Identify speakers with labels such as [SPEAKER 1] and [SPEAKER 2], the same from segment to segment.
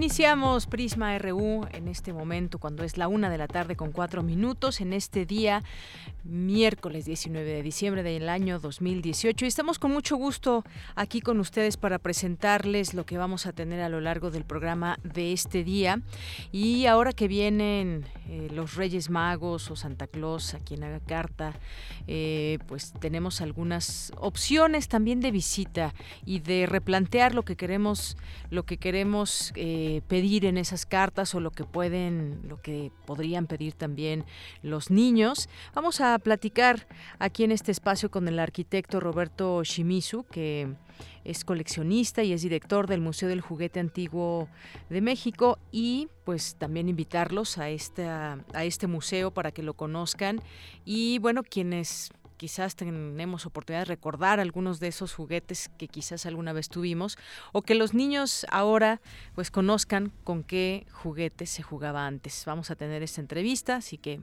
[SPEAKER 1] Iniciamos Prisma RU en este momento, cuando es la una de la tarde con cuatro minutos, en este día, miércoles 19 de diciembre del año 2018. Y estamos con mucho gusto aquí con ustedes para presentarles lo que vamos a tener a lo largo del programa de este día. Y ahora que vienen eh, los Reyes Magos o Santa Claus, a quien haga carta, eh, pues tenemos algunas opciones también de visita y de replantear lo que queremos, lo que queremos. Eh, pedir en esas cartas o lo que pueden, lo que podrían pedir también los niños. Vamos a platicar aquí en este espacio con el arquitecto Roberto Shimizu, que es coleccionista y es director del Museo del Juguete Antiguo de México y pues también invitarlos a a este museo para que lo conozcan y bueno, quienes quizás tenemos oportunidad de recordar algunos de esos juguetes que quizás alguna vez tuvimos o que los niños ahora pues conozcan con qué juguetes se jugaba antes. Vamos a tener esta entrevista, así que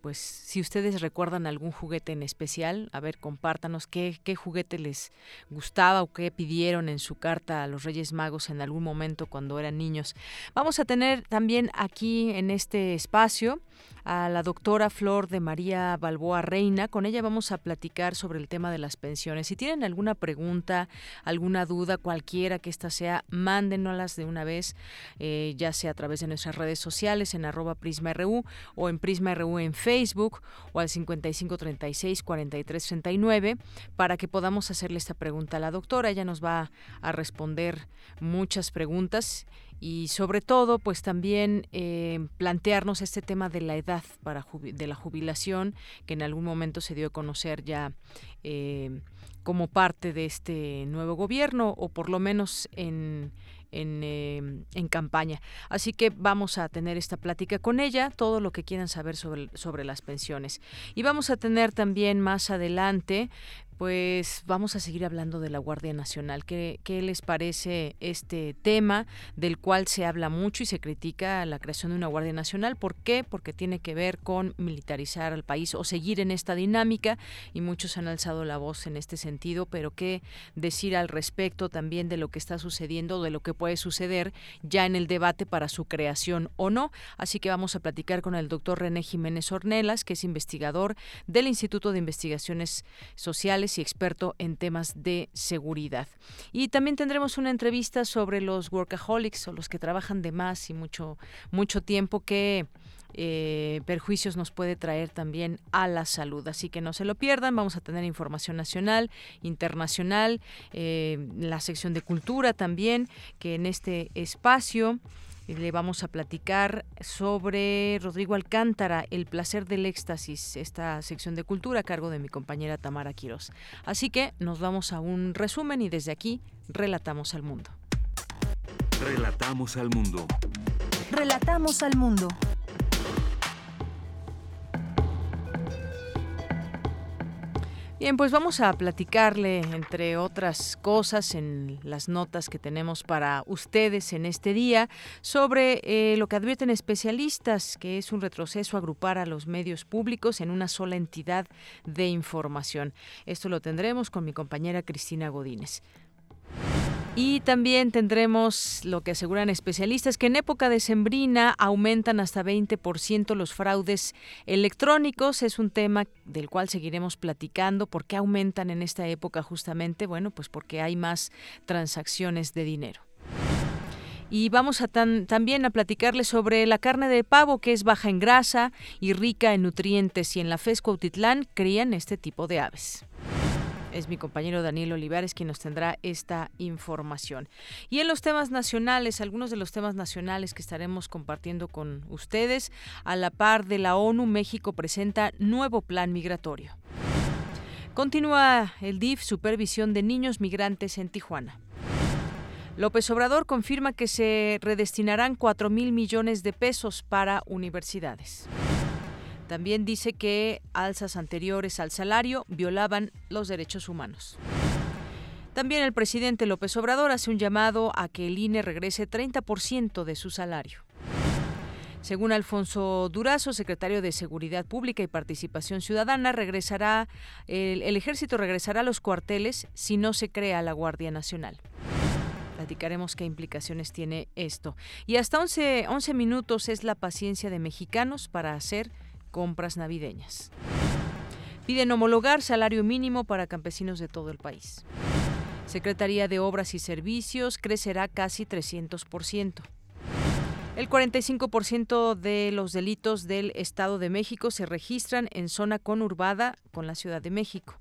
[SPEAKER 1] pues si ustedes recuerdan algún juguete en especial, a ver, compártanos qué, qué juguete les gustaba o qué pidieron en su carta a los Reyes Magos en algún momento cuando eran niños. Vamos a tener también aquí en este espacio a la doctora Flor de María Balboa Reina. Con ella vamos a platicar sobre el tema de las pensiones. Si tienen alguna pregunta, alguna duda, cualquiera que ésta sea, mándenoslas de una vez, eh, ya sea a través de nuestras redes sociales en arroba PrismaRU o en PrismaRU en Facebook o al 5536 4339 para que podamos hacerle esta pregunta a la doctora. Ella nos va a responder muchas preguntas y sobre todo pues también eh, plantearnos este tema de la edad para de la jubilación que en algún momento se dio a conocer ya eh, como parte de este nuevo gobierno o por lo menos en en, eh, en, campaña. Así que vamos a tener esta plática con ella, todo lo que quieran saber sobre, sobre las pensiones. Y vamos a tener también más adelante pues vamos a seguir hablando de la Guardia Nacional. ¿Qué, ¿Qué, les parece este tema del cual se habla mucho y se critica la creación de una Guardia Nacional? ¿Por qué? Porque tiene que ver con militarizar al país o seguir en esta dinámica y muchos han alzado la voz en este sentido, pero qué decir al respecto también de lo que está sucediendo, de lo que puede suceder ya en el debate para su creación o no. Así que vamos a platicar con el doctor René Jiménez Ornelas, que es investigador del Instituto de Investigaciones Sociales y experto en temas de seguridad. Y también tendremos una entrevista sobre los workaholics o los que trabajan de más y mucho, mucho tiempo que eh, perjuicios nos puede traer también a la salud. Así que no se lo pierdan, vamos a tener información nacional, internacional, eh, la sección de cultura también, que en este espacio le vamos a platicar sobre Rodrigo Alcántara, El placer del éxtasis, esta sección de cultura a cargo de mi compañera Tamara Quiroz. Así que nos vamos a un resumen y desde aquí relatamos al mundo.
[SPEAKER 2] Relatamos al mundo.
[SPEAKER 3] Relatamos al mundo.
[SPEAKER 1] Bien, pues vamos a platicarle, entre otras cosas, en las notas que tenemos para ustedes en este día, sobre eh, lo que advierten especialistas, que es un retroceso agrupar a los medios públicos en una sola entidad de información. Esto lo tendremos con mi compañera Cristina Godínez. Y también tendremos lo que aseguran especialistas, que en época de sembrina aumentan hasta 20% los fraudes electrónicos. Es un tema del cual seguiremos platicando. ¿Por qué aumentan en esta época justamente? Bueno, pues porque hay más transacciones de dinero. Y vamos a también a platicarles sobre la carne de pavo, que es baja en grasa y rica en nutrientes. Y en la FES Cuautitlán crían este tipo de aves. Es mi compañero Daniel Olivares quien nos tendrá esta información. Y en los temas nacionales, algunos de los temas nacionales que estaremos compartiendo con ustedes, a la par de la ONU, México presenta nuevo plan migratorio. Continúa el DIF supervisión de niños migrantes en Tijuana. López Obrador confirma que se redestinarán 4 mil millones de pesos para universidades. También dice que alzas anteriores al salario violaban los derechos humanos. También el presidente López Obrador hace un llamado a que el INE regrese 30% de su salario. Según Alfonso Durazo, secretario de Seguridad Pública y Participación Ciudadana, regresará el, ejército regresará a los cuarteles si no se crea la Guardia Nacional. Platicaremos qué implicaciones tiene esto. Y hasta 11, 11 minutos es la paciencia de mexicanos para hacer compras navideñas. Piden homologar salario mínimo para campesinos de todo el país. Secretaría de Obras y Servicios crecerá casi 300%. El 45% de los delitos del Estado de México se registran en zona conurbada con la Ciudad de México.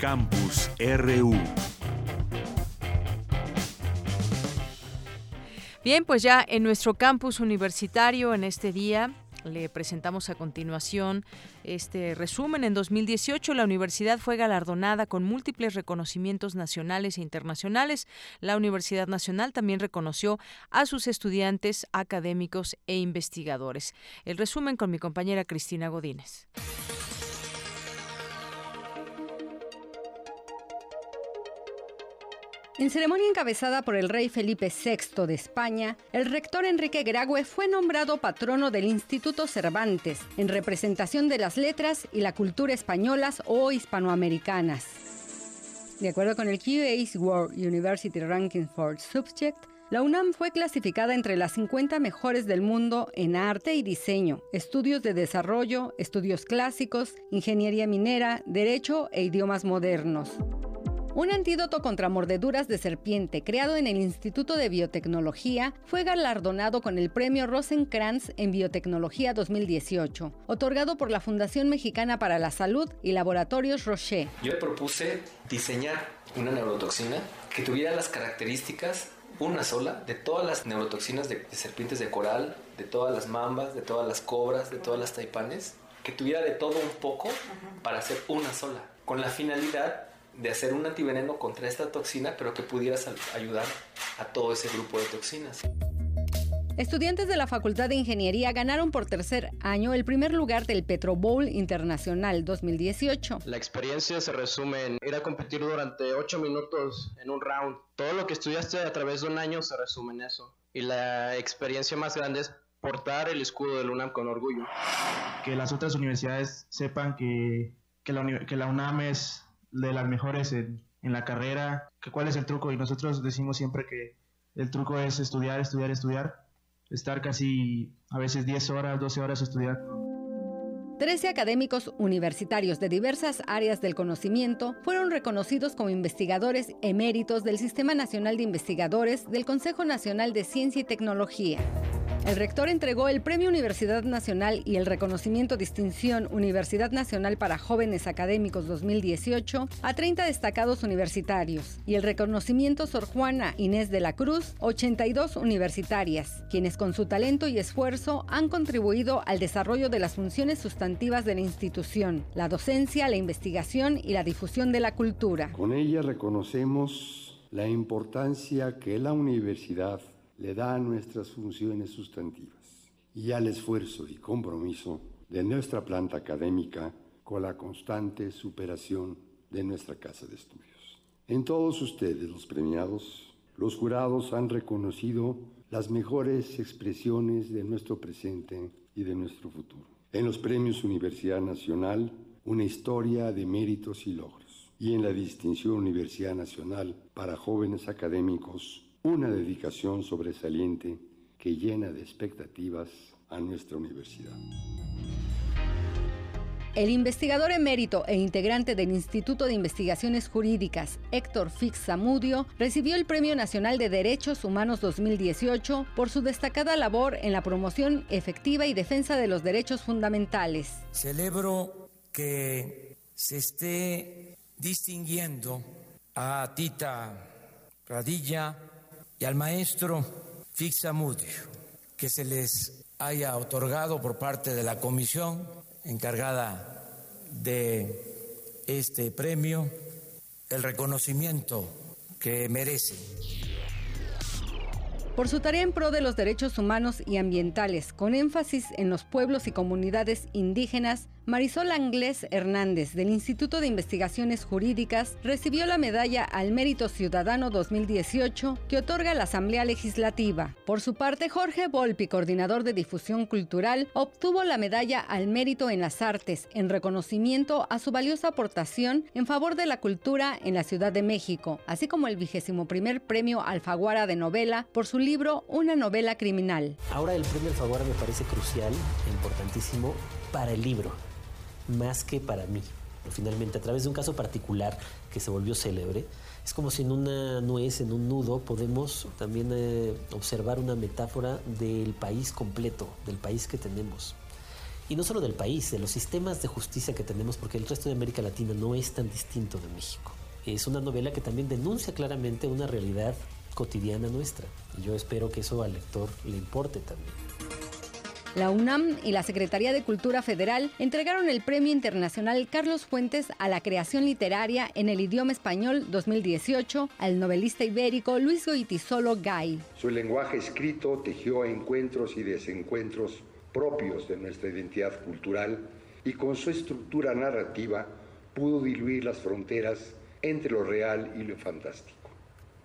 [SPEAKER 2] Campus RU.
[SPEAKER 1] Bien, pues ya en nuestro campus universitario en este día le presentamos a continuación este resumen. En 2018 la universidad fue galardonada con múltiples reconocimientos nacionales e internacionales. La Universidad Nacional también reconoció a sus estudiantes, académicos e investigadores. El resumen con mi compañera Cristina Godínez.
[SPEAKER 4] En ceremonia encabezada por el rey Felipe VI de España, el rector Enrique Graue fue nombrado patrono del Instituto Cervantes, en representación de las letras y la cultura españolas o hispanoamericanas. De acuerdo con el QA's World University Ranking for Subject, la UNAM fue clasificada entre las 50 mejores del mundo en arte y diseño, estudios de desarrollo, estudios clásicos, ingeniería minera, derecho e idiomas modernos. Un antídoto contra mordeduras de serpiente creado en el Instituto de Biotecnología fue galardonado con el Premio Rosenkrantz en Biotecnología 2018, otorgado por la Fundación Mexicana para la Salud y Laboratorios Rocher.
[SPEAKER 5] Yo propuse diseñar una neurotoxina que tuviera las características una sola de todas las neurotoxinas de, de, serpientes de coral, de todas las mambas, de todas las cobras, de todas las taipanes, que tuviera de todo un poco para hacer una sola, con la finalidad de hacer un antiveneno contra esta toxina, pero que pudieras ayudar a todo ese grupo de toxinas.
[SPEAKER 4] Estudiantes de la Facultad de Ingeniería ganaron por tercer año el primer lugar del Petro Bowl Internacional 2018.
[SPEAKER 6] La experiencia se resume en ir a competir durante 8 minutos en un round. Todo lo que estudiaste a través de un año se resume en eso. Y la experiencia más grande es portar el escudo del UNAM con orgullo.
[SPEAKER 7] Que las otras universidades sepan que, que, la, que la UNAM es de las mejores en, en la carrera, que cuál es el truco y nosotros decimos siempre que el truco es estudiar, estudiar, estudiar, estar casi a veces 10 horas, 12 horas estudiando.
[SPEAKER 4] 13 académicos universitarios de diversas áreas del conocimiento fueron reconocidos como investigadores eméritos del Sistema Nacional de Investigadores del Consejo Nacional de Ciencia y Tecnología. El rector entregó el Premio Universidad Nacional y el reconocimiento Distinción Universidad Nacional para Jóvenes Académicos 2018 a 30 destacados universitarios y el reconocimiento Sor Juana Inés de la Cruz, 82 universitarias, quienes con su talento y esfuerzo han contribuido al desarrollo de las funciones sustantivas de la institución, la docencia, la investigación y la difusión de la cultura.
[SPEAKER 8] Con ella reconocemos la importancia que la universidad le da a nuestras funciones sustantivas y al esfuerzo y compromiso de nuestra planta académica con la constante superación de nuestra casa de estudios. En todos ustedes, los premiados, los jurados han reconocido las mejores expresiones de nuestro presente y de nuestro futuro. En los premios Universidad Nacional, una historia de méritos y logros. Y en la distinción Universidad Nacional para jóvenes académicos, una dedicación sobresaliente que llena de expectativas a nuestra universidad.
[SPEAKER 4] El investigador emérito e integrante del Instituto de Investigaciones Jurídicas, Héctor Fix Zamudio, recibió el Premio Nacional de Derechos Humanos 2018 por su destacada labor en la promoción efectiva y defensa de los derechos fundamentales.
[SPEAKER 9] Celebro que se esté distinguiendo a Tita Radilla y al maestro Fix Zamudio, que se les haya otorgado por parte de la comisión encargada de este premio el reconocimiento que merece.
[SPEAKER 4] Por su tarea en pro de los derechos humanos y ambientales, con énfasis en los pueblos y comunidades indígenas, Marisol Anglés Hernández, del Instituto de Investigaciones Jurídicas, recibió la medalla al Mérito Ciudadano 2018 que otorga la Asamblea Legislativa. Por su parte, Jorge Volpi, coordinador de difusión cultural, obtuvo la medalla al Mérito en las Artes en reconocimiento a su valiosa aportación en favor de la cultura en la Ciudad de México, así como el vigésimo primer premio Alfaguara de novela por su libro Una novela criminal.
[SPEAKER 10] Ahora el premio Alfaguara me parece crucial e importantísimo para el libro más que para mí. Finalmente, a través de un caso particular que se volvió célebre, es como si en una nuez, en un nudo, podemos también eh, observar una metáfora del país completo, del país que tenemos. Y no solo del país, de los sistemas de justicia que tenemos, porque el resto de América Latina no es tan distinto de México. Es una novela que también denuncia claramente una realidad cotidiana nuestra. Y yo espero que eso al lector le importe también.
[SPEAKER 4] La UNAM y la Secretaría de Cultura Federal entregaron el Premio Internacional Carlos Fuentes a la creación literaria en el idioma español 2018 al novelista ibérico Luis Goitisolo Gay.
[SPEAKER 8] Su lenguaje escrito tejió encuentros y desencuentros propios de nuestra identidad cultural y con su estructura narrativa pudo diluir las fronteras entre lo real y lo fantástico.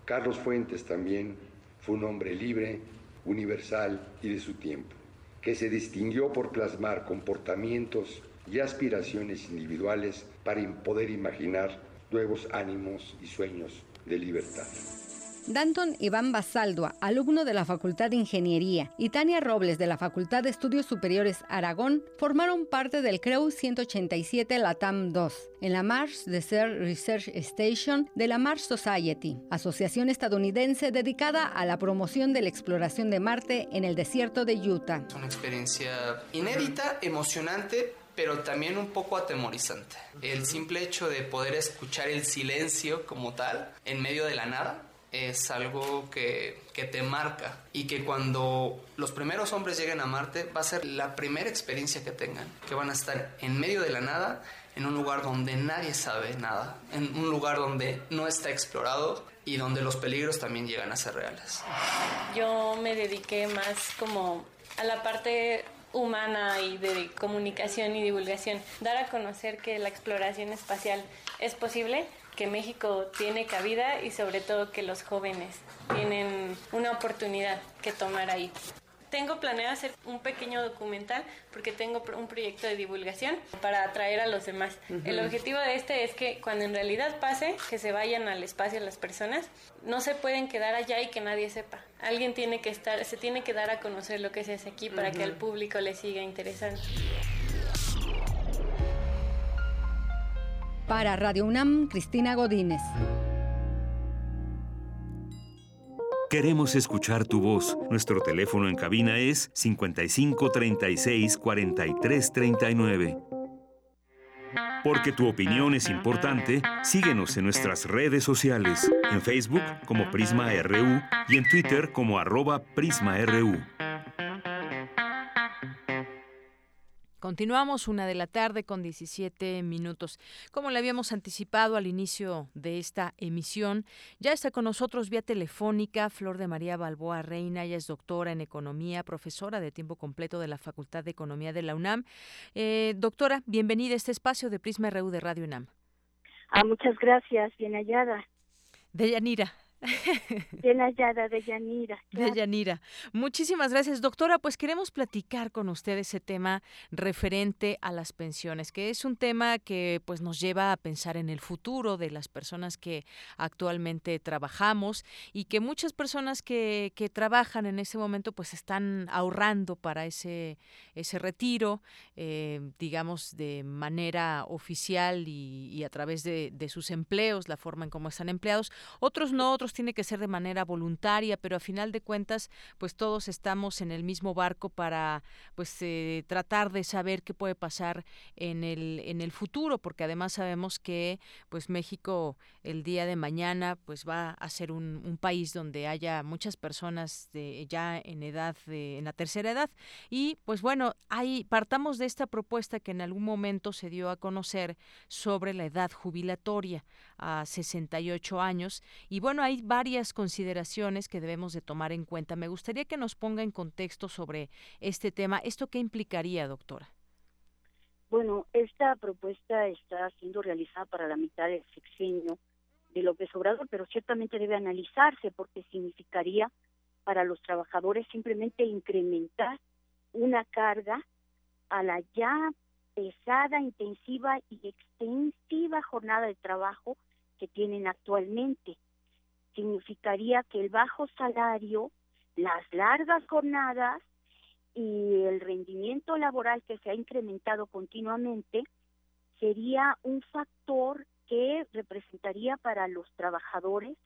[SPEAKER 8] Carlos Fuentes también fue un hombre libre, universal y de su tiempo que se distinguió por plasmar comportamientos y aspiraciones individuales para poder imaginar nuevos ánimos y sueños de libertad.
[SPEAKER 4] Danton Iván Basaldua, alumno de la Facultad de Ingeniería, y Tania Robles de la Facultad de Estudios Superiores Aragón formaron parte del CREU 187 LATAM 2 en la Mars Desert Research Station de la Mars Society, asociación estadounidense dedicada a la promoción de la exploración de Marte en el desierto de Utah.
[SPEAKER 11] Es una experiencia inédita, emocionante, pero también un poco atemorizante. El simple hecho de poder escuchar el silencio como tal en medio de la nada es algo que, que, te marca y que cuando los primeros hombres lleguen a Marte va a ser la primera experiencia que tengan, que van a estar en medio de la nada, en un lugar donde nadie sabe nada, en un lugar donde no está explorado y donde los peligros también llegan a ser reales.
[SPEAKER 12] Yo me dediqué más como a la parte humana y de comunicación y divulgación, dar a conocer que la exploración espacial es posible que México tiene cabida y sobre todo que los jóvenes tienen una oportunidad que tomar ahí. Tengo planeado hacer un pequeño documental porque tengo un proyecto de divulgación para atraer a los demás. El objetivo de este es que cuando en realidad pase, que se vayan al espacio las personas, no se pueden quedar allá y que nadie sepa. Alguien tiene que estar, se tiene que dar a conocer lo que se hace aquí para que al público le siga interesando.
[SPEAKER 4] Para Radio UNAM, Cristina Godínez.
[SPEAKER 2] Queremos escuchar tu voz. Nuestro teléfono en cabina es 55 36 43 39. Porque tu opinión es importante, síguenos en nuestras redes sociales, en Facebook como Prisma RU y en Twitter como arroba PrismaRU.
[SPEAKER 1] Continuamos una de la tarde con 17 minutos. Como le habíamos anticipado al inicio de esta emisión, ya está con nosotros vía telefónica Flor de María Balboa Reina. Ella es doctora en economía, profesora de tiempo completo de la Facultad de Economía de la UNAM. Eh, doctora, bienvenida a este espacio de Prisma RU de Radio UNAM.
[SPEAKER 13] Ah, muchas gracias, bien hallada.
[SPEAKER 1] Deyanira,
[SPEAKER 13] De Nayara, de Yanira.
[SPEAKER 1] De Yanira. Muchísimas gracias, doctora. Pues queremos platicar con usted ese tema referente a las pensiones, que es un tema que pues nos lleva a pensar en el futuro de las personas que actualmente trabajamos y que muchas personas que, que trabajan en ese momento pues están ahorrando para ese, ese retiro, eh, digamos, de manera oficial y, y a través de, de sus empleos, la forma en cómo están empleados. Otros no, otros tiene que ser de manera voluntaria, pero a final de cuentas, pues todos estamos en el mismo barco para pues eh, tratar de saber qué puede pasar en el en el futuro, porque además sabemos que pues México el día de mañana pues va a ser un, país donde haya muchas personas de, ya en edad de, en la tercera edad. Y pues bueno, ahí partamos de esta propuesta que en algún momento se dio a conocer sobre la edad jubilatoria a 68 años. Y bueno, varias consideraciones que debemos de tomar en cuenta. Me gustaría que nos ponga en contexto sobre este tema. ¿Esto qué implicaría, doctora?
[SPEAKER 13] Bueno, esta propuesta está siendo realizada para la mitad del sexenio de López Obrador, pero ciertamente debe analizarse porque significaría para los trabajadores simplemente incrementar una carga a la ya pesada, intensiva y extensiva jornada de trabajo que tienen actualmente. Significaría que el bajo salario, las largas jornadas y el rendimiento laboral que se ha incrementado continuamente sería un factor que representaría para los trabajadores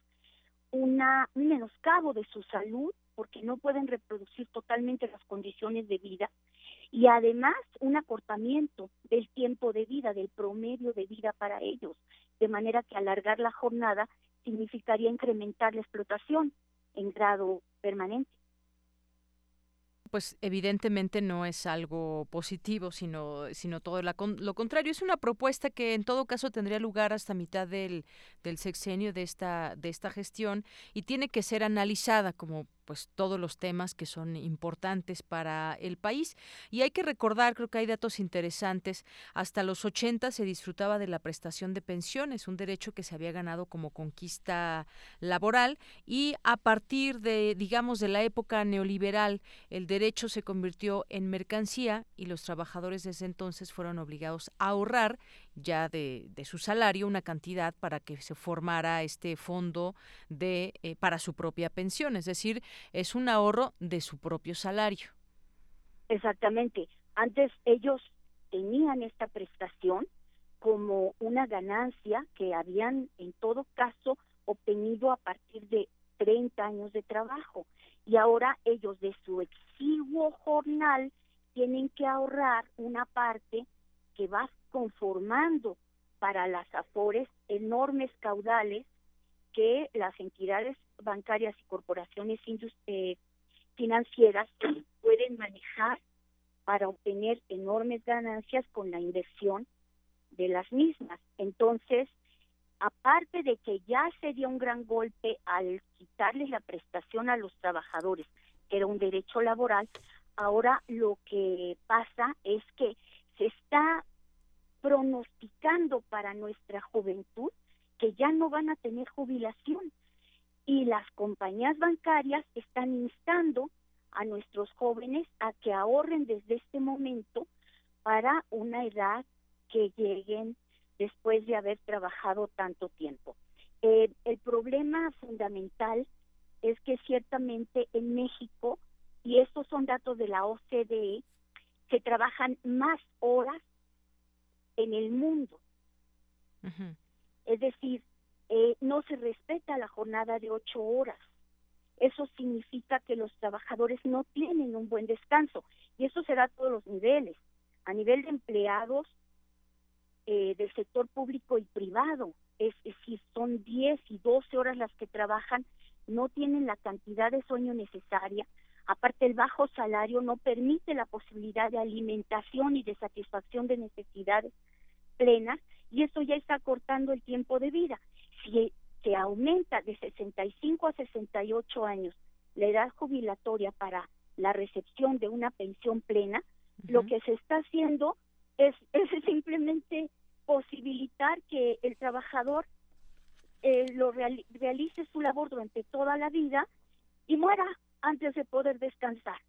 [SPEAKER 13] una, un menoscabo de su salud porque no pueden reproducir totalmente las condiciones de vida y además un acortamiento del tiempo de vida, del promedio de vida para ellos, de manera que alargar la jornada significaría incrementar la explotación en grado permanente
[SPEAKER 1] pues evidentemente no es algo positivo, sino, sino todo lo contrario. Es una propuesta que en todo caso tendría lugar hasta mitad del, del sexenio de esta, de esta gestión y tiene que ser analizada como pues todos los temas que son importantes para el país. Y hay que recordar, creo que hay datos interesantes, hasta los 80 se disfrutaba de la prestación de pensiones, un derecho que se había ganado como conquista laboral y a partir de, digamos, de la época neoliberal, el derecho se convirtió en mercancía y los trabajadores desde entonces fueron obligados a ahorrar ya de, de, su salario una cantidad para que se formara este fondo de eh, para su propia pensión, es decir, es un ahorro de su propio salario.
[SPEAKER 13] Exactamente. Antes ellos tenían esta prestación como una ganancia que habían en todo caso obtenido a partir de 30 años de trabajo y ahora ellos de su exiguo jornal tienen que ahorrar una parte que va conformando para las AFORES enormes caudales que las entidades bancarias y corporaciones eh, financieras pueden manejar para obtener enormes ganancias con la inversión de las mismas. Entonces, aparte de que ya sería un gran golpe al quitarles la prestación a los trabajadores, que era un derecho laboral, ahora lo que pasa es que se está pronosticando para nuestra juventud que ya no van a tener jubilación y las compañías bancarias están instando a nuestros jóvenes a que ahorren desde este momento para una edad que lleguen después de haber trabajado tanto tiempo. Eh, el problema fundamental es que ciertamente en México, y estos son datos de la OCDE, se trabajan más horas en el mundo. Es decir, eh, no se respeta la jornada de ocho horas. Eso significa que los trabajadores no tienen un buen descanso y eso será a todos los niveles, a nivel de empleados eh, del sector público y privado. Es decir, son 10 y 12 horas las que trabajan, no tienen la cantidad de sueño necesaria. Aparte, el bajo salario no permite la posibilidad de alimentación y de satisfacción de necesidades plenas y eso ya está cortando el tiempo de vida. Si se aumenta de 65 a 68 años la edad jubilatoria para la recepción de una pensión plena, lo que se está haciendo es, es simplemente posibilitar que el trabajador eh, lo realice su labor durante toda la vida y muera antes de poder descansar.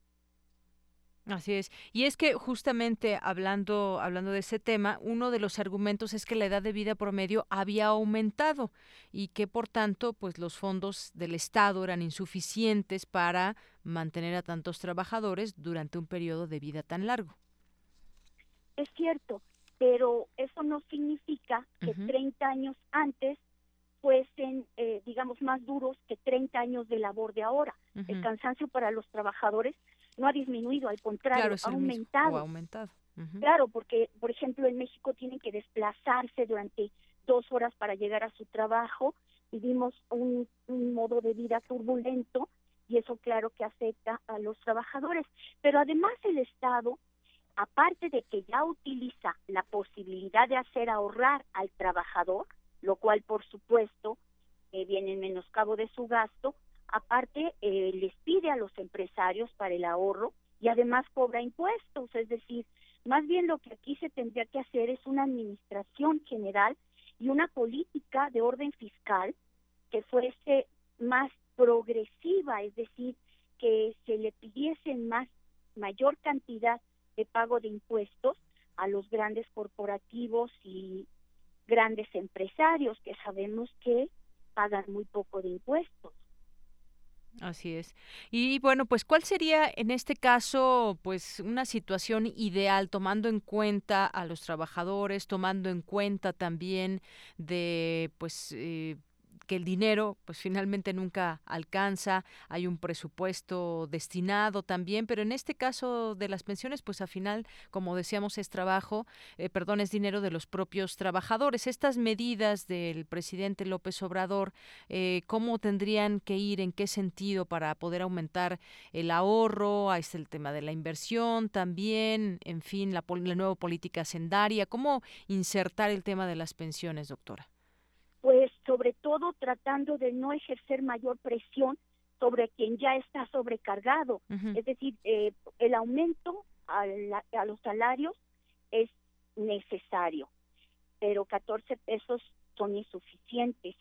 [SPEAKER 1] Así es. Y es que justamente hablando, hablando de ese tema, uno de los argumentos es que la edad de vida promedio había aumentado y que por tanto, pues los fondos del Estado eran insuficientes para mantener a tantos trabajadores durante un periodo de vida tan largo.
[SPEAKER 13] Es cierto, pero eso no significa que 30 años antes fuesen, eh, digamos, más duros que 30 años de labor de ahora. El cansancio para los trabajadores no ha disminuido, al contrario, ha aumentado.
[SPEAKER 1] aumentado.
[SPEAKER 13] Claro, porque, por ejemplo, en México tienen que desplazarse durante dos horas para llegar a su trabajo. Vivimos un, un modo de vida turbulento y eso, claro, que afecta a los trabajadores. Pero además el Estado, aparte de que ya utiliza la posibilidad de hacer ahorrar al trabajador, lo cual, por supuesto, eh, viene en menoscabo de su gasto, aparte eh, les pide a los empresarios para el ahorro y además cobra impuestos, es decir, más bien lo que aquí se tendría que hacer es una administración general y una política de orden fiscal que fuese más progresiva, es decir, que se le pidiesen más mayor cantidad de pago de impuestos a los grandes corporativos y grandes empresarios que sabemos que pagan muy poco de impuestos.
[SPEAKER 1] Así es. Y bueno, pues ¿cuál sería en este caso pues una situación ideal tomando en cuenta a los trabajadores, tomando en cuenta también de pues eh, que el dinero pues finalmente nunca alcanza, hay un presupuesto destinado también, pero en este caso de las pensiones pues al final, como decíamos, es trabajo, eh, perdón, es dinero de los propios trabajadores. Estas medidas del presidente López Obrador, eh, ¿cómo tendrían que ir, en qué sentido para poder aumentar el ahorro? Ahí está el tema de la inversión también, en fin, la, la nueva política sendaria, ¿cómo insertar el tema de las pensiones, doctora?
[SPEAKER 13] pues sobre todo tratando de no ejercer mayor presión sobre quien ya está sobrecargado. Es decir, eh, el aumento a, a, los salarios es necesario, pero 14 pesos son insuficientes.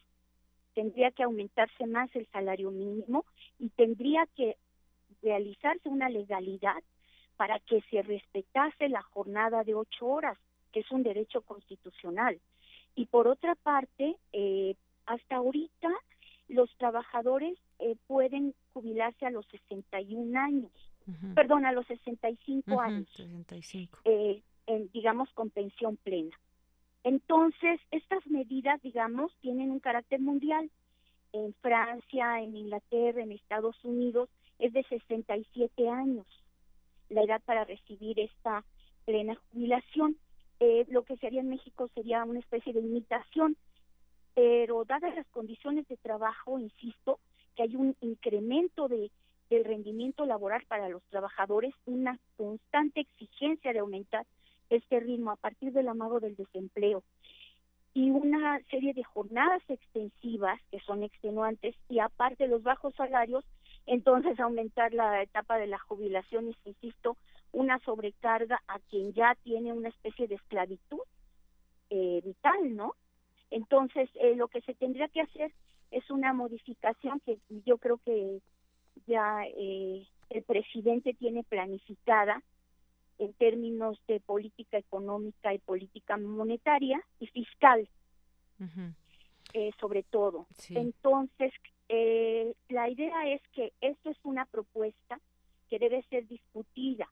[SPEAKER 13] Tendría que aumentarse más el salario mínimo y tendría que realizarse una legalidad para que se respetase la jornada de ocho horas, que es un derecho constitucional. Y por otra parte, eh, hasta ahorita los trabajadores eh, pueden jubilarse a los 61 años, perdón, a los 65 años, 65. Eh, en, digamos con pensión plena. Entonces, estas medidas, digamos, tienen un carácter mundial. En Francia, en Inglaterra, en Estados Unidos, es de 67 años la edad para recibir esta plena jubilación. Eh, lo que se haría en México sería una especie de imitación, pero dadas las condiciones de trabajo, insisto, que hay un incremento de, del rendimiento laboral para los trabajadores, una constante exigencia de aumentar este ritmo a partir del amago del desempleo y una serie de jornadas extensivas que son extenuantes y aparte los bajos salarios, entonces aumentar la etapa de la jubilación insisto, una sobrecarga a quien ya tiene una especie de esclavitud eh, vital, ¿no? Entonces, eh, lo que se tendría que hacer es una modificación que yo creo que ya eh, el presidente tiene planificada en términos de política económica y política monetaria y fiscal, sobre todo. Entonces, la idea es que esto es una propuesta que debe ser discutida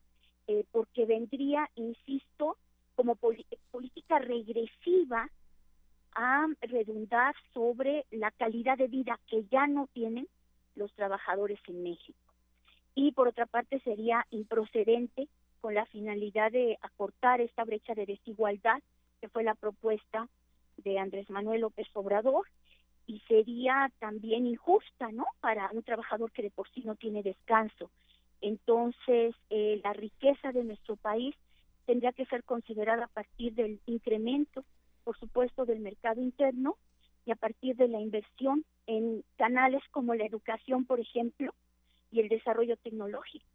[SPEAKER 13] eh, porque vendría, insisto, como política regresiva a redundar sobre la calidad de vida que ya no tienen los trabajadores en México. Y por otra parte sería improcedente con la finalidad de acortar esta brecha de desigualdad, que fue la propuesta de Andrés Manuel López Obrador, y sería también injusta, ¿no? Para un trabajador que de por sí no tiene descanso. Entonces, eh, la riqueza de nuestro país tendría que ser considerada a partir del incremento, por supuesto, del mercado interno y a partir de la inversión en canales como la educación, por ejemplo, y el desarrollo tecnológico.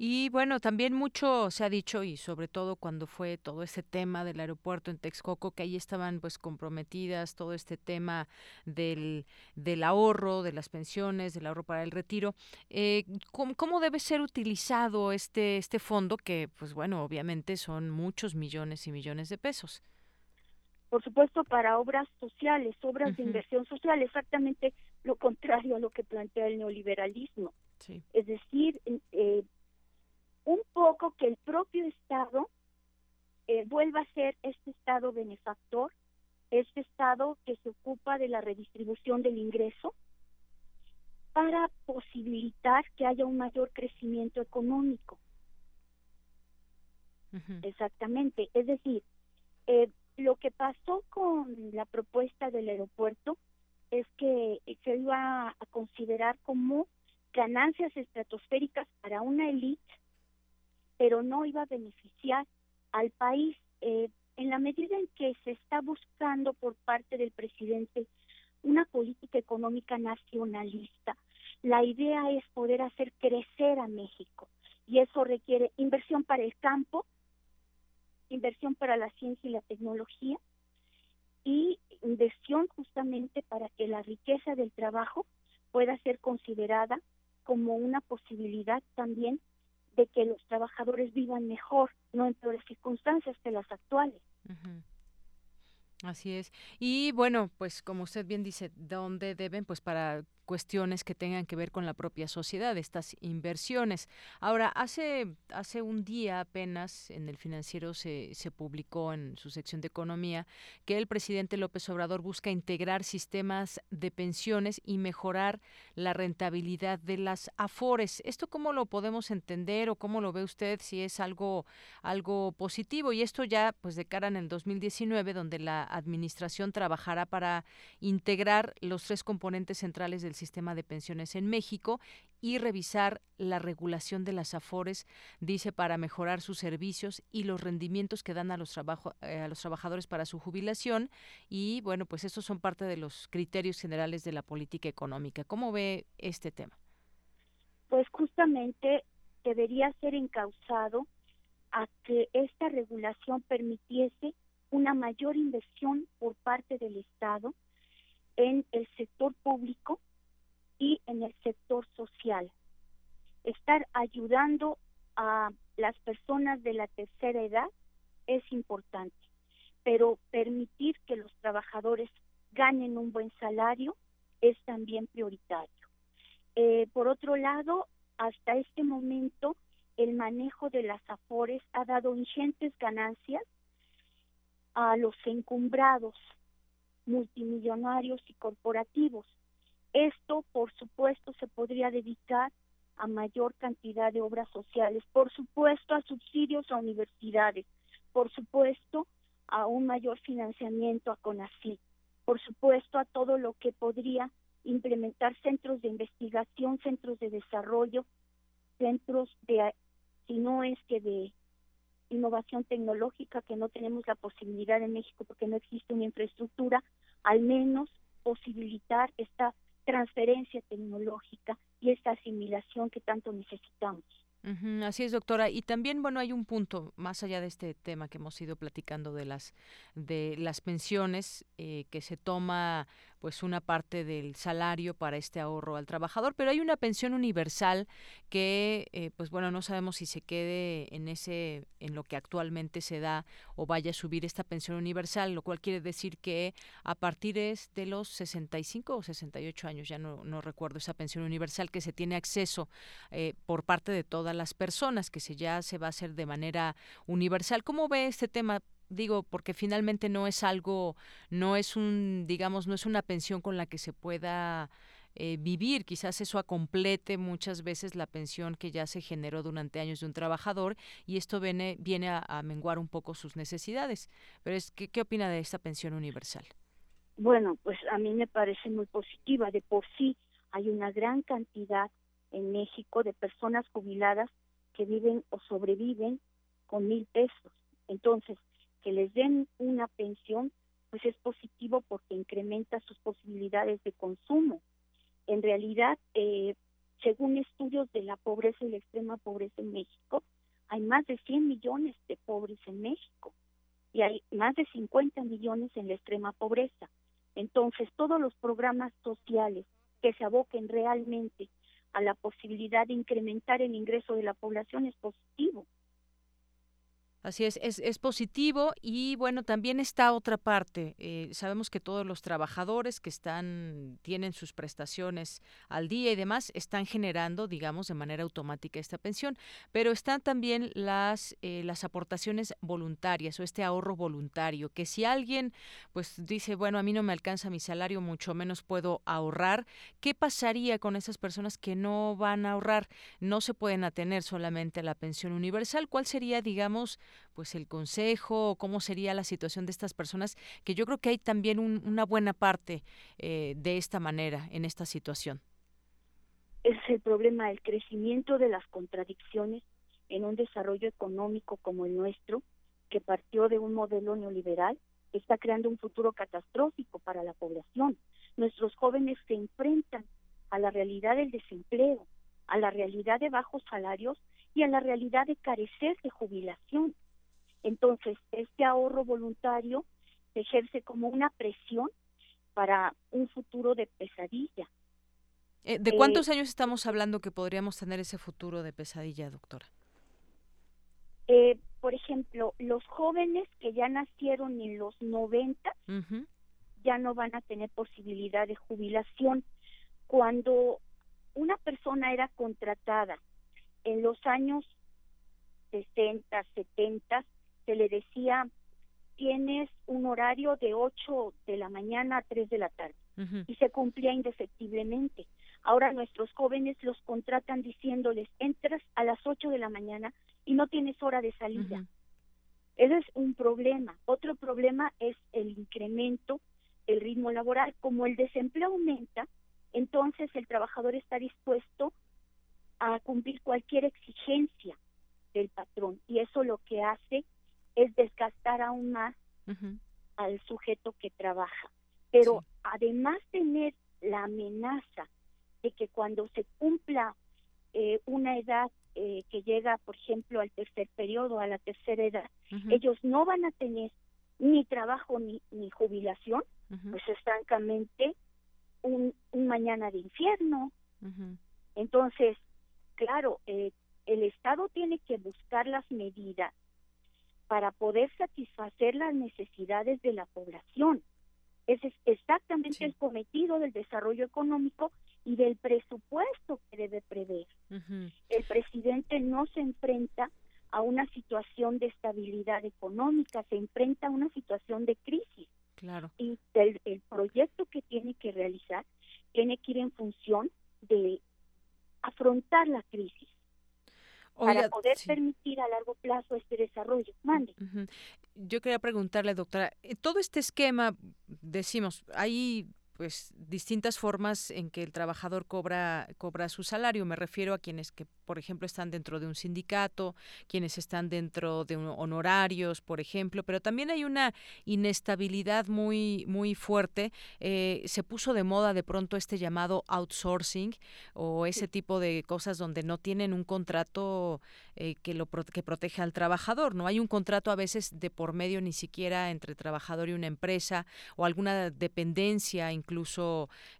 [SPEAKER 1] Y bueno, también mucho se ha dicho y sobre todo cuando fue todo ese tema del aeropuerto en Texcoco, que ahí estaban pues comprometidas todo este tema del, del ahorro, de las pensiones, del ahorro para el retiro. Eh, ¿cómo, ¿cómo, debe ser utilizado este, este fondo que pues bueno, obviamente son muchos millones y millones de pesos?
[SPEAKER 13] Por supuesto, para obras sociales, obras de inversión social, exactamente lo contrario a lo que plantea el neoliberalismo. Es decir, eh, un poco que el propio Estado eh, vuelva a ser este Estado benefactor, este Estado que se ocupa de la redistribución del ingreso para posibilitar que haya un mayor crecimiento económico. Exactamente. Es decir, eh, lo que pasó con la propuesta del aeropuerto es que se iba a considerar como ganancias estratosféricas para una élite pero no iba a beneficiar al país eh, en la medida en que se está buscando por parte del presidente una política económica nacionalista. La idea es poder hacer crecer a México y eso requiere inversión para el campo, inversión para la ciencia y la tecnología y inversión justamente para que la riqueza del trabajo pueda ser considerada como una posibilidad también de que los trabajadores vivan mejor, no en peores circunstancias que las actuales.
[SPEAKER 1] Así es. Y bueno, pues como usted bien dice, ¿dónde deben? Pues para cuestiones que tengan que ver con la propia sociedad, estas inversiones. Ahora, hace, hace un día apenas en el financiero se, se publicó en su sección de economía que el presidente López Obrador busca integrar sistemas de pensiones y mejorar la rentabilidad de las afores. ¿Esto cómo lo podemos entender o cómo lo ve usted si es algo, algo positivo? Y esto ya pues de cara en el 2019, donde la administración trabajará para integrar los tres componentes centrales del sistema de pensiones en México y revisar la regulación de las AFORES, dice, para mejorar sus servicios y los rendimientos que dan a los, trabajo, eh, a los trabajadores para su jubilación. Y bueno, pues estos son parte de los criterios generales de la política económica. ¿Cómo ve este tema?
[SPEAKER 13] Pues justamente debería ser encausado a que esta regulación permitiese una mayor inversión por parte del Estado en el sector público y en el sector social. Estar ayudando a las personas de la tercera edad es importante, pero permitir que los trabajadores ganen un buen salario es también prioritario. Eh, por otro lado, hasta este momento el manejo de las afores ha dado ingentes ganancias a los encumbrados multimillonarios y corporativos. Esto, por supuesto, se podría dedicar a mayor cantidad de obras sociales, por supuesto a subsidios a universidades, por supuesto a un mayor financiamiento a CONACYT, por supuesto a todo lo que podría implementar centros de investigación, centros de desarrollo, centros de, si no es que de innovación tecnológica, que no tenemos la posibilidad en México porque no existe una infraestructura, al menos posibilitar esta transferencia tecnológica y esta asimilación que tanto necesitamos.
[SPEAKER 1] así es, doctora. Y también, bueno, hay un punto más allá de este tema que hemos ido platicando de las de las pensiones eh, que se toma pues una parte del salario para este ahorro al trabajador, pero hay una pensión universal que eh, pues bueno, no sabemos si se quede en ese en lo que actualmente se da o vaya a subir esta pensión universal, lo cual quiere decir que a partir de los 65 o 68 años, ya no, no recuerdo esa pensión universal que se tiene acceso eh, por parte de todas las personas, que se ya se va a hacer de manera universal. ¿Cómo ve este tema? Digo porque finalmente no es algo no es un digamos no es una pensión con la que se pueda eh, vivir. Quizás eso acomplete muchas veces la pensión que ya se generó durante años de un trabajador y esto viene viene a, menguar un poco sus necesidades. Pero es ¿qué, qué opina de esta pensión universal
[SPEAKER 13] bueno pues a mí me parece muy positiva. De por sí hay una gran cantidad en México de personas jubiladas que viven o sobreviven con mil pesos. Entonces que les den una pensión, pues es positivo porque incrementa sus posibilidades de consumo. En realidad, eh, según estudios de la pobreza y la extrema pobreza en México, hay más de 100 millones de pobres en México y hay más de 50 millones en la extrema pobreza. Entonces, todos los programas sociales que se aboquen realmente a la posibilidad de incrementar el ingreso de la población es positivo.
[SPEAKER 1] Así es, es, positivo y bueno, también está otra parte. Eh, sabemos que todos los trabajadores que están, tienen sus prestaciones al día y demás, están generando, digamos, de manera automática esta pensión, pero están también las, eh, las aportaciones voluntarias o este ahorro voluntario, que si alguien pues dice, bueno, a mí no me alcanza mi salario, mucho menos puedo ahorrar, ¿qué pasaría con esas personas que no van a ahorrar? No se pueden atener solamente a la pensión universal. ¿Cuál sería, digamos, pues el consejo, cómo sería la situación de estas personas, que yo creo que hay también una buena parte eh, de esta manera en esta situación.
[SPEAKER 13] Es el problema del crecimiento de las contradicciones en un desarrollo económico como el nuestro, que partió de un modelo neoliberal, está creando un futuro catastrófico para la población. Nuestros jóvenes se enfrentan a la realidad del desempleo, a la realidad de bajos salarios y a la realidad de carecer de jubilación. Entonces, este ahorro voluntario se ejerce como una presión para un futuro de pesadilla.
[SPEAKER 1] Eh, ¿De cuántos eh, años estamos hablando que podríamos tener ese futuro de pesadilla, doctora?
[SPEAKER 13] Eh, por ejemplo, los jóvenes que ya nacieron en los 90 ya no van a tener posibilidad de jubilación. Cuando una persona era contratada en los años 60, 70, se le decía, tienes un horario de 8 de la mañana a 3 de la tarde. Y se cumplía indefectiblemente. Ahora nuestros jóvenes los contratan diciéndoles, entras a las 8 de la mañana y no tienes hora de salida. Ese es un problema. Otro problema es el incremento del ritmo laboral. Como el desempleo aumenta, entonces el trabajador está dispuesto a cumplir cualquier exigencia del patrón y eso lo que hace es desgastar aún más al sujeto que trabaja. Pero además tener la amenaza de que cuando se cumpla eh, una edad eh, que llega, por ejemplo, al tercer periodo, a la tercera edad, ellos no van a tener ni trabajo ni, ni jubilación, pues es francamente un, un mañana de infierno. Entonces, claro, eh, el Estado tiene que buscar las medidas para poder satisfacer las necesidades de la población. Ese es exactamente el cometido del desarrollo económico y del presupuesto que debe prever. El presidente no se enfrenta a una situación de estabilidad económica, se enfrenta a una situación de crisis.
[SPEAKER 1] Claro.
[SPEAKER 13] Y el, el proyecto que tiene que realizar tiene que ir en función de afrontar la crisis para poder permitir a largo plazo este desarrollo. Mande.
[SPEAKER 1] Yo quería preguntarle, doctora, eh, todo este esquema, decimos, hay pues distintas formas en que el trabajador cobra cobra su salario. Me refiero a quienes que, por ejemplo, están dentro de un sindicato, quienes están dentro de honorarios, por ejemplo, pero también hay una inestabilidad muy muy fuerte. Eh, se puso de moda de pronto este llamado outsourcing o ese tipo de cosas donde no tienen un contrato eh, que lo que protege al trabajador. No hay un contrato a veces de por medio ni siquiera entre trabajador y una empresa o alguna dependencia incluso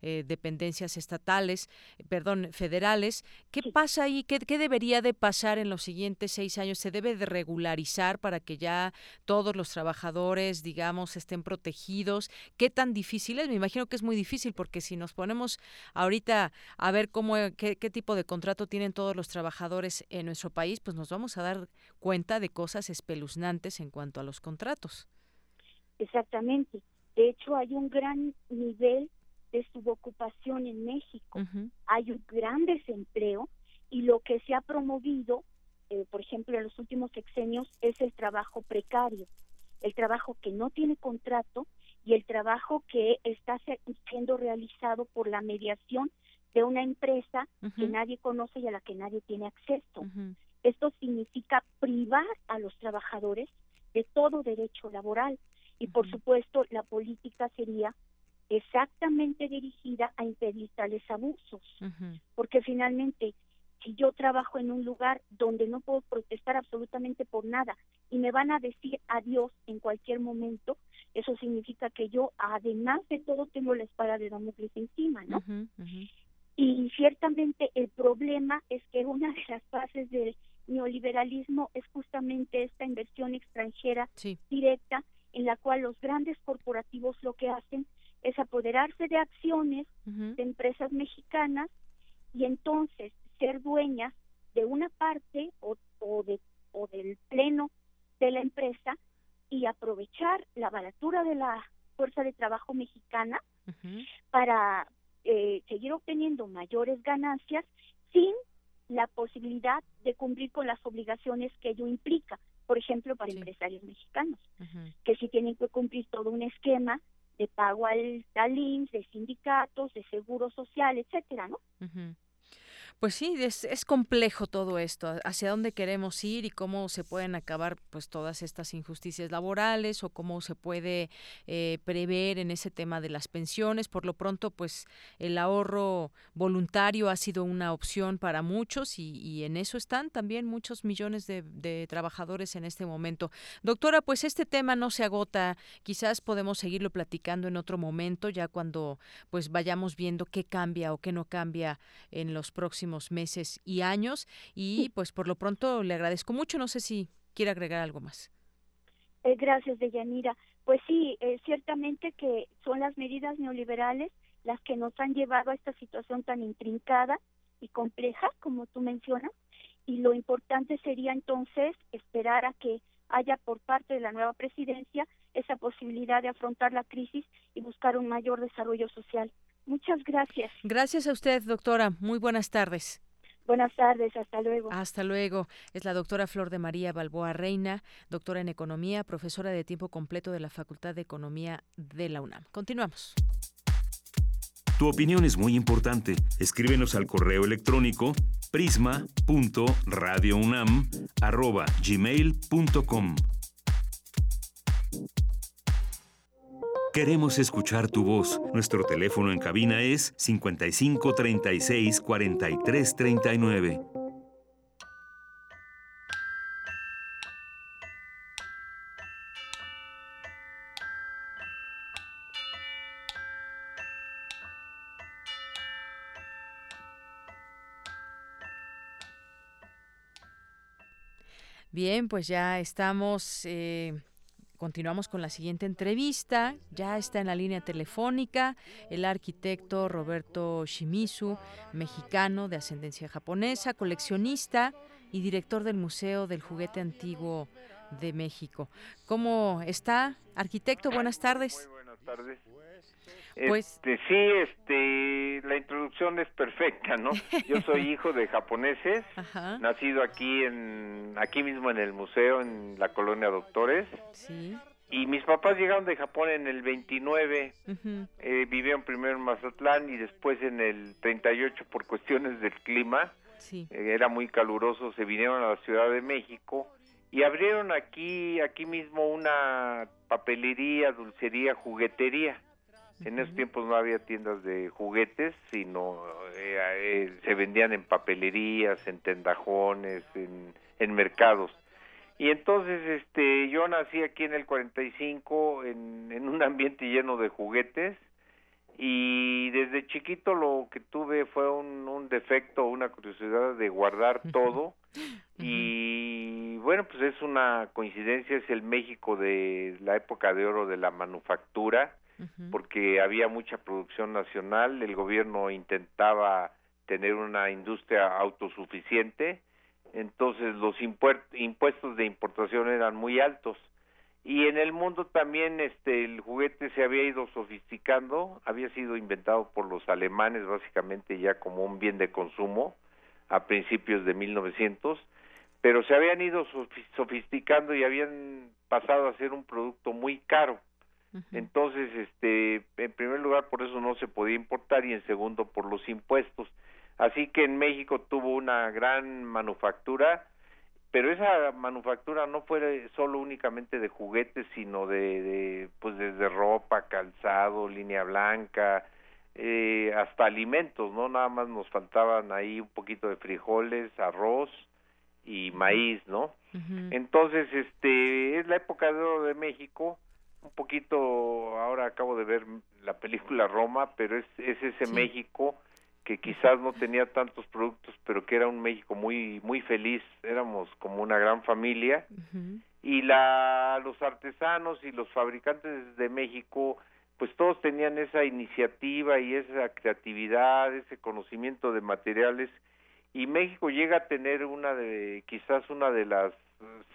[SPEAKER 1] eh, dependencias estatales, perdón, federales. ¿Qué pasa ahí? ¿Qué, debería de pasar en los siguientes seis años? ¿Se debe de regularizar para que ya todos los trabajadores, digamos, estén protegidos? ¿Qué tan difícil es? Me imagino que es muy difícil porque si nos ponemos ahorita a ver cómo, qué, qué tipo de contrato tienen todos los trabajadores en nuestro país, pues nos vamos a dar cuenta de cosas espeluznantes en cuanto a los contratos.
[SPEAKER 13] Exactamente. De hecho, hay un gran nivel de subocupación en México. Hay un gran desempleo y lo que se ha promovido, eh, por ejemplo, en los últimos sexenios, es el trabajo precario, el trabajo que no tiene contrato y el trabajo que está siendo realizado por la mediación de una empresa que nadie conoce y a la que nadie tiene acceso. Esto significa privar a los trabajadores de todo derecho laboral. Y por supuesto, la política sería exactamente dirigida a impedir tales abusos, porque finalmente si yo trabajo en un lugar donde no puedo protestar absolutamente por nada y me van a decir adiós en cualquier momento, eso significa que yo, además de todo, tengo la espada de Damocles encima, ¿no? Y ciertamente el problema es que una de las bases del neoliberalismo es justamente esta inversión extranjera directa en la cual los grandes corporativos lo que hacen es apoderarse de acciones de empresas mexicanas y entonces ser dueñas de una parte o, de, o del pleno de la empresa y aprovechar la baratura de la fuerza de trabajo mexicana para eh, seguir obteniendo mayores ganancias sin la posibilidad de cumplir con las obligaciones que ello implica, por ejemplo, para empresarios mexicanos, que si tienen que cumplir todo un esquema de pago al, al de sindicatos, de seguro social, etcétera, ¿no?
[SPEAKER 1] Pues sí, es, es, complejo todo esto, hacia dónde queremos ir y cómo se pueden acabar pues todas estas injusticias laborales o cómo se puede eh, prever en ese tema de las pensiones. Por lo pronto, pues el ahorro voluntario ha sido una opción para muchos y, y en eso están también muchos millones de, de, trabajadores en este momento. Doctora, pues este tema no se agota, quizás podemos seguirlo platicando en otro momento, ya cuando pues vayamos viendo qué cambia o qué no cambia en los próximos meses y años. Y pues por lo pronto le agradezco mucho. No sé si quiere agregar algo más.
[SPEAKER 13] Eh, gracias, Deyanira. Pues sí, eh, ciertamente que son las medidas neoliberales las que nos han llevado a esta situación tan intrincada y compleja, como tú mencionas, y lo importante sería entonces esperar a que haya por parte de la nueva presidencia esa posibilidad de afrontar la crisis y buscar un mayor desarrollo social. Muchas gracias.
[SPEAKER 1] Gracias a usted, doctora. Muy buenas tardes.
[SPEAKER 13] Buenas tardes, hasta luego.
[SPEAKER 1] Hasta luego. Es la doctora Flor de María Balboa Reina, doctora en Economía, profesora de tiempo completo de la Facultad de Economía de la UNAM. Continuamos.
[SPEAKER 2] Tu opinión es muy importante. Escríbenos al correo electrónico prisma.radiounam@gmail.com. Queremos escuchar tu voz. Nuestro teléfono en cabina es 55 36 43 39.
[SPEAKER 1] Bien, pues ya estamos eh, Continuamos con la siguiente entrevista. Ya está en la línea telefónica el arquitecto Roberto Shimizu, mexicano de ascendencia japonesa, coleccionista y director del Museo del Juguete Antiguo de México. ¿Cómo está, arquitecto? Buenas tardes.
[SPEAKER 14] Muy buenas tardes. Pues este, sí, este, la introducción es perfecta, ¿no? Yo soy hijo de japoneses, nacido aquí en, aquí mismo en el museo, en la colonia Doctores. Sí. Y mis papás llegaron de Japón en el 29, eh, vivieron primero en Mazatlán y después en el 38 por cuestiones del clima. Sí. Eh, era muy caluroso, se vinieron a la Ciudad de México y abrieron aquí, aquí mismo una papelería, dulcería, juguetería. En esos tiempos no había tiendas de juguetes, sino eh, eh, se vendían en papelerías, en tendajones, en, en mercados. Y entonces este yo nací aquí en el 45 en, en un ambiente lleno de juguetes y desde chiquito lo que tuve fue un, un defecto, una curiosidad de guardar todo. Y bueno pues es una coincidencia, es el México de la época de oro de la manufactura porque había mucha producción nacional, el gobierno intentaba tener una industria autosuficiente, entonces los impuestos de importación eran muy altos y en el mundo también este el juguete se había ido sofisticando, había sido inventado por los alemanes básicamente ya como un bien de consumo a principios de 1900, pero se habían ido sofisticando y habían pasado a ser un producto muy caro. Entonces, este, en primer lugar, por eso no se podía importar y en segundo, por los impuestos. Así que en México tuvo una gran manufactura pero esa manufactura no fue solo únicamente de juguetes, sino de, de pues desde ropa, calzado, línea blanca, eh, hasta alimentos, ¿no? Nada más nos faltaban ahí un poquito de frijoles, arroz y maíz, ¿no? Entonces, este, es la época de oro de México, un poquito, ahora acabo de ver la película Roma, pero es, es ese México que quizás no tenía tantos productos, pero que era un México muy muy feliz, éramos como una gran familia. Y la los artesanos y los fabricantes de México pues todos tenían esa iniciativa y esa creatividad, ese conocimiento de materiales. Y México llega a tener una de quizás una de las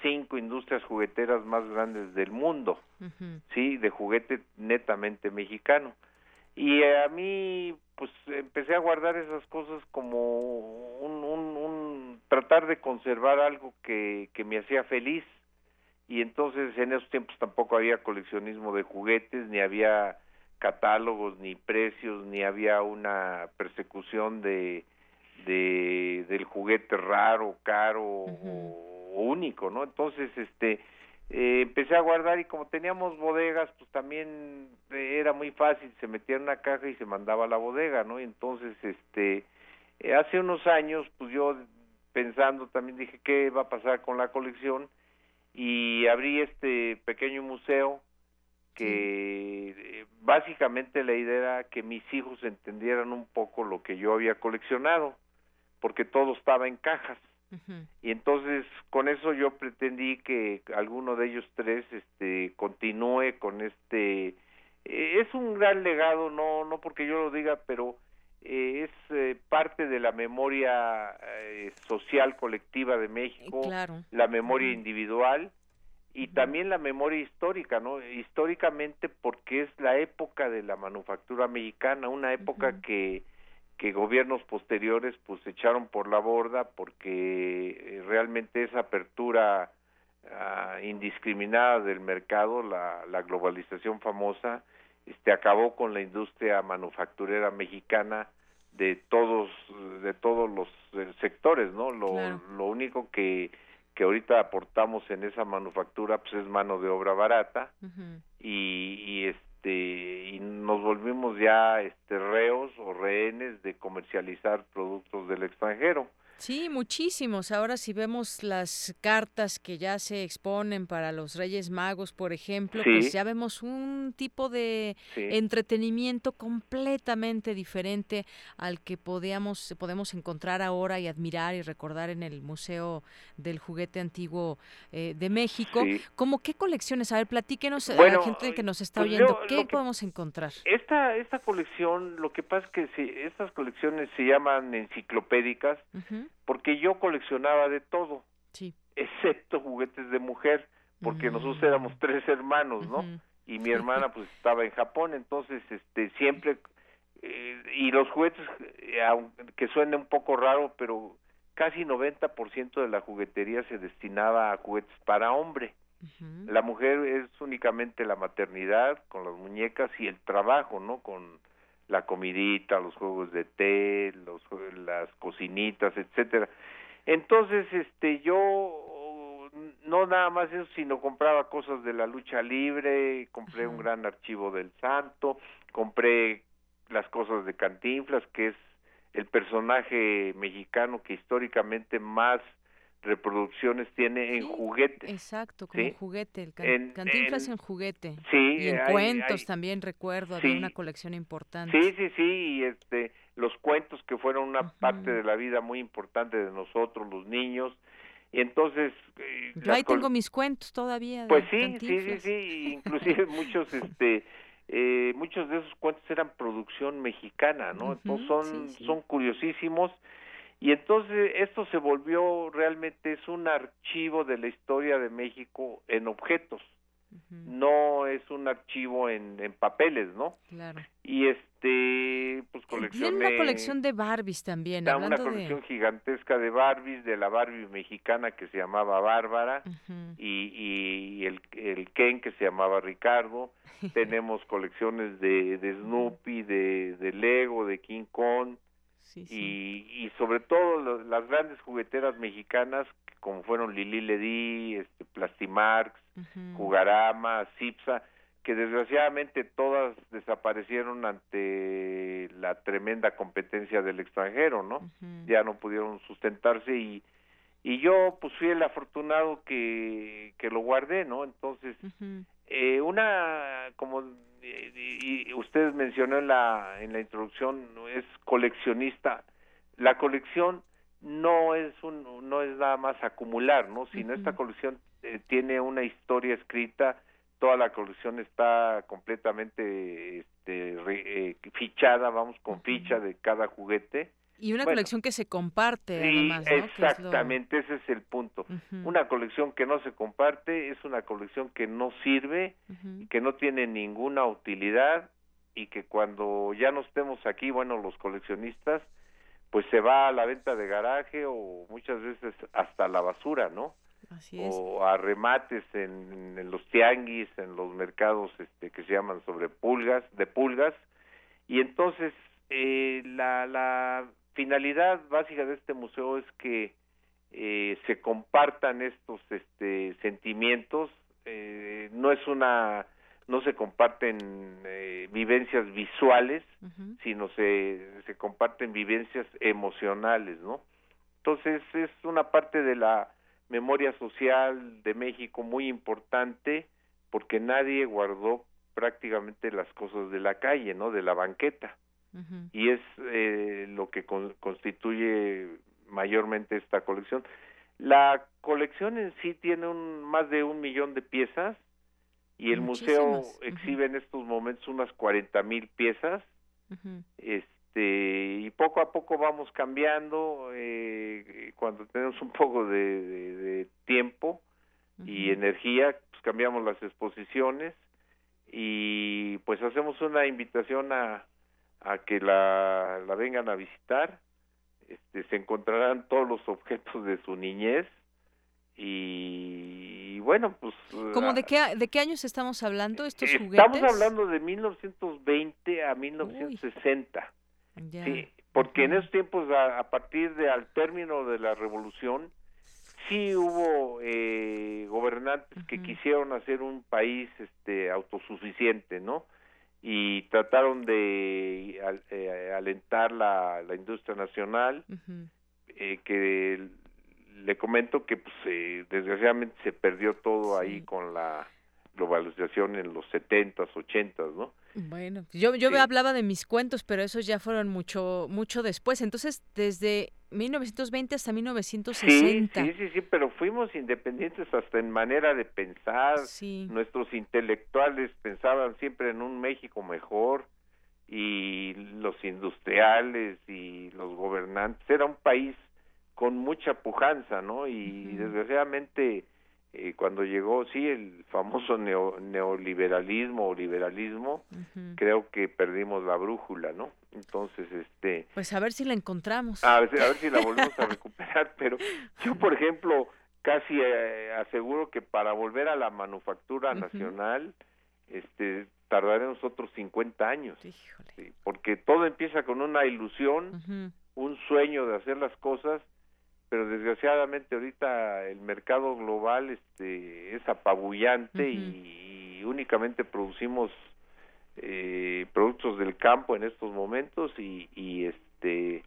[SPEAKER 14] cinco industrias jugueteras más grandes del mundo, sí, de juguete netamente mexicano. Y a mí, pues empecé a guardar esas cosas como un, un, un tratar de conservar algo que, que me hacía feliz. Y entonces en esos tiempos tampoco había coleccionismo de juguetes, ni había catálogos, ni precios, ni había una persecución de, de del juguete raro, caro o, único, ¿no? Entonces, este, eh, empecé a guardar y como teníamos bodegas, pues también eh, era muy fácil, se metía en una caja y se mandaba a la bodega, ¿no? Y entonces, este, eh, hace unos años, pues yo pensando también dije, ¿qué va a pasar con la colección? Y abrí este pequeño museo que básicamente la idea era que mis hijos entendieran un poco lo que yo había coleccionado, porque todo estaba en cajas. Y entonces con eso yo pretendí que alguno de ellos tres este continúe con este eh, es un gran legado no no porque yo lo diga pero eh, es eh, parte de la memoria social colectiva de México la memoria individual y también la memoria histórica no históricamente porque es la época de la manufactura mexicana una época que que gobiernos posteriores pues echaron por la borda porque eh, realmente esa apertura ah, indiscriminada del mercado, la, la globalización famosa, este acabó con la industria manufacturera mexicana de todos de todos los eh, sectores, ¿no? Lo, lo único que que ahorita aportamos en esa manufactura pues es mano de obra barata y, y este este, y nos volvimos ya este reos o rehenes de comercializar productos del extranjero.
[SPEAKER 1] Sí, muchísimos. Ahora si vemos las cartas que ya se exponen para los Reyes Magos, por ejemplo, pues ya vemos un tipo de entretenimiento completamente diferente al que podíamos, podemos encontrar ahora y admirar y recordar en el Museo del Juguete Antiguo eh, de México. ¿Cómo qué colecciones? A ver, platíquenos a la gente que nos está pues oyendo, ¿qué podemos encontrar?
[SPEAKER 14] Esta, esta colección, lo que pasa es que si, estas colecciones se llaman enciclopédicas, porque yo coleccionaba de todo, excepto juguetes de mujer, porque mm. nosotros éramos tres hermanos, ¿no? Y mi hermana pues estaba en Japón, entonces este siempre eh, y los juguetes eh, aunque suene un poco raro, pero casi 90% de la juguetería se destinaba a juguetes para hombre. La mujer es únicamente la maternidad con las muñecas y el trabajo, ¿no? Con la comidita, los juegos de té, los las cocinitas, etcétera. Entonces, este yo no nada más eso, sino compraba cosas de la lucha libre, compré un gran archivo del Santo, compré las cosas de Cantinflas, que es el personaje mexicano que históricamente más reproducciones tiene en juguete.
[SPEAKER 1] Exacto, como juguete, el Cantinflas en, juguete. Sí, y en cuentos también recuerdo, había una colección importante.
[SPEAKER 14] Sí, sí, sí, y este los cuentos que fueron una parte de la vida muy importante de nosotros los niños. Y entonces
[SPEAKER 1] eh, Yo ahí tengo mis cuentos todavía.
[SPEAKER 14] Pues sí, sí, sí, sí, inclusive muchos este eh, muchos de esos cuentos eran producción mexicana, ¿no? Entonces son son curiosísimos y entonces esto se volvió realmente es un archivo de la historia de México en objetos, no es un archivo en, en papeles, ¿no?
[SPEAKER 1] Claro.
[SPEAKER 14] Y este, pues coleccioné...
[SPEAKER 1] Tiene una colección de Barbies también,
[SPEAKER 14] da una colección gigantesca de Barbies, de la Barbie mexicana que se llamaba Bárbara y, y el, el Ken que se llamaba Ricardo. Tenemos colecciones de, de Snoopy, de, de Lego, de King Kong, Y, sobre todo las grandes jugueteras mexicanas como fueron Lili Ledi, este, Plastimarx, Jugarama, Cipsa, que desgraciadamente todas desaparecieron ante la tremenda competencia del extranjero, ¿no? Ya no pudieron sustentarse y y yo pues fui el afortunado que, que lo guardé, ¿no? Entonces, eh, una, y, ustedes mencionó en la, en la introducción, es coleccionista. La colección no es un, no es nada más acumular, ¿no? Sino esta colección eh, tiene una historia escrita, toda la colección está completamente este, eh, fichada, vamos con ficha de cada juguete
[SPEAKER 1] y una colección que se comparte, además,
[SPEAKER 14] ¿no? Exactamente, ese es el punto. Una colección que no se comparte es una colección que no sirve, que no tiene ninguna utilidad y que cuando ya no estemos aquí, bueno, los coleccionistas, pues se va a la venta de garaje o muchas veces hasta la basura, ¿no?
[SPEAKER 1] Así es.
[SPEAKER 14] O a remates en, en, los tianguis, en los mercados este, que se llaman sobre pulgas, de pulgas. Y entonces eh, la, la finalidad básica de este museo es que eh, se compartan estos este, sentimientos eh, no es una no se comparten eh, vivencias visuales sino se se comparten vivencias emocionales no entonces es una parte de la memoria social de México muy importante porque nadie guardó prácticamente las cosas de la calle no de la banqueta. Y es eh, lo que constituye mayormente esta colección. La colección en sí tiene un, más de un millón de piezas y el museo exhibe en estos momentos unas cuarenta mil piezas. Este y poco a poco vamos cambiando eh, cuando tenemos un poco de, tiempo y energía, pues cambiamos las exposiciones y pues hacemos una invitación a a que la, la vengan a visitar. Este, se encontrarán todos los objetos de su niñez y, bueno, pues...
[SPEAKER 1] ¿Cómo de qué, de qué años estamos hablando estos
[SPEAKER 14] juguetes? Estamos hablando de 1920 a 1960. Sí, porque en esos tiempos, a, partir de al término de la revolución, sí hubo eh, gobernantes que quisieron hacer un país este autosuficiente, ¿no? y trataron de eh, alentar la, la, industria nacional eh, que le comento que pues eh, desgraciadamente se perdió todo ahí con la globalización en los setentas, ochentas, ¿no?
[SPEAKER 1] Bueno, yo, yo hablaba de mis cuentos, pero esos ya fueron mucho, mucho después. Entonces, desde 1920 hasta 1960.
[SPEAKER 14] Sí, sí, sí, sí, pero fuimos independientes hasta en manera de pensar. Nuestros intelectuales pensaban siempre en un México mejor y los industriales y los gobernantes. Era un país con mucha pujanza, ¿no? Y desgraciadamente eh, cuando llegó, sí, el famoso neoliberalismo o liberalismo, creo que perdimos la brújula, ¿no? Entonces, este...
[SPEAKER 1] Pues a ver si la encontramos.
[SPEAKER 14] A ver, a ver si la volvemos a recuperar, pero yo, por ejemplo, casi eh, aseguro que para volver a la manufactura nacional, este, tardaremos otros 50 años. porque todo empieza con una ilusión, un sueño de hacer las cosas pero desgraciadamente ahorita el mercado global este es apabullante y, únicamente producimos eh, productos del campo en estos momentos y, y este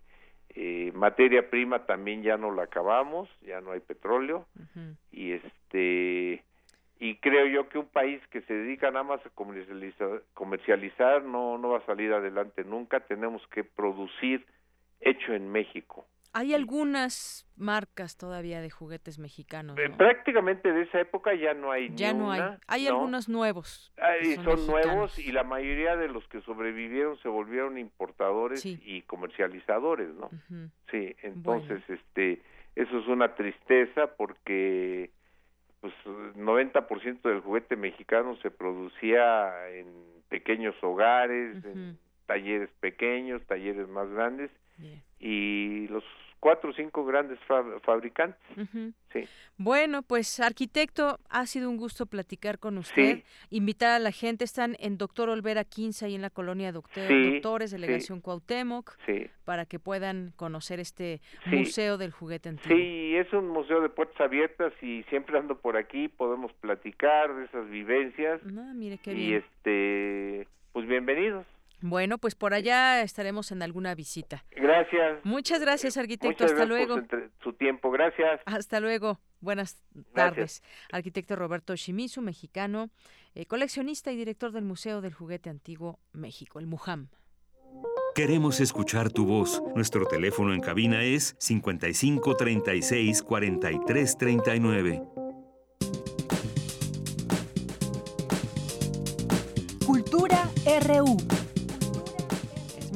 [SPEAKER 14] eh, materia prima también ya no la acabamos ya no hay petróleo y este y creo yo que un país que se dedica nada más a comercializar, comercializar no no va a salir adelante nunca. Tenemos que producir hecho en México
[SPEAKER 1] hay algunas marcas todavía de juguetes mexicanos.
[SPEAKER 14] Prácticamente de esa época ya no hay.
[SPEAKER 1] Ya no hay. Hay algunos nuevos.
[SPEAKER 14] son, nuevos y la mayoría de los que sobrevivieron se volvieron importadores y comercializadores, ¿no? Sí, entonces, este, eso es una tristeza porque pues 90% del juguete mexicano se producía en pequeños hogares, en talleres pequeños, talleres más grandes y los cuatro o cinco grandes fabricantes. sí.
[SPEAKER 1] Bueno, pues arquitecto, ha sido un gusto platicar con usted. Invitar a la gente, están en Doctor Olvera 15 y en la colonia Doctor, Doctores, Delegación Cuauhtémoc, para que puedan conocer este Museo del Juguete Antiguo.
[SPEAKER 14] Sí, es un museo de puertas abiertas y siempre ando por aquí, podemos platicar de esas vivencias.
[SPEAKER 1] Ah, mire qué
[SPEAKER 14] y este, pues bienvenidos.
[SPEAKER 1] Bueno, pues por allá estaremos en alguna visita.
[SPEAKER 14] Gracias.
[SPEAKER 1] Muchas gracias, arquitecto. Hasta luego.
[SPEAKER 14] Por su tiempo, gracias.
[SPEAKER 1] Hasta luego. Buenas tardes. Arquitecto Roberto Shimizu, mexicano, eh, coleccionista y director del Museo del Juguete Antiguo México, el MUJAM.
[SPEAKER 2] Queremos escuchar tu voz. Nuestro teléfono en cabina es 55 36 43 39.
[SPEAKER 3] Cultura RU.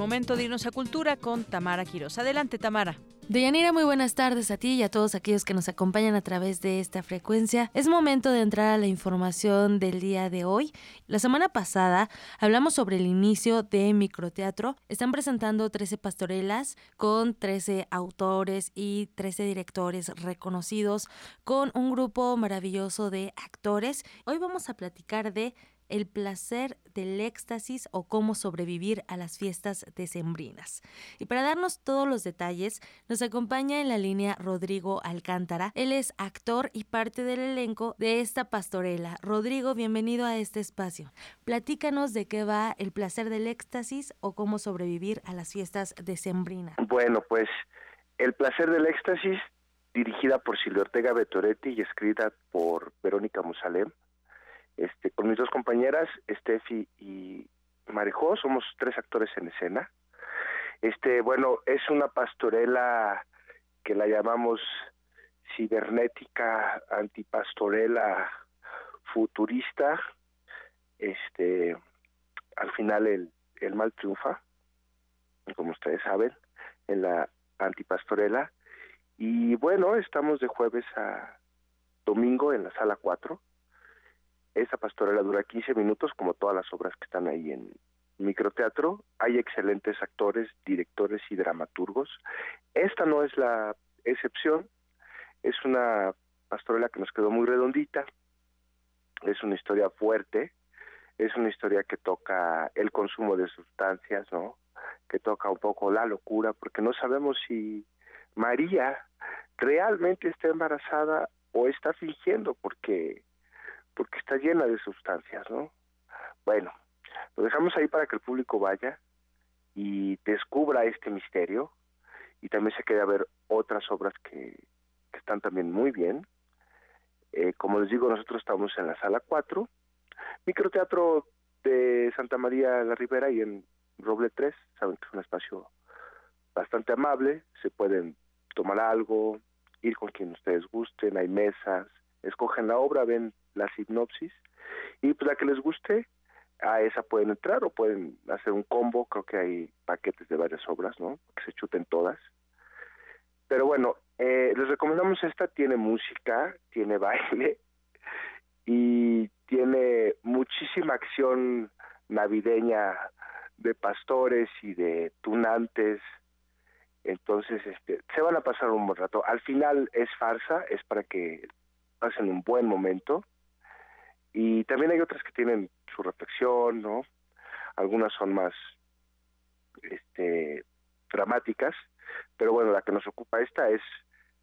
[SPEAKER 1] Momento de irnos a Cultura con Tamara Quiroz. Adelante, Tamara.
[SPEAKER 15] Deyanira, muy buenas tardes a ti y a todos aquellos que nos acompañan a través de esta frecuencia. Es momento de entrar a la información del día de hoy. La semana pasada hablamos sobre el inicio de microteatro. Están presentando 13 pastorelas con 13 autores y 13 directores reconocidos con un grupo maravilloso de actores. Hoy vamos a platicar de el placer del éxtasis o cómo sobrevivir a las fiestas decembrinas. Y para darnos todos los detalles, nos acompaña en la línea Rodrigo Alcántara. Él es actor y parte del elenco de esta pastorela. Rodrigo, bienvenido a este espacio. Platícanos de qué va el placer del éxtasis o cómo sobrevivir a las fiestas decembrinas.
[SPEAKER 16] Bueno, pues el placer del éxtasis, dirigida por Silvia Ortega Betoretti y escrita por Verónica Musalem, este, con mis dos compañeras, Steffi y Marijó, somos tres actores en escena. Este, bueno, es una pastorela que la llamamos cibernética, antipastorela, futurista. Este, al final el, el mal triunfa, como ustedes saben, en la antipastorela. Y bueno, estamos de jueves a domingo en la sala 4 esa pastorela dura 15 minutos, como todas las obras que están ahí en microteatro. Hay excelentes actores, directores y dramaturgos. Esta no es la excepción. Es una pastorela que nos quedó muy redondita. Es una historia fuerte. Es una historia que toca el consumo de sustancias, ¿no? Que toca un poco la locura, porque no sabemos si María realmente está embarazada o está fingiendo, porque porque está llena de sustancias, ¿no? Bueno, lo dejamos ahí para que el público vaya y descubra este misterio y también se quede a ver otras obras que, están también muy bien. Eh, como les digo, nosotros estamos en la sala 4, microteatro de Santa María la Ribera y en Roble 3, saben que es un espacio bastante amable, se pueden tomar algo, ir con quien ustedes gusten, hay mesas, escogen la obra, ven la sinopsis y pues la que les guste a esa pueden entrar o pueden hacer un combo, creo que hay paquetes de varias obras, ¿no? Que se chuten todas. Pero bueno, eh, les recomendamos esta, tiene música, tiene baile y tiene muchísima acción navideña de pastores y de tunantes. Entonces, este, se van a pasar un buen rato. Al final es farsa, es para que pasen un buen momento y también hay otras que tienen su reflexión, ¿no? Algunas son más este, dramáticas, pero bueno, la que nos ocupa esta es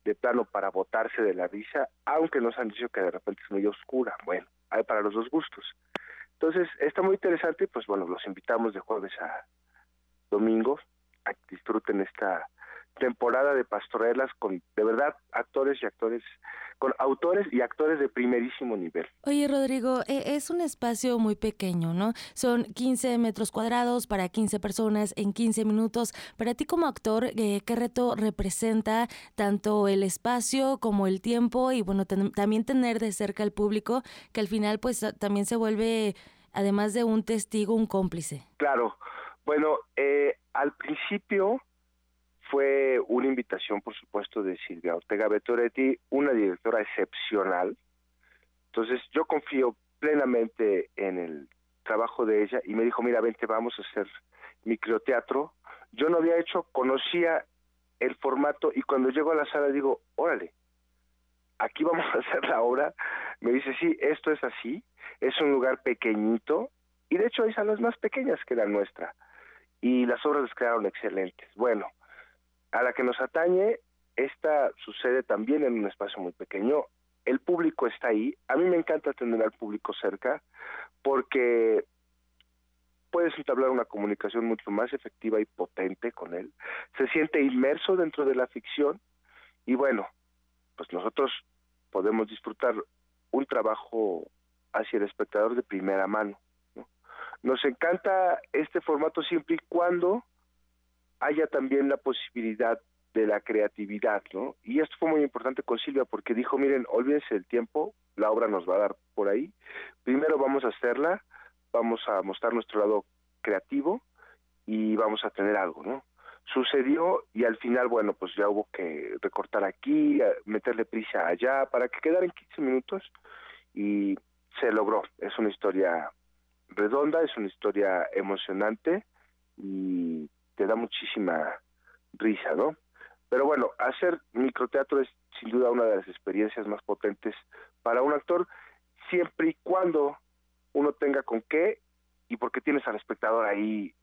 [SPEAKER 16] de plano para botarse de la risa, aunque nos han dicho que de repente es muy oscura. Bueno, hay para los dos gustos. Entonces, está muy interesante y pues bueno, los invitamos de jueves a domingo a que disfruten esta temporada de pastorelas con de verdad actores y actores con autores y actores de primerísimo nivel.
[SPEAKER 15] Oye, Rodrigo, e, es un espacio muy pequeño, ¿no? Son 15 metros cuadrados para 15 personas en 15 minutos. Para ti como actor, eh, ¿qué reto representa tanto el espacio como el tiempo y, bueno, también tener de cerca al público, que al final, pues, también se vuelve, además de un testigo, un cómplice?
[SPEAKER 16] Claro. Bueno, eh, al principio fue una invitación, por supuesto, de Silvia Ortega Betoretti, una directora excepcional. Entonces yo confío plenamente en el trabajo de ella y me dijo, mira, vente, vamos a hacer microteatro. Yo no había hecho, conocía el formato y cuando llego a la sala digo, órale, aquí vamos a hacer la obra. Me dice, sí, esto es así, es un lugar pequeñito y de hecho hay salas más pequeñas que la nuestra y las obras les quedaron excelentes. Bueno, a la que nos atañe, esta sucede también en un espacio muy pequeño. El público está ahí. A mí me encanta tener al público cerca porque puedes entablar una comunicación mucho más efectiva y potente con él. Se siente inmerso dentro de la ficción y bueno, pues nosotros podemos disfrutar un trabajo hacia el espectador de primera mano. Nos encanta este formato siempre y cuando haya también la posibilidad de la creatividad, ¿no? Y esto fue muy importante con Silvia porque dijo, miren, olvídense del tiempo, la obra nos va a dar por ahí. Primero vamos a hacerla, vamos a mostrar nuestro lado creativo y vamos a tener algo, ¿no? Sucedió y al final, bueno, pues ya hubo que recortar aquí, meterle prisa allá para que quedara en 15 minutos y se logró. Es una historia redonda, es una historia emocionante y te da muchísima risa, ¿no? Pero bueno, hacer microteatro es sin duda una de las experiencias más potentes para un actor, siempre y cuando uno tenga con qué y porque tienes al espectador ahí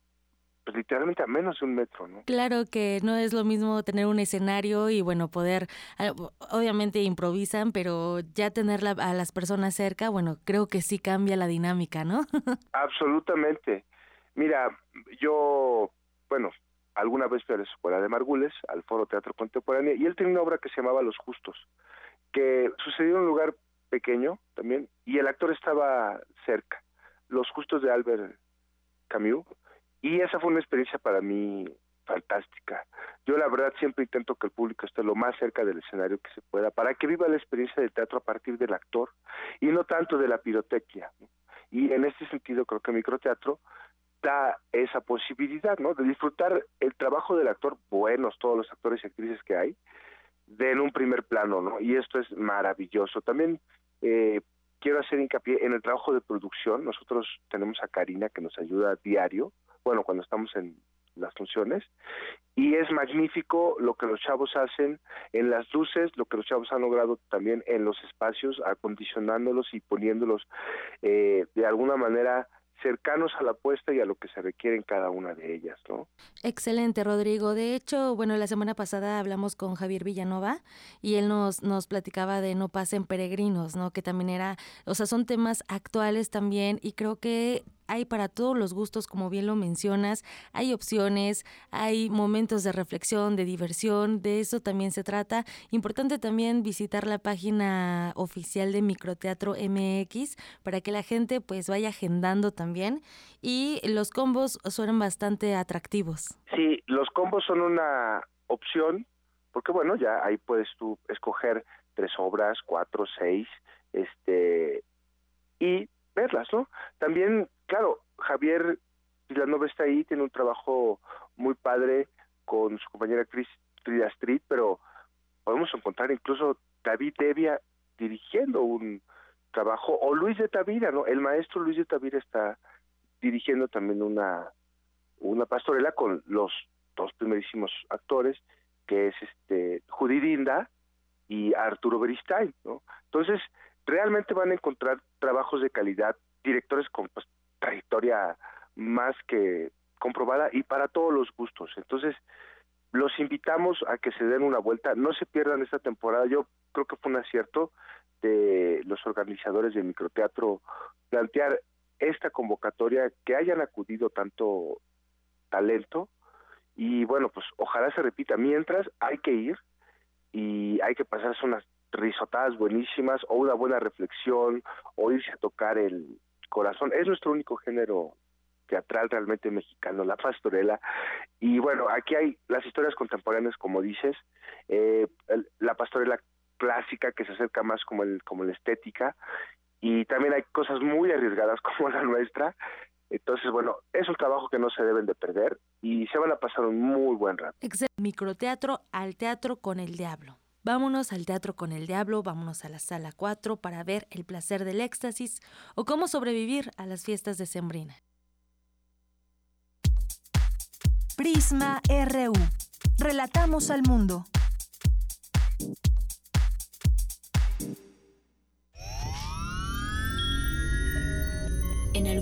[SPEAKER 16] pues literalmente a menos de un metro, ¿no?
[SPEAKER 15] Claro que no es lo mismo tener un escenario y bueno, poder, ah, obviamente improvisan, pero ya tener a las personas cerca, bueno, creo que sí cambia la dinámica, ¿no?
[SPEAKER 16] Absolutamente. Mira, yo, bueno, alguna vez fui a la escuela de Margules, al Foro Teatro Contemporáneo, y él tenía una obra que se llamaba Los Justos, que sucedió en un lugar pequeño también, y el actor estaba cerca. Los Justos de Albert Camus, y esa fue una experiencia para mí fantástica. Yo la verdad siempre intento que el público esté lo más cerca del escenario que se pueda, para que viva la experiencia del teatro a partir del actor y no tanto de la pirotecnia. Y en este sentido creo que el microteatro da esa posibilidad, ¿no? De disfrutar el trabajo del actor, buenos todos los actores y actrices que hay, de en un primer plano, ¿no? Y esto es maravilloso. También eh, quiero hacer hincapié en el trabajo de producción. Nosotros tenemos a Karina que nos ayuda a diario, bueno, cuando estamos en las funciones, y es magnífico lo que los chavos hacen en las luces, lo que los chavos han logrado también en los espacios, acondicionándolos y poniéndolos eh, de alguna manera cercanos a la apuesta y a lo que se requiere en cada una de ellas, ¿no?
[SPEAKER 15] Excelente, Rodrigo. De hecho, bueno, la semana pasada hablamos con Javier Villanova y él nos, platicaba de No pasen peregrinos, ¿no? Que también era, o sea, son temas actuales también y creo que hay para todos los gustos, como bien lo mencionas, hay opciones, hay momentos de reflexión, de diversión, de eso también se trata. Importante también visitar la página oficial de Microteatro MX para que la gente pues vaya agendando también y los combos suenan bastante atractivos.
[SPEAKER 16] Sí, los combos son una opción porque bueno, ya ahí puedes tú escoger tres obras, cuatro, seis, este y verlas, ¿no? También claro, Javier Villanova está ahí, tiene un trabajo muy padre con su compañera Chris Street, pero podemos encontrar incluso David Devia dirigiendo un trabajo, o Luis de Tavira, ¿no? El maestro Luis de Tavira está dirigiendo también una, una pastorela con los dos primerísimos actores, que es este Judy Dinda y Arturo Beristain, ¿no? Entonces, realmente van a encontrar trabajos de calidad, directores con pues, trayectoria más que comprobada y para todos los gustos. Entonces, los invitamos a que se den una vuelta, no se pierdan esta temporada. Yo creo que fue un acierto de los organizadores del microteatro plantear esta convocatoria, que hayan acudido tanto talento y bueno, pues ojalá se repita. Mientras hay que ir y hay que pasarse unas risotadas buenísimas o una buena reflexión o irse a tocar el, corazón. Es nuestro único género teatral realmente mexicano, la pastorela. Y bueno, aquí hay las historias contemporáneas, como dices, eh, la pastorela clásica que se acerca más como el como la estética y también hay cosas muy arriesgadas como la nuestra. Entonces, bueno, es un trabajo que no se deben de perder y se van a pasar un muy buen rato.
[SPEAKER 15] Microteatro al teatro con el diablo. Vámonos al teatro con el diablo, vámonos a la sala 4 para ver el placer del éxtasis o cómo sobrevivir a las fiestas de Sembrina.
[SPEAKER 3] Prisma RU. Relatamos al mundo.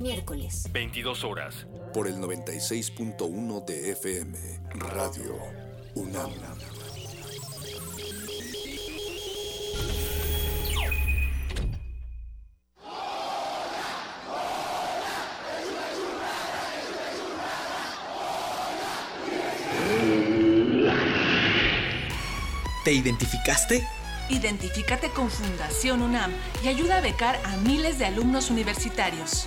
[SPEAKER 17] Miércoles.
[SPEAKER 18] 22 horas.
[SPEAKER 19] Por el 96.1 de FM. Radio UNAM.
[SPEAKER 20] ¿Te identificaste?
[SPEAKER 3] Identifícate con Fundación UNAM y ayuda a becar a miles de alumnos universitarios.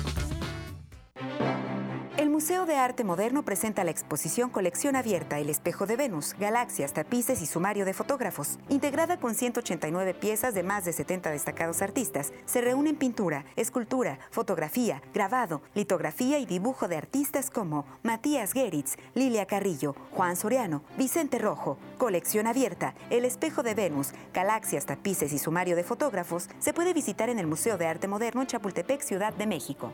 [SPEAKER 21] Museo de Arte Moderno presenta la exposición Colección Abierta El Espejo de Venus, Galaxias, Tapices y Sumario de Fotógrafos. Integrada con 189 piezas de más de 70 destacados artistas, se reúnen pintura, escultura, fotografía, grabado, litografía y dibujo de artistas como Matías Geritz, Lilia Carrillo, Juan Soriano, Vicente Rojo. Colección Abierta El Espejo de Venus, Galaxias, Tapices y Sumario de Fotógrafos se puede visitar en el Museo de Arte Moderno en Chapultepec, Ciudad de México.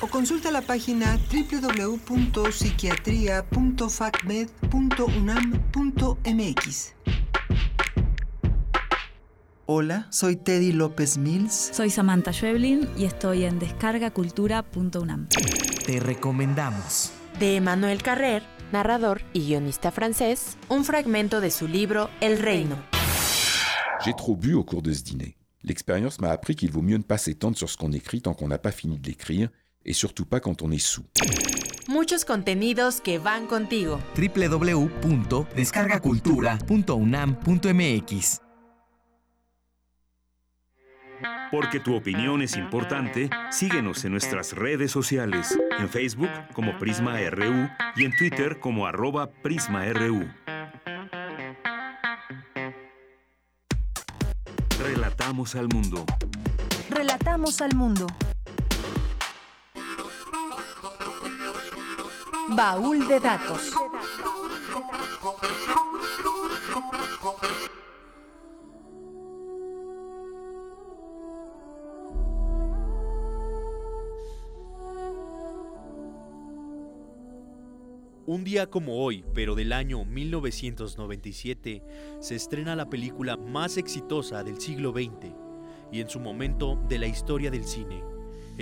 [SPEAKER 22] o consulta la página www.psiquiatria.facmed.unam.mx.
[SPEAKER 23] Hola, soy Teddy López Mills.
[SPEAKER 24] Soy Samantha Schweblin y estoy en descargacultura.unam.
[SPEAKER 23] Te recomendamos.
[SPEAKER 25] De Emmanuel Carrer, narrador y guionista francés, un fragmento de su libro El Reino.
[SPEAKER 26] J'ai trop bu au cours de ce dîner. L'expérience m'a appris qu'il vaut mieux ne pas s'étendre sur ce qu'on écrit tant qu'on n'a pas fini de l'écrire et surtout pas quand on est sous.
[SPEAKER 25] Muchos contenidos que van contigo.
[SPEAKER 23] www.descargacultura.unam.mx
[SPEAKER 2] Porque tu opinión es importante, síguenos en nuestras redes sociales, en Facebook como Prisma RU y en Twitter como arroba PrismaRU. Relatamos al mundo.
[SPEAKER 3] Relatamos al mundo. Baúl de datos.
[SPEAKER 27] Un día como hoy, pero del año 1997, se estrena la película más exitosa del siglo XX y en su momento de la historia del cine,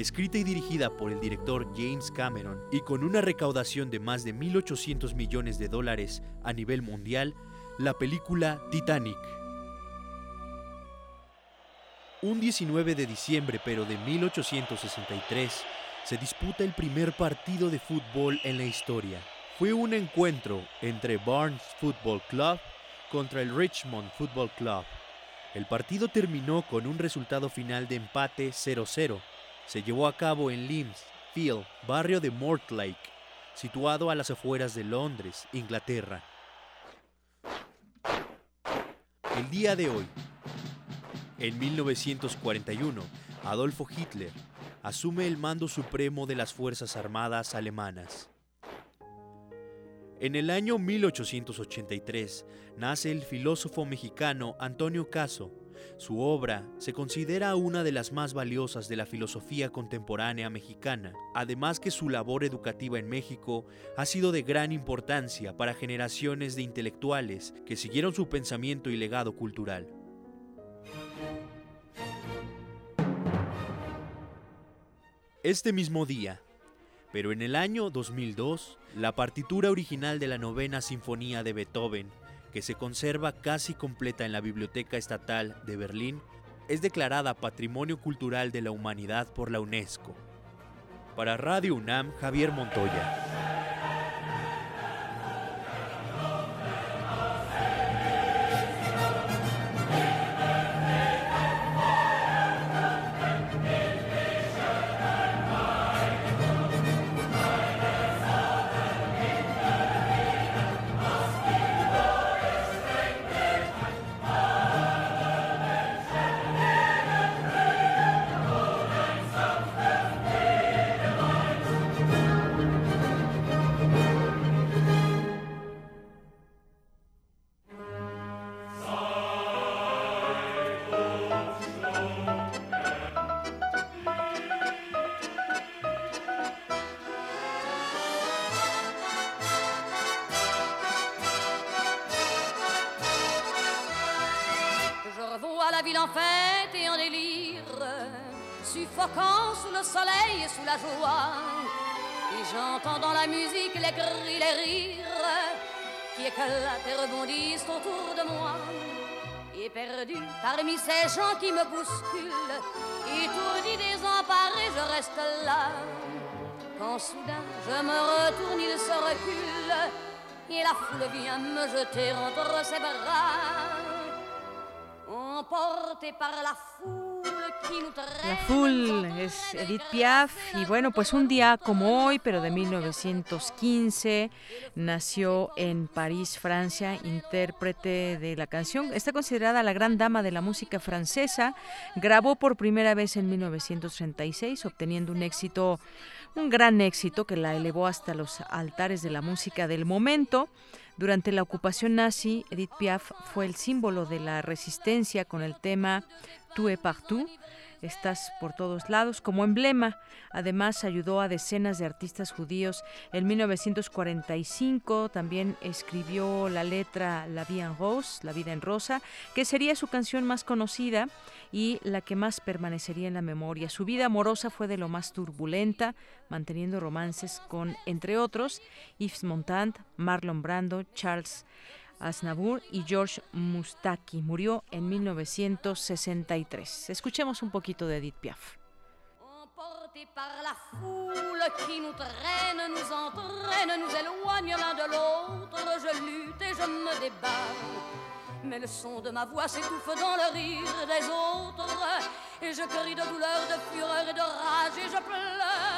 [SPEAKER 27] escrita y dirigida por el director James Cameron y con una recaudación de más de 1.800 millones de dólares a nivel mundial, la película Titanic. Un 19 de diciembre pero de 1863 se disputa el primer partido de fútbol en la historia. Fue un encuentro entre Barnes Football Club contra el Richmond Football Club. El partido terminó con un resultado final de empate 0-0 se llevó a cabo en Lims Field, barrio de Mortlake, situado a las afueras de Londres, Inglaterra. El día de hoy, En 1941, Adolfo Hitler asume el mando supremo de las Fuerzas Armadas alemanas. En el año 1883 nace el filósofo mexicano Antonio Caso. Su obra se considera una de las más valiosas de la filosofía contemporánea mexicana, además que su labor educativa en México ha sido de gran importancia para generaciones de intelectuales que siguieron su pensamiento y legado cultural. Este mismo día, pero en el año 2002, la partitura original de la novena sinfonía de Beethoven, que se conserva casi completa en la Biblioteca Estatal de Berlín, es declarada Patrimonio Cultural de la Humanidad por la UNESCO. Para Radio UNAM, Javier Montoya.
[SPEAKER 28] Parmi ces gens qui me bousculent, étourdi, désemparé, je reste là. Quand soudain je me retourne, il se recule, et la foule vient me jeter entre ses bras, emporté par la foule.
[SPEAKER 1] La Full es Edith Piaf y bueno, pues un día como hoy, pero de 1915, nació en París, Francia, intérprete de la canción. Está considerada la gran dama de la música francesa. Grabó por primera vez en 1936, obteniendo un éxito, un gran éxito que la elevó hasta los altares de la música del momento. Durante la ocupación nazi, Edith Piaf fue el símbolo de la resistencia con el tema Tu es partout Estás por todos lados como emblema. Además, ayudó a decenas de artistas judíos. En 1945 también escribió la letra La Vie en Rose, La Vida en Rosa, que sería su canción más conocida y la que más permanecería en la memoria. Su vida amorosa fue de lo más turbulenta, manteniendo romances con, entre otros, Yves Montand, Marlon Brando, Charles Aznavour y George Mustaki. Murió en 1963. Escuchemos un poquito de Edith Piaf.
[SPEAKER 28] par la foule qui nous traîne, nous entraîne, nous éloigne l'un de l'autre. Je lutte et je me débat. Mais le son de ma voix s'étouffe dans le rire des autres. Et je crie de douleur, de fureur et de rage et je pleure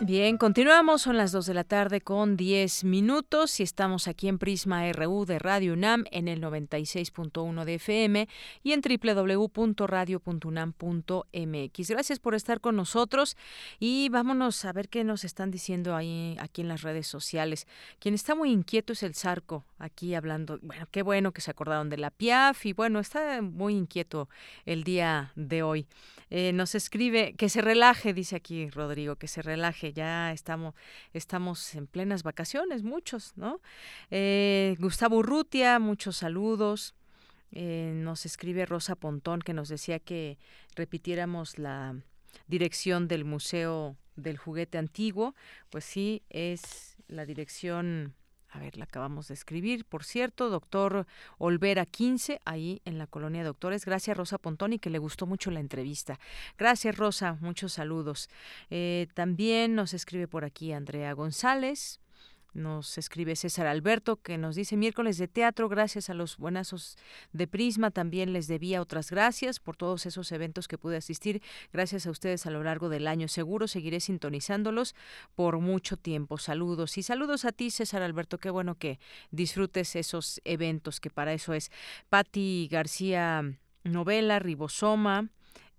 [SPEAKER 1] Bien, continuamos, son las 2 de la tarde con 10 minutos y estamos aquí en Prisma RU de Radio UNAM en el 96.1 de FM y en www.radio.unam.mx. Gracias por estar con nosotros y vámonos a ver qué nos están diciendo ahí aquí en las redes sociales. Quien está muy inquieto es el Zarco, aquí hablando, bueno, qué bueno que se acordaron de la PIAF y bueno, está muy inquieto el día de hoy. Eh, nos escribe que se relaje, dice aquí Rodrigo, que se relaje. Ya estamos, estamos en plenas vacaciones, muchos, ¿no? Eh, Gustavo Urrutia, muchos saludos. Eh, nos escribe Rosa Pontón que nos decía que repitiéramos la dirección del Museo del Juguete Antiguo. Pues sí, es la dirección a ver, la acabamos de escribir, por cierto, doctor Olvera 15, ahí en la colonia de doctores. Gracias, Rosa Pontoni, que le gustó mucho la entrevista. Gracias, Rosa, muchos saludos. Eh, también nos escribe por aquí Andrea González. Nos escribe César Alberto que nos dice miércoles de teatro, gracias a los buenazos de Prisma, también les debía otras gracias por todos esos eventos que pude asistir. Gracias a ustedes a lo largo del año. Seguro seguiré sintonizándolos por mucho tiempo. Saludos y saludos a ti, César Alberto. Qué bueno que disfrutes esos eventos, que para eso es. Patti García Novela, Ribosoma.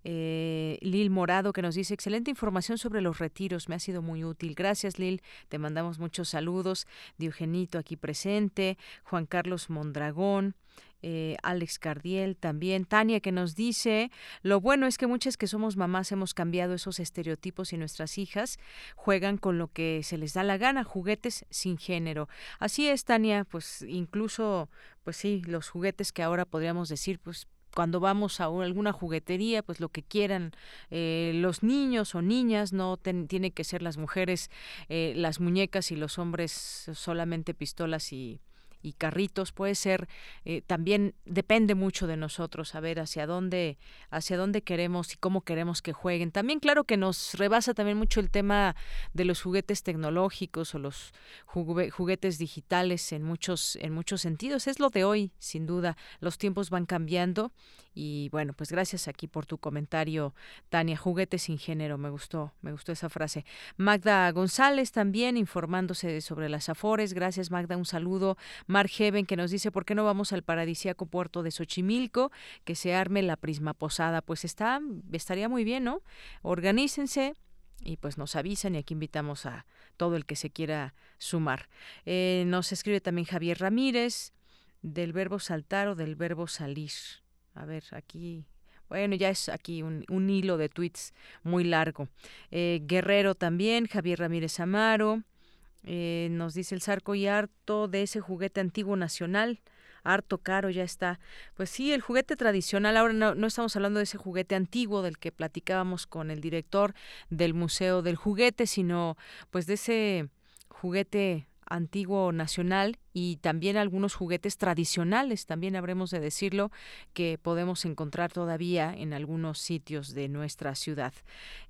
[SPEAKER 1] Eh, Lil Morado que nos dice excelente información sobre los retiros, me ha sido muy útil. Gracias Lil, te mandamos muchos saludos. Diogenito aquí presente, Juan Carlos Mondragón. Eh, Alex Cardiel también, Tania que nos dice, lo bueno es que muchas que somos mamás hemos cambiado esos estereotipos y nuestras hijas juegan con lo que se les da la gana, juguetes sin género. Así es, Tania, pues incluso, pues sí, los juguetes que ahora podríamos decir, pues cuando vamos a alguna juguetería, pues lo que quieran eh, los niños o niñas, no tiene que ser las mujeres, eh, las muñecas y los hombres solamente pistolas y, y carritos puede ser eh, también depende mucho de nosotros saber hacia dónde hacia dónde queremos y cómo queremos que jueguen también claro que nos rebasa también mucho el tema de los juguetes tecnológicos o los juguetes digitales en muchos en muchos sentidos es lo de hoy sin duda los tiempos van cambiando y bueno, pues gracias aquí por tu comentario, Tania. Juguetes sin género, me gustó, me gustó esa frase. Magda González también informándose sobre las afores. Gracias, Magda. Un saludo. Mar Heaven que nos dice, ¿por qué no vamos al paradisíaco puerto de Xochimilco? Que se arme la prisma posada. Pues está, estaría muy bien, ¿no? Organícense y pues nos avisan y aquí invitamos a todo el que se quiera sumar. Eh, nos escribe también Javier Ramírez del verbo saltar o del verbo salir. A ver, aquí bueno, ya es aquí un, hilo de tweets muy largo. Eh, Guerrero también, Javier Ramírez Amaro, eh, nos dice el Zarco y harto de ese juguete antiguo nacional, harto caro ya está. Pues sí, el juguete tradicional, ahora no, no estamos hablando de ese juguete antiguo del que platicábamos con el director del Museo del Juguete, sino pues de ese juguete antiguo nacional y también algunos juguetes tradicionales, también habremos de decirlo, que podemos encontrar todavía en algunos sitios de nuestra ciudad.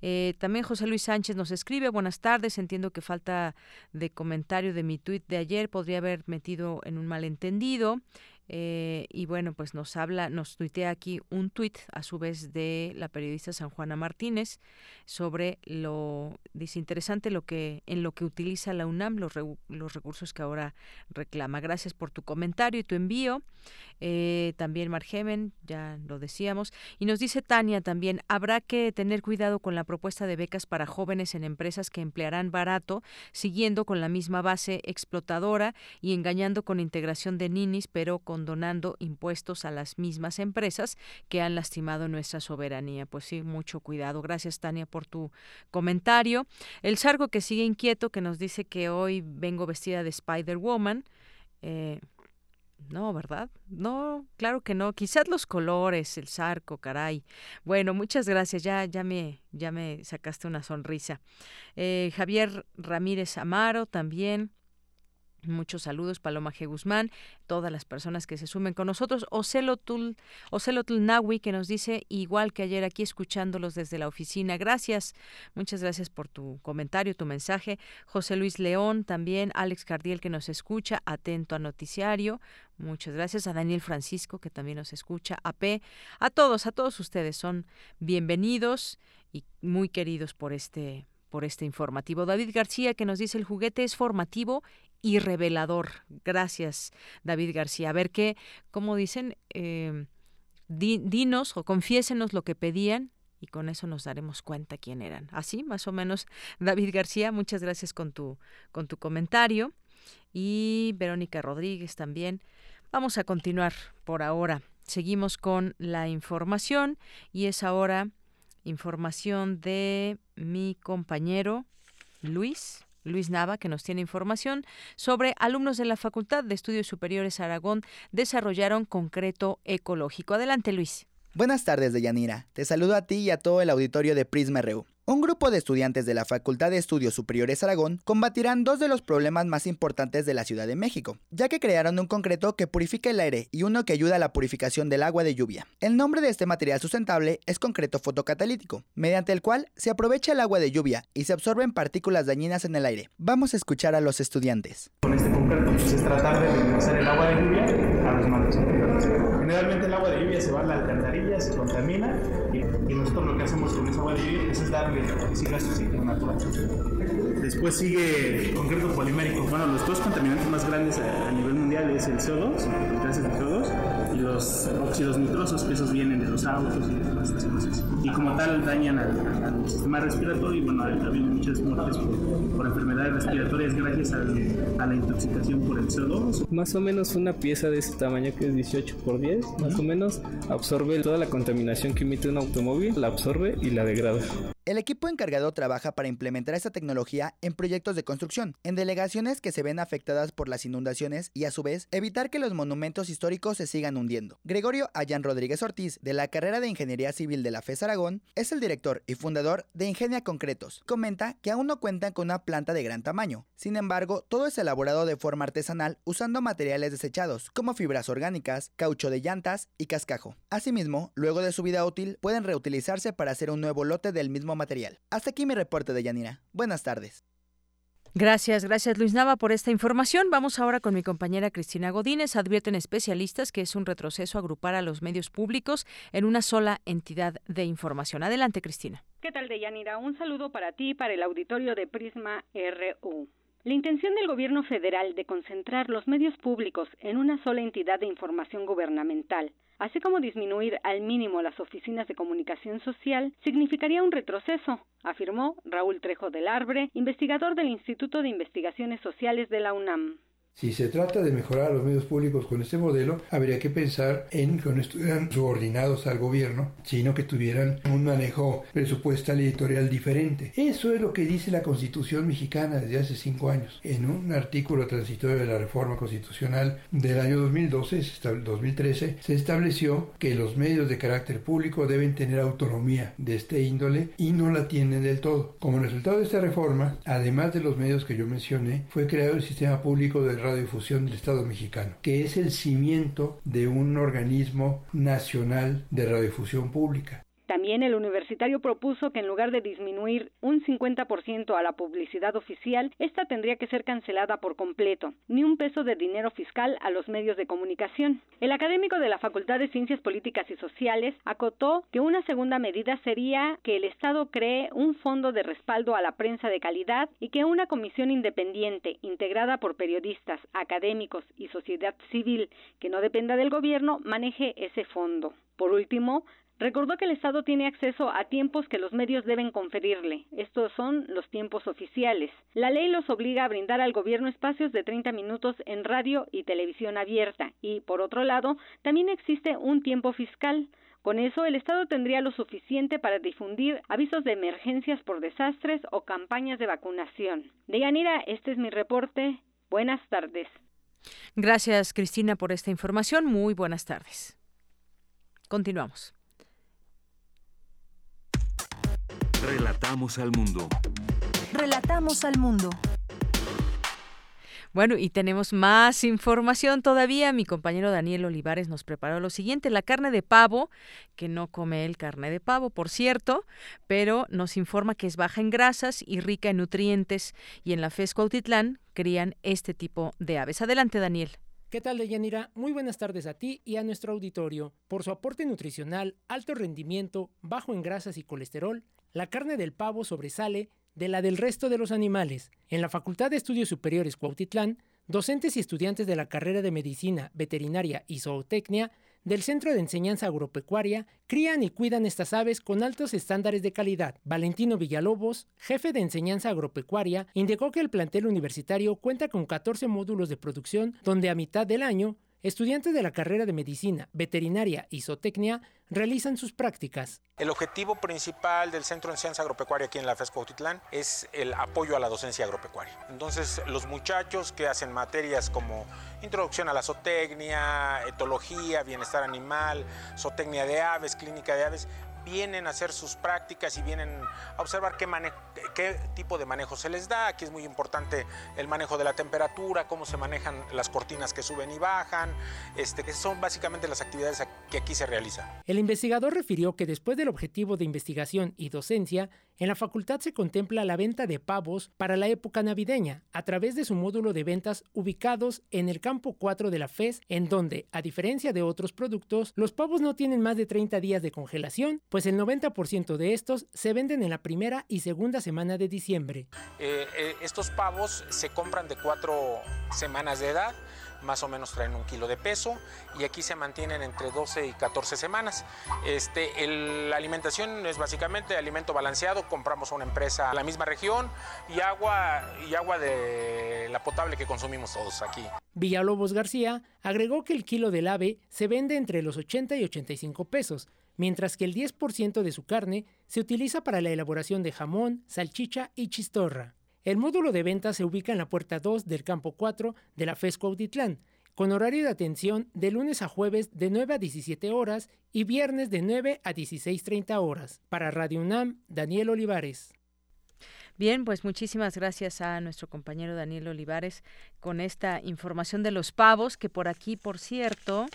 [SPEAKER 1] Eh, también José Luis Sánchez nos escribe, buenas tardes, entiendo que falta de comentario de mi tuit de ayer, podría haber metido en un malentendido. Eh, y bueno, pues nos habla, nos tuitea aquí un tuit a su vez de la periodista San Juana Martínez sobre lo desinteresante lo que en lo que utiliza la UNAM los, los recursos que ahora reclama. Gracias por tu comentario y tu envío. Eh, también Margemen, ya lo decíamos. Y nos dice Tania también, habrá que tener cuidado con la propuesta de becas para jóvenes en empresas que emplearán barato, siguiendo con la misma base explotadora y engañando con integración de ninis, pero condonando impuestos a las mismas empresas que han lastimado nuestra soberanía. Pues sí, mucho cuidado. Gracias, Tania, por tu comentario. El Sargo que sigue inquieto, que nos dice que hoy vengo vestida de Spider-Woman. Eh, no, ¿verdad? No, claro que no. Quizás los colores, el sarco, caray. Bueno, muchas gracias. Ya, ya me, ya me sacaste una sonrisa. Eh, Javier Ramírez Amaro también. Muchos saludos, Paloma G. Guzmán, todas las personas que se sumen con nosotros. Ocelotl, Ocelotl Nawi, que nos dice, igual que ayer aquí escuchándolos desde la oficina. Gracias, muchas gracias por tu comentario, tu mensaje. José Luis León, también Alex Cardiel, que nos escucha, atento a noticiario. Muchas gracias a Daniel Francisco, que también nos escucha, a P, a todos, a todos ustedes son bienvenidos y muy queridos por este por este informativo. David García que nos dice el juguete es formativo y revelador. Gracias, David García. A ver qué, como dicen, eh, dinos o confiésenos lo que pedían y con eso nos daremos cuenta quién eran. Así, más o menos, David García, muchas gracias con tu, con tu comentario. Y Verónica Rodríguez también. Vamos a continuar por ahora. Seguimos con la información y es ahora información de mi compañero Luis. Luis Nava, que nos tiene información sobre alumnos de la Facultad de Estudios Superiores Aragón desarrollaron concreto ecológico. Adelante, Luis.
[SPEAKER 29] Buenas tardes, Deyanira. Te saludo a ti y a todo el auditorio de Prisma RU. Un grupo de estudiantes de la Facultad de Estudios Superiores Aragón combatirán dos de los problemas más importantes de la Ciudad de México, ya que crearon un concreto que purifica el aire y uno que ayuda a la purificación del agua de lluvia. El nombre de este material sustentable es concreto fotocatalítico, mediante el cual se aprovecha el agua de lluvia y se absorben partículas dañinas en el aire. Vamos a escuchar a los estudiantes.
[SPEAKER 30] Con este concreto pues, es tratar de regresar el agua de lluvia a los Generalmente el agua de lluvia se va a la alcantarilla, se contamina y, nosotros lo que hacemos con esa agua de lluvia es darle Después sigue concreto polimérico. Bueno, los dos contaminantes más grandes a, nivel mundial es el CO2, los gases de CO2, y los óxidos nitrosos, que esos vienen de los autos y de estas cosas. Y como tal dañan al, sistema respiratorio y bueno, ha habido muchas muertes por, enfermedades respiratorias gracias a la intoxicación por el CO2.
[SPEAKER 31] Más o menos una pieza de ese tamaño que es 18 por 10, más o menos absorbe toda la contaminación que emite un automóvil, la absorbe y la degrada.
[SPEAKER 29] El equipo encargado trabaja para implementar esta tecnología en proyectos de construcción, en delegaciones que se ven afectadas por las inundaciones y a su vez evitar que los monumentos históricos se sigan hundiendo. Gregorio Ayan Rodríguez Ortiz, de la carrera de Ingeniería Civil de la FES Aragón, es el director y fundador de Ingenia Concretos. Comenta que aún no cuentan con una planta de gran tamaño. Sin embargo, todo es elaborado de forma artesanal usando materiales desechados, como fibras orgánicas, caucho de llantas y cascajo. Asimismo, luego de su vida útil, pueden reutilizarse para hacer un nuevo lote del mismo material. Hasta aquí mi reporte de Yanira. Buenas tardes.
[SPEAKER 1] Gracias, gracias Luis Nava por esta información. Vamos ahora con mi compañera Cristina Godínez. Advierten especialistas que es un retroceso agrupar a los medios públicos en una sola entidad de información. Adelante, Cristina.
[SPEAKER 32] ¿Qué tal, Deyanira? Un saludo para ti y para el auditorio de Prisma RU. La intención del gobierno federal de concentrar los medios públicos en una sola entidad de información gubernamental así como disminuir al mínimo las oficinas de comunicación social, significaría un retroceso, afirmó Raúl Trejo del Arbre, investigador del Instituto de Investigaciones Sociales de la UNAM.
[SPEAKER 33] Si se trata de mejorar los medios públicos con este modelo, habría que pensar en que no estuvieran subordinados al gobierno, sino que tuvieran un manejo presupuestal y editorial diferente. Eso es lo que dice la Constitución mexicana desde hace cinco años. En un artículo transitorio de la reforma constitucional del año 2012, 2013, se estableció que los medios de carácter público deben tener autonomía de este índole y no la tienen del todo. Como resultado de esta reforma, además de los medios que yo mencioné, fue creado el sistema público de radiodifusión del Estado mexicano, que es el cimiento de un organismo nacional de radiodifusión pública.
[SPEAKER 32] También el universitario propuso que en lugar de disminuir un 50% a la publicidad oficial, esta tendría que ser cancelada por completo, ni un peso de dinero fiscal a los medios de comunicación. El académico de la Facultad de Ciencias Políticas y Sociales acotó que una segunda medida sería que el Estado cree un fondo de respaldo a la prensa de calidad y que una comisión independiente, integrada por periodistas, académicos y sociedad civil, que no dependa del gobierno, maneje ese fondo. Por último, Recordó que el Estado tiene acceso a tiempos que los medios deben conferirle. Estos son los tiempos oficiales. La ley los obliga a brindar al gobierno espacios de 30 minutos en radio y televisión abierta. Y, por otro lado, también existe un tiempo fiscal. Con eso, el Estado tendría lo suficiente para difundir avisos de emergencias por desastres o campañas de vacunación. Deyanira, este es mi reporte. Buenas tardes.
[SPEAKER 1] Gracias, Cristina, por esta información. Muy buenas tardes. Continuamos.
[SPEAKER 2] Relatamos al mundo.
[SPEAKER 3] Relatamos al mundo.
[SPEAKER 1] Bueno, y tenemos más información todavía. Mi compañero Daniel Olivares nos preparó lo siguiente, la carne de pavo, que no come el carne de pavo, por cierto, pero nos informa que es baja en grasas y rica en nutrientes. Y en la FES Cuautitlán crían este tipo de aves. Adelante, Daniel.
[SPEAKER 34] ¿Qué tal, Deyanira? Muy buenas tardes a ti y a nuestro auditorio. Por su aporte nutricional, alto rendimiento, bajo en grasas y colesterol, la carne del pavo sobresale de la del resto de los animales. En la Facultad de Estudios Superiores Cuautitlán, docentes y estudiantes de la carrera de Medicina, Veterinaria y Zootecnia del Centro de Enseñanza Agropecuaria crían y cuidan estas aves con altos estándares de calidad. Valentino Villalobos, jefe de Enseñanza Agropecuaria, indicó que el plantel universitario cuenta con 14 módulos de producción donde a mitad del año estudiantes de la carrera de Medicina, Veterinaria y Zootecnia realizan sus prácticas.
[SPEAKER 35] El objetivo principal del Centro de Ciencia Agropecuaria aquí en la FESCO Autitlán es el apoyo a la docencia agropecuaria. Entonces, los muchachos que hacen materias como introducción a la zootecnia, etología, bienestar animal, zootecnia de aves, clínica de aves, vienen a hacer sus prácticas y vienen a observar qué, tipo de manejo se les da. Aquí es muy importante el manejo de la temperatura, cómo se manejan las cortinas que suben y bajan. Este, que son básicamente las actividades que aquí se realizan.
[SPEAKER 34] El investigador refirió que después del objetivo de investigación y docencia, en la facultad se contempla la venta de pavos para la época navideña a través de su módulo de ventas ubicados en el campo 4 de la FES, en donde, a diferencia de otros productos, los pavos no tienen más de 30 días de congelación, pues el 90% de estos se venden en la primera y segunda semana de diciembre.
[SPEAKER 35] Eh, eh, estos pavos se compran de cuatro semanas de edad más o menos traen un kilo de peso y aquí se mantienen entre 12 y 14 semanas. Este, la alimentación es básicamente alimento balanceado, compramos a una empresa de la misma región y agua, y agua de la potable que consumimos todos aquí.
[SPEAKER 34] Villalobos García agregó que el kilo del ave se vende entre los 80 y 85 pesos, mientras que el 10% de su carne se utiliza para la elaboración de jamón, salchicha y chistorra. El módulo de venta se ubica en la puerta 2 del campo 4 de la FESCO Autitlán, con horario de atención de lunes a jueves de 9 a 17 horas y viernes de 9 a 16.30 horas. Para Radio UNAM, Daniel Olivares.
[SPEAKER 1] Bien, pues muchísimas gracias a nuestro compañero Daniel Olivares con esta información de los pavos, que por aquí, por cierto,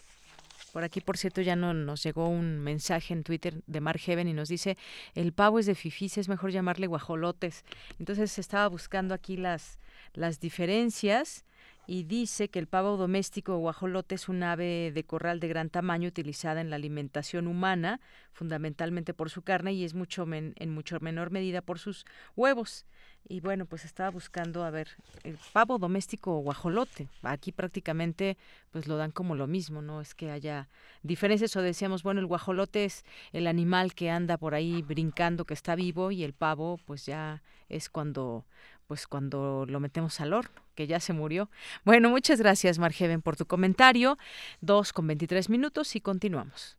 [SPEAKER 1] por aquí, por cierto, ya no, nos llegó un mensaje en Twitter de Mark Heaven y nos dice, el pavo es de fifís, es mejor llamarle guajolotes. Entonces estaba buscando aquí las, las diferencias y dice que el pavo doméstico o guajolote es un ave de corral de gran tamaño utilizada en la alimentación humana, fundamentalmente por su carne y es mucho en mucho menor medida por sus huevos. Y bueno, pues estaba buscando, a ver, el pavo doméstico o guajolote. Aquí prácticamente pues lo dan como lo mismo, no es que haya diferencias o decíamos, bueno, el guajolote es el animal que anda por ahí brincando, que está vivo y el pavo pues ya es cuando pues cuando lo metemos al horno, que ya se murió. Bueno, muchas gracias, Margeven, por tu comentario. Dos con veintitrés minutos y continuamos.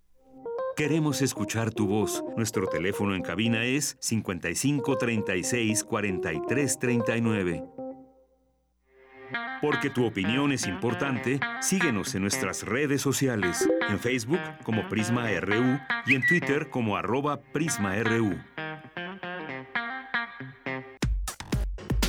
[SPEAKER 2] Queremos escuchar tu voz. Nuestro teléfono en cabina es 55 36 43 39. Porque tu opinión es importante, síguenos en nuestras redes sociales, en Facebook como Prisma RU y en Twitter como arroba PrismaRU.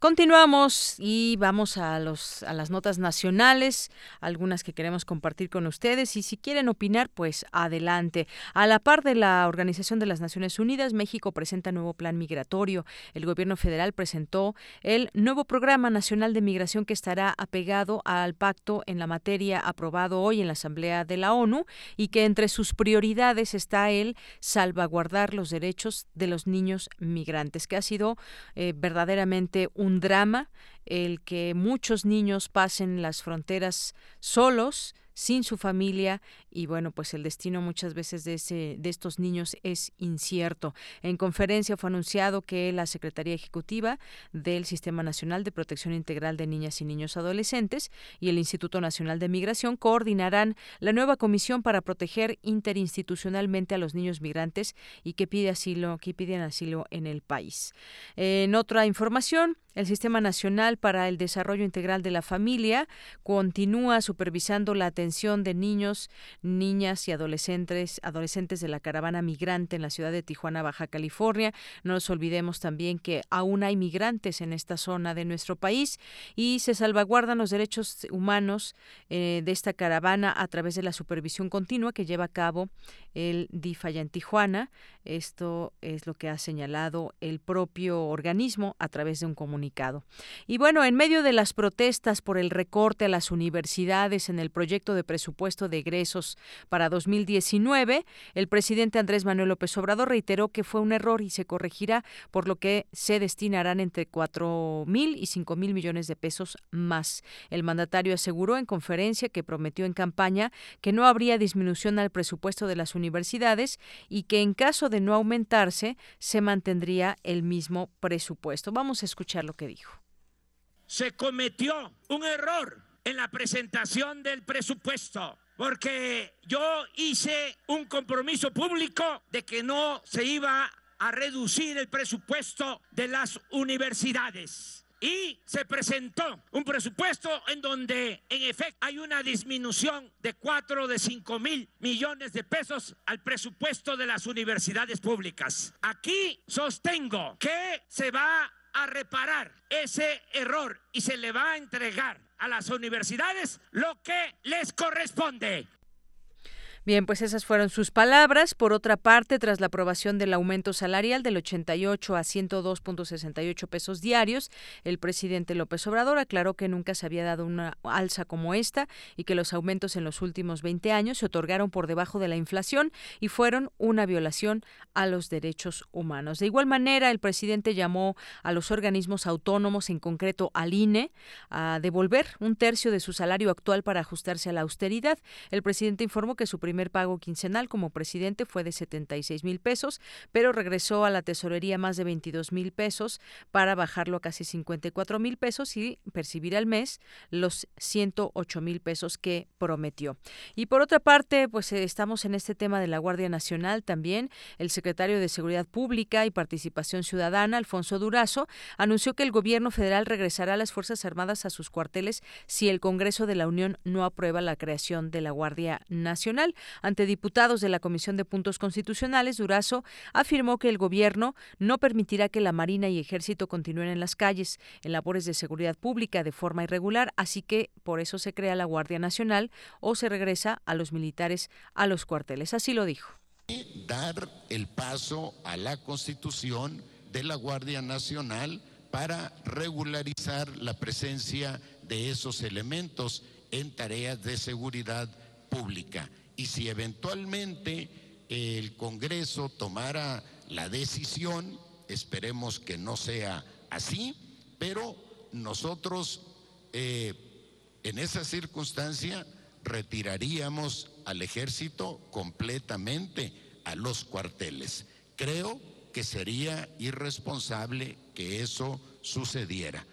[SPEAKER 1] Continuamos y vamos a, los, a las notas nacionales, algunas que queremos compartir con ustedes y si quieren opinar, pues adelante. A la par de la Organización de las Naciones Unidas, México presenta nuevo plan migratorio. El gobierno federal presentó el nuevo Programa Nacional de Migración que estará apegado al pacto en la materia aprobado hoy en la Asamblea de la ONU y que entre sus prioridades está el salvaguardar los derechos de los niños migrantes, que ha sido eh, verdaderamente un un drama el que muchos niños pasen las fronteras solos sin su familia y bueno, pues el destino muchas veces de, ese, de estos niños es incierto. En conferencia fue anunciado que la Secretaría Ejecutiva del Sistema Nacional de Protección Integral de Niñas y Niños Adolescentes y el Instituto Nacional de Migración coordinarán la nueva comisión para proteger interinstitucionalmente a los niños migrantes y que pide asilo, que piden asilo en el país. En otra información, el Sistema Nacional para el Desarrollo Integral de la Familia continúa supervisando la atención de niños, niñas y adolescentes, adolescentes de la caravana migrante en la ciudad de Tijuana, Baja California. No nos olvidemos también que aún hay migrantes en esta zona de nuestro país y se salvaguardan los derechos humanos eh, de esta caravana a través de la supervisión continua que lleva a cabo el DIF en Tijuana. Esto es lo que ha señalado el propio organismo a través de un comunicado y bueno, en medio de las protestas por el recorte a las universidades en el proyecto de presupuesto de egresos para 2019, el presidente Andrés Manuel López Obrador reiteró que fue un error y se corregirá, por lo que se destinarán entre cuatro mil y cinco mil millones de pesos más. El mandatario aseguró en conferencia que prometió en campaña que no habría disminución al presupuesto de las universidades y que en caso de no aumentarse se mantendría el mismo presupuesto. Vamos a escucharlo que dijo.
[SPEAKER 36] Se cometió un error en la presentación del presupuesto porque yo hice un compromiso público de que no se iba a reducir el presupuesto de las universidades. Y se presentó un presupuesto en donde en efecto hay una disminución de 4 de 5 mil millones de pesos al presupuesto de las universidades públicas. Aquí sostengo que se va a reparar ese error y se le va a entregar a las universidades lo que les corresponde.
[SPEAKER 1] Bien, pues esas fueron sus palabras. Por otra parte, tras la aprobación del aumento salarial del 88 a 102.68 pesos diarios, el presidente López Obrador aclaró que nunca se había dado una alza como esta y que los aumentos en los últimos 20 años se otorgaron por debajo de la inflación y fueron una violación a los derechos humanos. De igual manera, el presidente llamó a los organismos autónomos, en concreto al INE, a devolver un tercio de su salario actual para ajustarse a la austeridad. El presidente informó que su primer pago quincenal como presidente fue de 76 mil pesos, pero regresó a la tesorería más de 22 mil pesos para bajarlo a casi 54 mil pesos y percibir al mes los 108 mil pesos que prometió. Y por otra parte, pues eh, estamos en este tema de la Guardia Nacional también. El secretario de Seguridad Pública y Participación Ciudadana, Alfonso Durazo, anunció que el gobierno federal regresará a las Fuerzas Armadas a sus cuarteles si el Congreso de la Unión no aprueba la creación de la Guardia Nacional. Ante diputados de la Comisión de Puntos Constitucionales, Durazo afirmó que el gobierno no permitirá que la Marina y Ejército continúen en las calles en labores de seguridad pública de forma irregular, así que por eso se crea la Guardia Nacional o se regresa a los militares a los cuarteles. Así lo dijo.
[SPEAKER 37] Dar el paso a la constitución de la Guardia Nacional para regularizar la presencia de esos elementos en tareas de seguridad pública y si eventualmente el Congreso tomara la decisión, esperemos que no sea así, pero nosotros eh, en esa circunstancia retiraríamos al ejército completamente a los cuarteles. Creo que sería irresponsable que eso sucediera.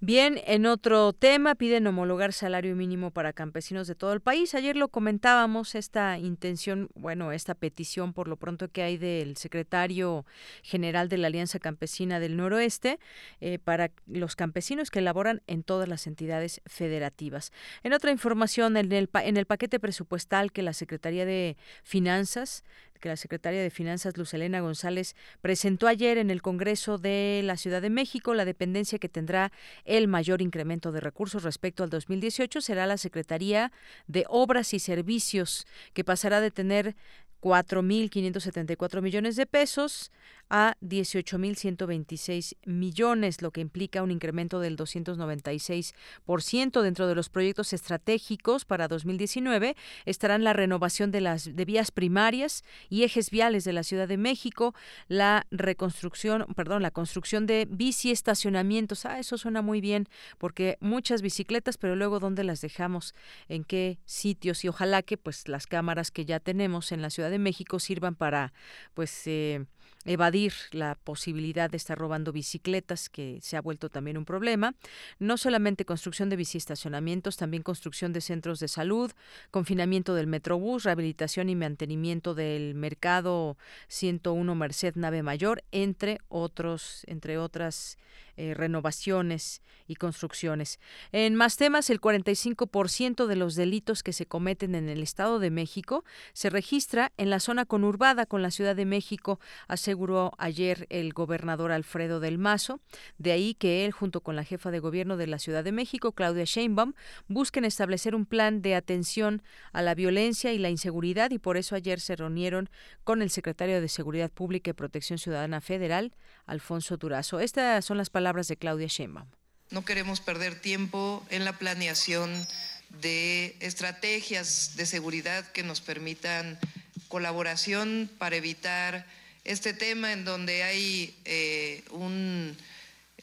[SPEAKER 1] Bien, en otro tema, piden homologar salario mínimo para campesinos de todo el país. Ayer lo comentábamos, esta intención, bueno, esta petición por lo pronto que hay del secretario general de la Alianza Campesina del Noroeste eh, para los campesinos que laboran en todas las entidades federativas. En otra información, en el, en el paquete presupuestal que la Secretaría de Finanzas que la secretaria de Finanzas, Luz Elena González, presentó ayer en el Congreso de la Ciudad de México. La dependencia que tendrá el mayor incremento de recursos respecto al 2018 será la Secretaría de Obras y Servicios, que pasará de tener 4.574 millones de pesos a 18.126 millones, lo que implica un incremento del 296%. Dentro de los proyectos estratégicos para 2019 estarán la renovación de las de vías primarias y ejes viales de la Ciudad de México, la reconstrucción, perdón, la construcción de bici estacionamientos. Ah, eso suena muy bien porque muchas bicicletas, pero luego dónde las dejamos, en qué sitios y ojalá que pues las cámaras que ya tenemos en la Ciudad de México sirvan para pues eh, evadir la posibilidad de estar robando bicicletas, que se ha vuelto también un problema. No solamente construcción de biciestacionamientos, también construcción de centros de salud, confinamiento del Metrobús, rehabilitación y mantenimiento del mercado 101 Merced Nave Mayor, entre otros, entre otras eh, renovaciones y construcciones. En más temas, el 45% de los delitos que se cometen en el Estado de México se registra en la zona conurbada con la Ciudad de México, ayer el gobernador Alfredo del Mazo. De ahí que él, junto con la jefa de gobierno de la Ciudad de México, Claudia Sheinbaum, busquen establecer un plan de atención a la violencia y la inseguridad y por eso ayer se reunieron con el secretario de Seguridad Pública y Protección Ciudadana Federal, Alfonso Durazo. Estas son las palabras de Claudia Sheinbaum.
[SPEAKER 38] No queremos perder tiempo en la planeación de estrategias de seguridad que nos permitan colaboración para evitar este tema en donde hay eh, un,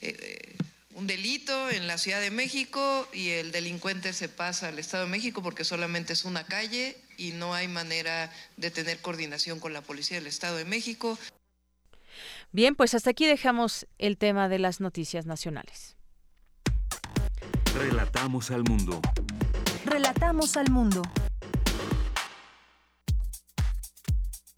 [SPEAKER 38] eh, un delito en la Ciudad de México y el delincuente se pasa al Estado de México porque solamente es una calle y no hay manera de tener coordinación con la Policía del Estado de México.
[SPEAKER 1] Bien, pues hasta aquí dejamos el tema de las noticias nacionales.
[SPEAKER 2] Relatamos al mundo.
[SPEAKER 3] Relatamos al mundo.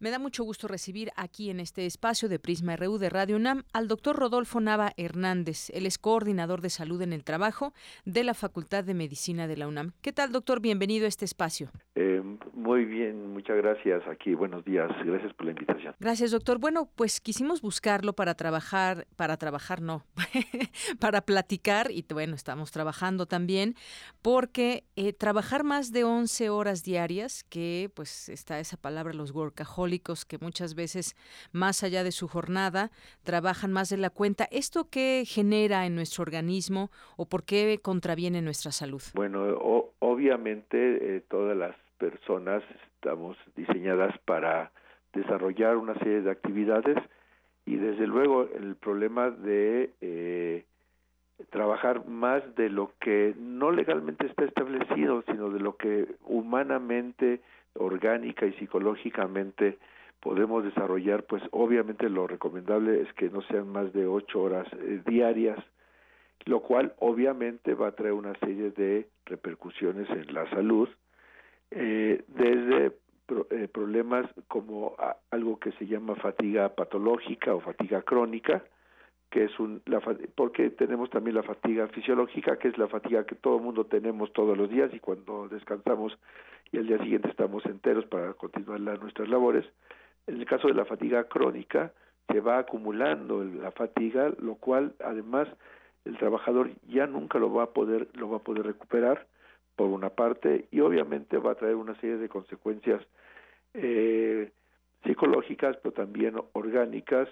[SPEAKER 1] Me da mucho gusto recibir aquí en este espacio de Prisma RU de Radio UNAM al doctor Rodolfo Nava Hernández. Él es coordinador de salud en el trabajo de la Facultad de Medicina de la UNAM. ¿Qué tal, doctor? Bienvenido a este espacio.
[SPEAKER 39] Eh, muy bien, muchas gracias. Aquí, buenos días. Gracias por la invitación.
[SPEAKER 1] Gracias, doctor. Bueno, pues quisimos buscarlo para trabajar, para trabajar no, para platicar y bueno, estamos trabajando también porque eh, trabajar más de 11 horas diarias, que pues está esa palabra, los workaholics, que muchas veces, más allá de su jornada, trabajan más de la cuenta. ¿Esto qué genera en nuestro organismo o por qué contraviene nuestra salud?
[SPEAKER 39] Bueno, obviamente eh, todas las personas estamos diseñadas para desarrollar una serie de actividades y desde luego el problema de eh, trabajar más de lo que no legalmente está establecido, sino de lo que humanamente orgánica y psicológicamente podemos desarrollar, pues obviamente lo recomendable es que no sean más de ocho horas eh, diarias, lo cual obviamente va a traer una serie de repercusiones en la salud, eh, desde eh, problemas como algo que se llama fatiga patológica o fatiga crónica, que es un la porque tenemos también la fatiga fisiológica que es la fatiga que todo el mundo tenemos todos los días y cuando descansamos y al día siguiente estamos enteros para continuar nuestras labores en el caso de la fatiga crónica se va acumulando la fatiga lo cual además el trabajador ya nunca lo va a poder lo va a poder recuperar por una parte y obviamente va a traer una serie de consecuencias eh, psicológicas pero también orgánicas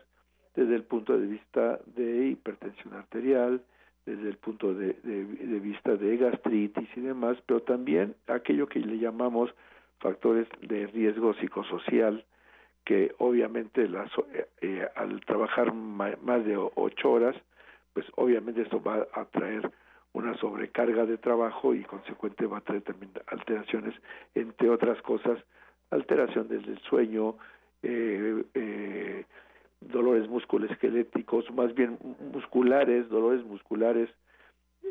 [SPEAKER 39] desde el punto de vista de hipertensión arterial, desde el punto de, vista de gastritis y demás, pero también aquello que le llamamos factores de riesgo psicosocial, que obviamente las, eh, eh, al trabajar más de ocho horas, pues obviamente esto va a traer una sobrecarga de trabajo y consecuente va a traer también alteraciones, entre otras cosas, alteración desde el sueño, eh, eh, dolores musculoesqueléticos, más bien musculares, dolores musculares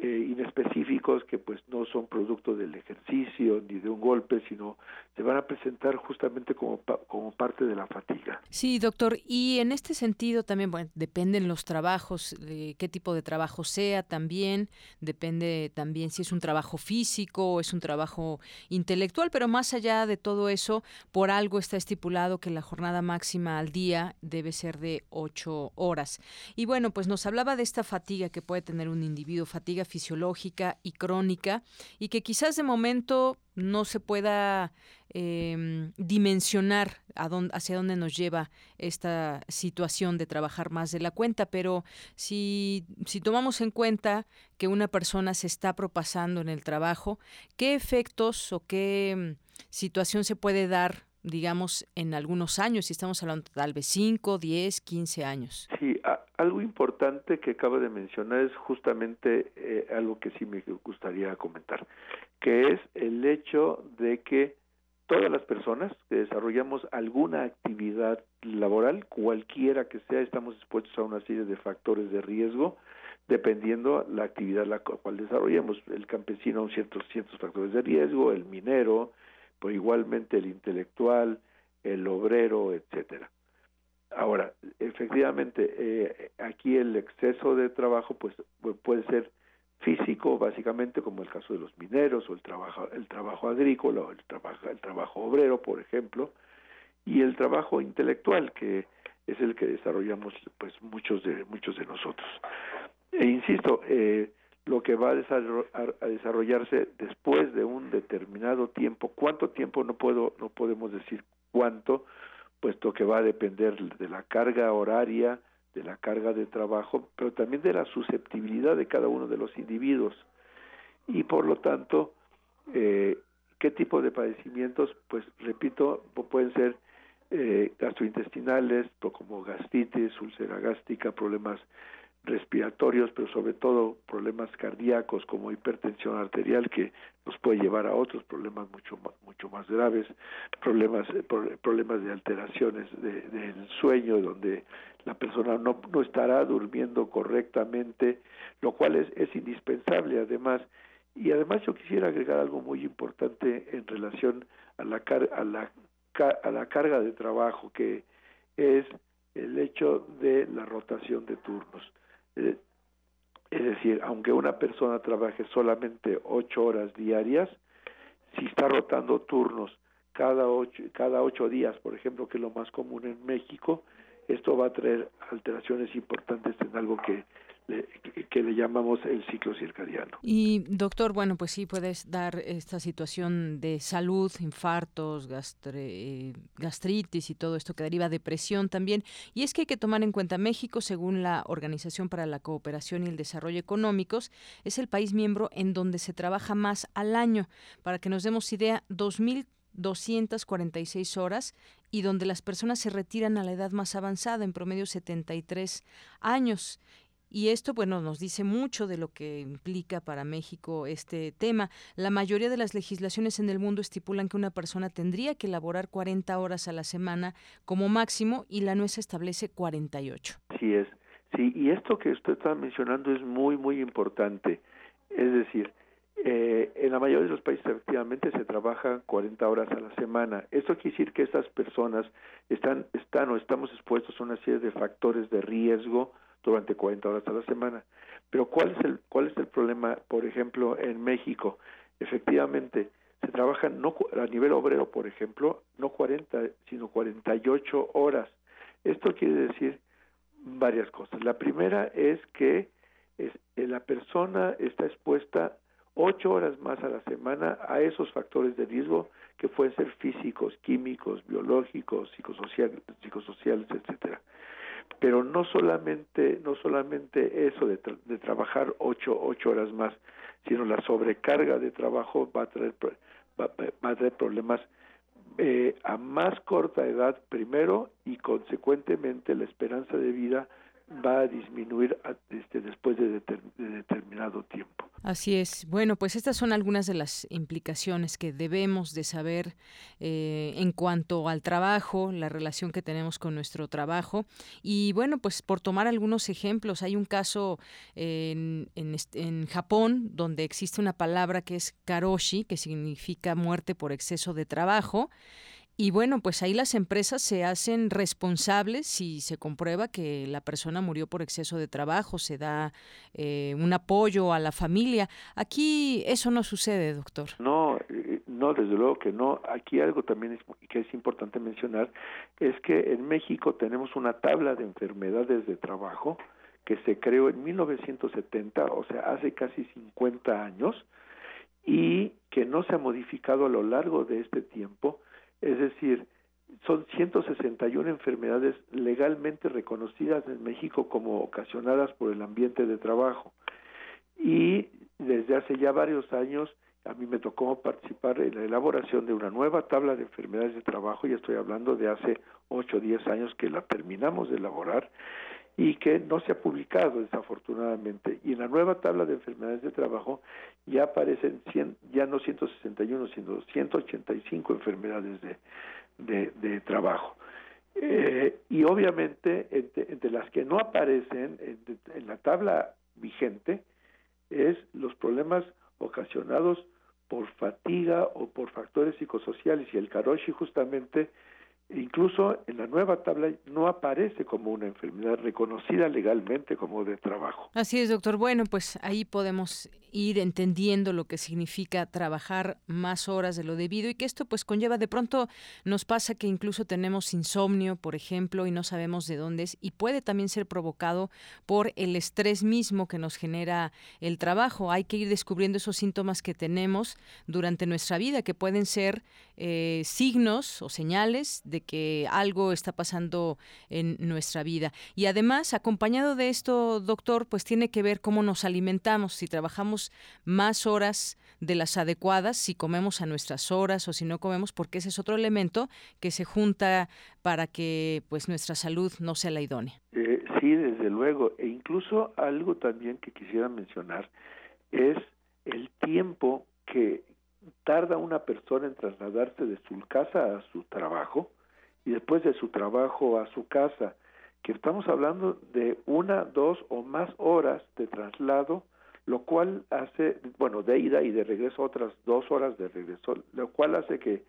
[SPEAKER 39] eh, inespecíficos que pues no son producto del ejercicio ni de un golpe, sino se van a presentar justamente como, como parte de la fatiga.
[SPEAKER 1] Sí, doctor, y en este sentido también, bueno, dependen los trabajos, de qué tipo de trabajo sea también, depende también si es un trabajo físico o es un trabajo intelectual, pero más allá de todo eso, por algo está estipulado que la jornada máxima al día debe ser de ocho horas. Y bueno, pues nos hablaba de esta fatiga que puede tener un individuo, fatiga fisiológica y crónica, y que quizás de momento no se pueda em, dimensionar hacia dónde nos lleva esta situación de trabajar más de la cuenta, pero si, si tomamos en cuenta que una persona se está propasando en el trabajo, ¿qué efectos o qué em, situación se puede dar digamos, en algunos años, si estamos hablando tal vez 5, 10, 15 años.
[SPEAKER 39] Sí, algo importante que acaba de mencionar es justamente eh, algo que sí me gustaría comentar, que es el hecho de que todas las personas que desarrollamos alguna actividad laboral, cualquiera que sea, estamos expuestos a una serie de factores de riesgo, dependiendo la actividad la cual desarrollamos. El campesino ciertos, ciertos factores de riesgo, el minero, pero igualmente el intelectual, el obrero, etcétera. Ahora, efectivamente, eh, aquí el exceso de trabajo pues puede ser físico, básicamente como el caso de los mineros o el trabajo el trabajo agrícola o el trabajo el trabajo obrero, por ejemplo, y el trabajo intelectual que es el que desarrollamos pues muchos de muchos de nosotros. E insisto, eh, lo que va a, desarrollarse después de un determinado tiempo. ¿Cuánto tiempo? No puedo, no podemos decir cuánto, puesto que va a depender de la carga horaria, de la carga de trabajo, pero también de la susceptibilidad de cada uno de los individuos. Y por lo tanto, eh, ¿qué tipo de padecimientos? Pues repito, pueden ser eh, gastrointestinales, como gastritis, úlcera gástrica, problemas respiratorios, pero sobre todo problemas cardíacos como hipertensión arterial que nos puede llevar a otros problemas mucho más, mucho más graves, problemas eh, problemas de alteraciones del sueño donde la persona no, no estará durmiendo correctamente, lo cual es, es indispensable además. Y además yo quisiera agregar algo muy importante en relación a la, a la, a la carga de trabajo, que es el hecho de la rotación de turnos. Eh, es decir, aunque una persona trabaje solamente ocho horas diarias, si está rotando turnos cada ocho, cada ocho días, por ejemplo, que es lo más común en México, esto va a traer alteraciones importantes en algo que que le llamamos el ciclo circadiano.
[SPEAKER 1] Y doctor, bueno, pues sí puedes dar esta situación de salud, infartos, gastritis y todo esto que deriva de depresión también. Y es que hay que tomar en cuenta México, según la Organización para la Cooperación y el Desarrollo Económicos, es el país miembro en donde se trabaja más al año. Para que nos demos idea, 2.246 horas y donde las personas se retiran a la edad más avanzada, en promedio 73 años. Y esto, bueno, nos dice mucho de lo que implica para México este tema. La mayoría de las legislaciones en el mundo estipulan que una persona tendría que elaborar 40 horas a la semana como máximo y la nuestra establece 48.
[SPEAKER 39] Sí es. Sí, y esto que usted está mencionando es muy, muy importante. Es decir, eh, en la mayoría de los países efectivamente se trabaja 40 horas a la semana. Esto quiere decir que estas personas están, están o estamos expuestos a una serie de factores de riesgo durante 40 horas a la semana. Pero ¿cuál es el, cuál es el problema, por ejemplo, en México? Efectivamente, se trabaja no, a nivel obrero, por ejemplo, no 40, sino 48 horas. Esto quiere decir varias cosas. La primera es que es, eh, la persona está expuesta ocho horas más a la semana a esos factores de riesgo que pueden ser físicos, químicos, biológicos, psicosociales, psicosociales etcétera pero no solamente no solamente eso de, de trabajar ocho, ocho horas más sino la sobrecarga de trabajo va a traer va, a traer problemas eh, a más corta edad primero y consecuentemente la esperanza de vida va a disminuir este, después de, determinado tiempo.
[SPEAKER 1] Así es. Bueno, pues estas son algunas de las implicaciones que debemos de saber eh, en cuanto al trabajo, la relación que tenemos con nuestro trabajo. Y bueno, pues por tomar algunos ejemplos, hay un caso en, en, en Japón donde existe una palabra que es karoshi, que significa muerte por exceso de trabajo. Y bueno, pues ahí las empresas se hacen responsables si se comprueba que la persona murió por exceso de trabajo, se da eh, un apoyo a la familia. Aquí eso no sucede, doctor.
[SPEAKER 39] No, eh, no, desde luego que no. Aquí algo también que es importante mencionar es que en México tenemos una tabla de enfermedades de trabajo que se creó en 1970, o sea, hace casi 50 años, y que no se ha modificado a lo largo de este tiempo es decir, son 161 enfermedades legalmente reconocidas en México como ocasionadas por el ambiente de trabajo. Y desde hace ya varios años a mí me tocó participar en la elaboración de una nueva tabla de enfermedades de trabajo, y estoy hablando de hace 8 o 10 años que la terminamos de elaborar, y que no se ha publicado desafortunadamente. Y en la nueva tabla de enfermedades de trabajo ya aparecen ya no 161, sino 185 enfermedades de, de, trabajo. Eh, y obviamente entre, las que no aparecen en, en, la tabla vigente es los problemas ocasionados por fatiga o por factores psicosociales y el karoshi justamente Incluso en la nueva tabla no aparece como una enfermedad reconocida legalmente como de trabajo.
[SPEAKER 1] Así es, doctor. Bueno, pues ahí podemos ir entendiendo lo que significa trabajar más horas de lo debido y que esto pues conlleva de pronto nos pasa que incluso tenemos insomnio, por ejemplo, y no sabemos de dónde es y puede también ser provocado por el estrés mismo que nos genera el trabajo. Hay que ir descubriendo esos síntomas que tenemos durante nuestra vida que pueden ser eh, signos o señales de que algo está pasando en nuestra vida. Y además, acompañado de esto, doctor, pues tiene que ver cómo nos alimentamos, si trabajamos más horas de las adecuadas, si comemos a nuestras horas o si no comemos, porque ese es otro elemento que se junta para que pues nuestra salud no sea la idónea.
[SPEAKER 39] Eh, sí, desde luego. E incluso algo también que quisiera mencionar es el tiempo que tarda una persona en trasladarse de su casa a su trabajo y después de su trabajo a su casa, que estamos hablando de una, dos o más horas de traslado, lo cual hace, bueno, de ida y de regreso otras dos horas de regreso, lo cual hace que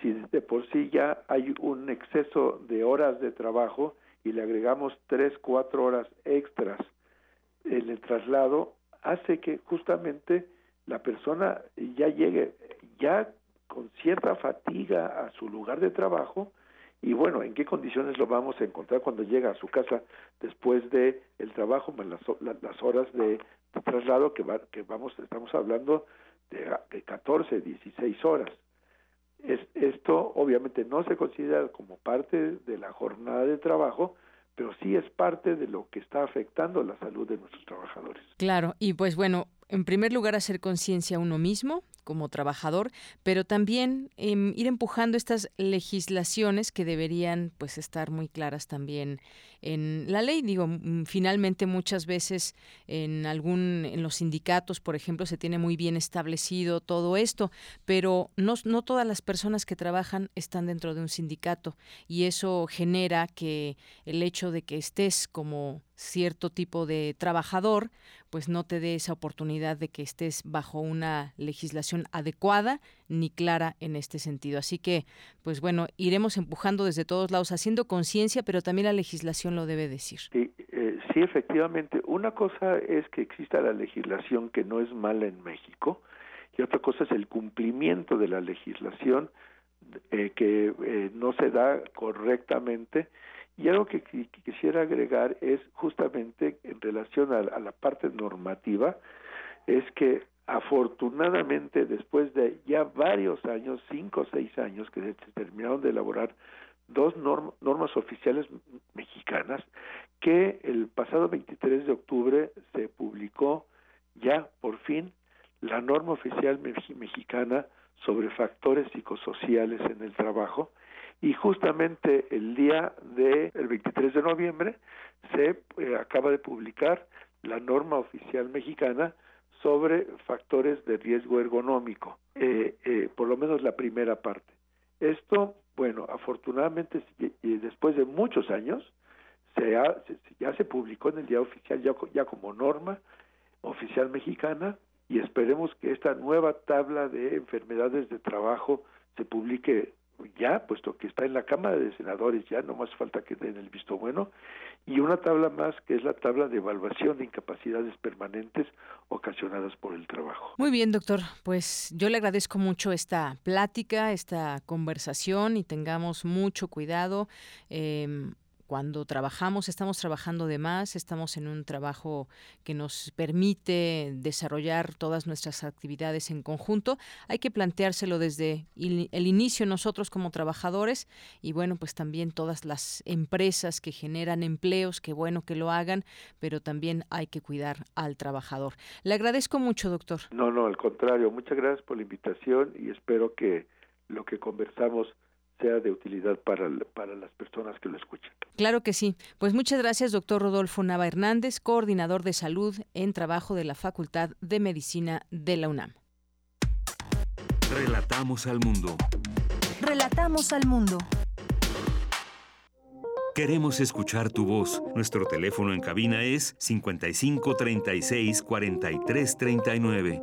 [SPEAKER 39] si de por sí ya hay un exceso de horas de trabajo y le agregamos tres, cuatro horas extras en el traslado, hace que justamente la persona ya llegue ya con cierta fatiga a su lugar de trabajo y bueno, ¿en qué condiciones lo vamos a encontrar cuando llega a su casa después de el trabajo más las, las horas de, traslado que, va, que vamos estamos hablando de, de 14, 16 horas? Es, esto obviamente no se considera como parte de la jornada de trabajo, pero sí es parte de lo que está afectando la salud de nuestros trabajadores.
[SPEAKER 1] Claro, y pues bueno, en primer lugar, hacer conciencia a uno mismo como trabajador, pero también em, ir empujando estas legislaciones que deberían pues estar muy claras también en la ley. Digo, mm, finalmente muchas veces en algún en los sindicatos, por ejemplo, se tiene muy bien establecido todo esto, pero no, no todas las personas que trabajan están dentro de un sindicato y eso genera que el hecho de que estés como cierto tipo de trabajador, pues no te dé esa oportunidad de que estés bajo una legislación adecuada ni clara en este sentido. Así que, pues bueno, iremos empujando desde todos lados, haciendo conciencia, pero también la legislación lo debe decir.
[SPEAKER 39] Sí, eh, efectivamente. Una cosa es que exista la legislación que no es mala en México y otra cosa es el cumplimiento de la legislación eh, que eh, no se da correctamente y algo que, quisiera agregar es justamente en relación a, la parte normativa, es que afortunadamente después de ya varios años, cinco o seis años que se terminaron de elaborar dos normas oficiales mexicanas, que el pasado 23 de octubre se publicó ya por fin la norma oficial mexicana sobre factores psicosociales en el trabajo, y justamente el día de el 23 de noviembre se eh, acaba de publicar la norma oficial mexicana sobre factores de riesgo ergonómico, eh, eh, por lo menos la primera parte. Esto, bueno, afortunadamente después de muchos años se, ya se publicó en el día oficial ya, ya como norma oficial mexicana y esperemos que esta nueva tabla de enfermedades de trabajo se publique ya, puesto que está en la Cámara de Senadores, ya no más falta que den el visto bueno, y una tabla más que es la tabla de evaluación de incapacidades permanentes ocasionadas por el trabajo.
[SPEAKER 1] Muy bien, doctor. Pues yo le agradezco mucho esta plática, esta conversación y tengamos mucho cuidado. Eh, cuando trabajamos, estamos trabajando de más, estamos en un trabajo que nos permite desarrollar todas nuestras actividades en conjunto. Hay que planteárselo desde el inicio nosotros como trabajadores y bueno, pues también todas las empresas que generan empleos, que bueno que lo hagan, pero también hay que cuidar al trabajador. Le agradezco mucho, doctor.
[SPEAKER 39] No, no, al contrario, muchas gracias por la invitación y espero que lo que conversamos sea de utilidad para, para las personas que lo escuchan.
[SPEAKER 1] Claro que sí. Pues muchas gracias, doctor Rodolfo Nava Hernández, coordinador de salud en trabajo de la Facultad de Medicina de la UNAM.
[SPEAKER 2] Relatamos al mundo.
[SPEAKER 3] Relatamos al mundo.
[SPEAKER 2] Queremos escuchar tu voz. Nuestro teléfono en cabina es 55 36 43 39.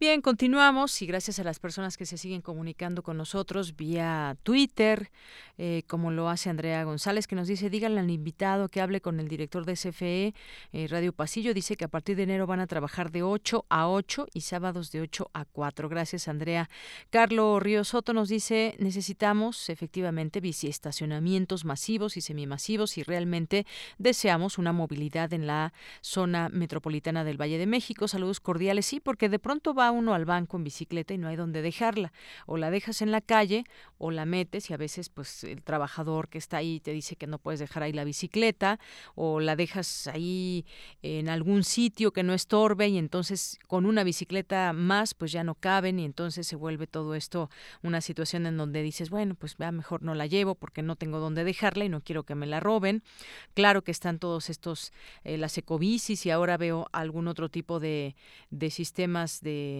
[SPEAKER 1] Bien, continuamos y gracias a las personas que se siguen comunicando con nosotros vía Twitter, eh, como lo hace Andrea González, que nos dice, díganle al invitado que hable con el director de CFE eh, Radio Pasillo, dice que a partir de enero van a trabajar de 8 a 8 y sábados de 8 a 4. Gracias, Andrea. Carlos Río Soto nos dice, necesitamos efectivamente biciestacionamientos masivos y semimasivos y realmente deseamos una movilidad en la zona metropolitana del Valle de México. Saludos cordiales, sí, porque de pronto va uno al banco en bicicleta y no hay donde dejarla. O la dejas en la calle o la metes y a veces pues el trabajador que está ahí te dice que no puedes dejar ahí la bicicleta o la dejas ahí en algún sitio que no estorbe y entonces con una bicicleta más pues ya no caben y entonces se vuelve todo esto una situación en donde dices, bueno, pues vea, mejor no la llevo porque no tengo donde dejarla y no quiero que me la roben. Claro que están todos estos, eh, las ecobicis y ahora veo algún otro tipo de, de sistemas de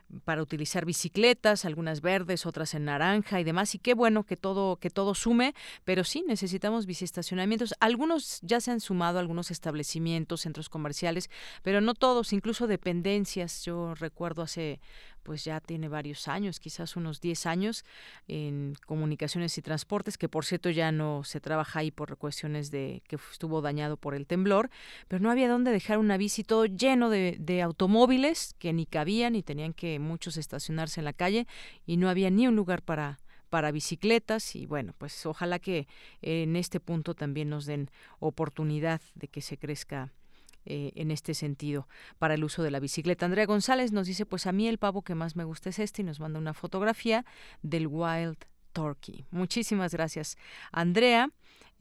[SPEAKER 1] para utilizar bicicletas, algunas verdes, otras en naranja y demás. Y qué bueno que todo, que todo sume, pero sí necesitamos biciestacionamientos. Algunos ya se han sumado, algunos establecimientos, centros comerciales, pero no todos, incluso dependencias. Yo recuerdo hace pues ya tiene varios años, quizás unos 10 años, en comunicaciones y transportes, que por cierto ya no se trabaja ahí por cuestiones de que estuvo dañado por el temblor, pero no había dónde dejar una bici todo lleno de, de automóviles que ni cabían y tenían que muchos estacionarse en la calle y no había ni un lugar para para bicicletas y bueno, pues ojalá que en este punto también nos den oportunidad de que se crezca eh, en este sentido para el uso de la bicicleta. Andrea González nos dice, pues a mí el pavo que más me gusta es este y nos manda una fotografía del Wild Turkey. Muchísimas gracias, Andrea.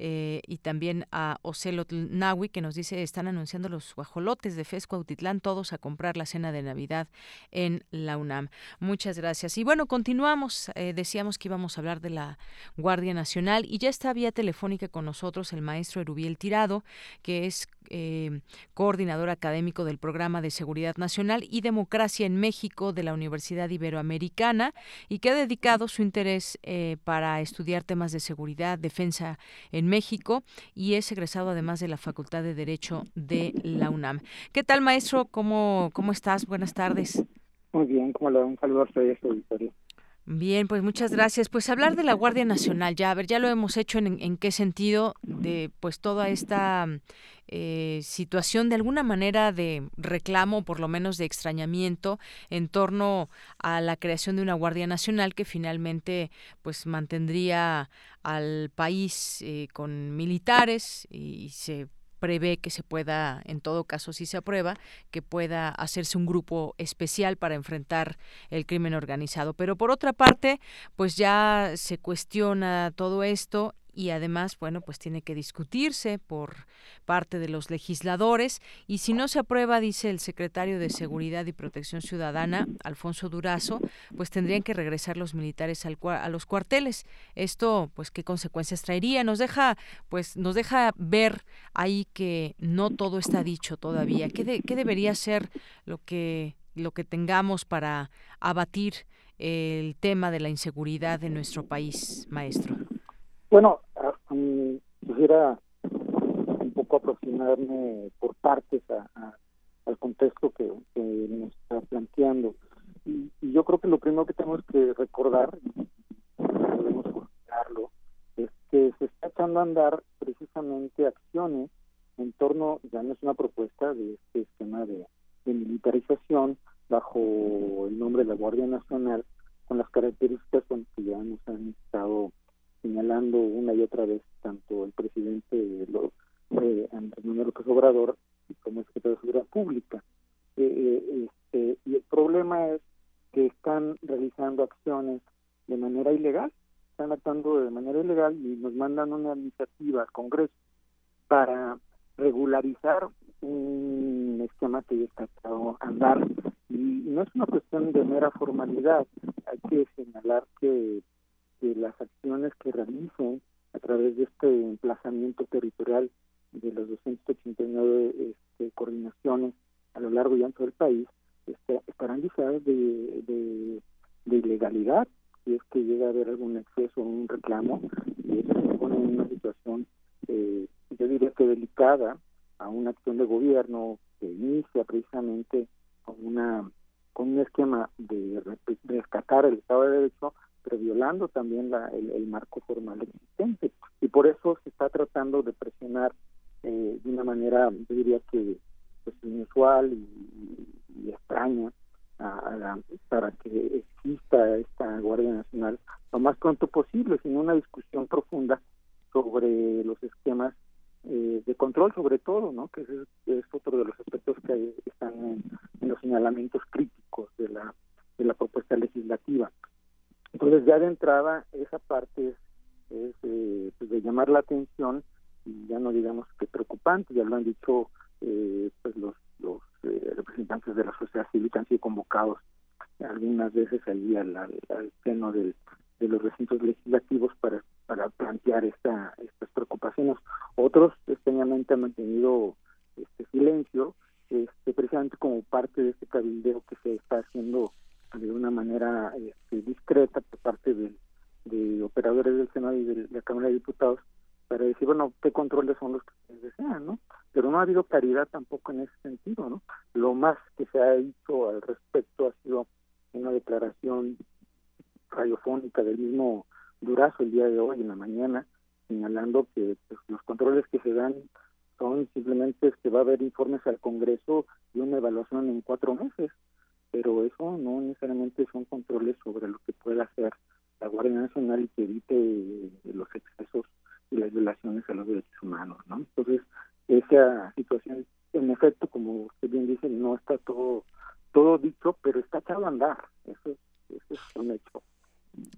[SPEAKER 1] Eh, y también a Ocelot Nawi que nos dice están anunciando los guajolotes de Fesco Autitlán todos a comprar la cena de Navidad en la UNAM. Muchas gracias. Y bueno, continuamos. Eh, decíamos que íbamos a hablar de la Guardia Nacional y ya está vía telefónica con nosotros el maestro Erubiel Tirado, que es eh, coordinador académico del Programa de Seguridad Nacional y Democracia en México de la Universidad Iberoamericana y que ha dedicado su interés para estudiar temas de seguridad, defensa en México y es egresado además de la Facultad de Derecho de la UNAM. ¿Qué tal, maestro? ¿Cómo, cómo estás? Buenas tardes.
[SPEAKER 40] Muy bien, como le un saludo a ustedes, auditorio.
[SPEAKER 1] Bien, pues muchas gracias. Pues hablar de la Guardia Nacional, ya a ver, ya lo hemos hecho en, en qué sentido de pues toda esta eh, situación de alguna manera de reclamo, por lo menos de extrañamiento, en torno a la creación de una Guardia Nacional que finalmente pues mantendría al país eh, con militares y se prevé que se pueda, en todo caso, si se aprueba, que pueda hacerse un grupo especial para enfrentar el crimen organizado. Pero por otra parte, pues ya se cuestiona todo esto y además, bueno, pues tiene que discutirse por parte de los legisladores y si no se aprueba, dice el secretario de Seguridad y Protección Ciudadana, Alfonso Durazo, pues tendrían que regresar los militares al, a los cuarteles. Esto, pues, ¿qué consecuencias traería? Nos deja, pues, nos deja ver ahí que no todo está dicho todavía. ¿Qué, qué debería ser lo que, lo que tengamos para abatir el tema de la inseguridad en nuestro país, maestro?
[SPEAKER 40] Bueno, quisiera un poco aproximarme por partes al contexto que, nos está planteando. Y, yo creo que lo primero que tenemos que recordar, debemos considerarlo, es que se está echando a andar precisamente acciones en torno, ya no es una propuesta de este esquema de, de militarización bajo el nombre de la Guardia Nacional, con las características con que ya nos han estado señalando una y otra vez tanto el presidente eh, Andrés Manuel López Obrador como el secretario de Seguridad Pública. Eh, eh, este, y el problema es que están realizando acciones de manera ilegal, están actuando de manera ilegal y nos mandan una iniciativa al Congreso para regularizar un esquema que ya está a andar y no es una cuestión de mera formalidad, hay que señalar que que las acciones que realicen a través de este emplazamiento territorial de las 289 este, coordinaciones a lo largo y ancho del país este, estarán listadas de, de, ilegalidad si es que llega a haber algún exceso o un reclamo y eso se pone en una situación eh, yo diría que delicada a una acción de gobierno que inicia precisamente con una con un esquema de rescatar el Estado de Derecho violando también la, el, marco formal existente. Y por eso se está tratando de presionar eh, de una manera, yo diría que pues, inusual y, extraña para que exista esta Guardia Nacional lo más pronto posible, sin una discusión profunda sobre los esquemas eh, de control sobre todo, ¿no? que es, es, otro de los aspectos que están en, los señalamientos críticos de la, de la propuesta legislativa. Entonces ya de entrada esa parte es, eh, pues, de llamar la atención y ya no digamos que preocupante, ya lo han dicho eh, pues los, los eh, representantes de la sociedad civil que han sido convocados algunas veces allí al, al, pleno de los recintos legislativos para, para plantear esta, estas preocupaciones. Otros extrañamente han mantenido este silencio, este, precisamente como parte de este cabildeo que se está haciendo de una manera este, discreta por parte de, operadores del Senado y de la Cámara de Diputados para decir, bueno, qué controles son los que se desean, ¿no? Pero no ha habido claridad tampoco en ese sentido, ¿no? Lo más que se ha dicho al respecto ha sido una declaración radiofónica del mismo Durazo el día de hoy, en la mañana, señalando que pues, los controles que se dan son simplemente que va a haber informes al Congreso y una evaluación en cuatro meses, pero eso no necesariamente son controles sobre lo que pueda hacer la Guardia Nacional y que evite los excesos y las violaciones a los derechos humanos, ¿no? Entonces, esa situación, en efecto, como usted bien dice, no está todo todo dicho, pero está echado a andar, eso, eso es un hecho.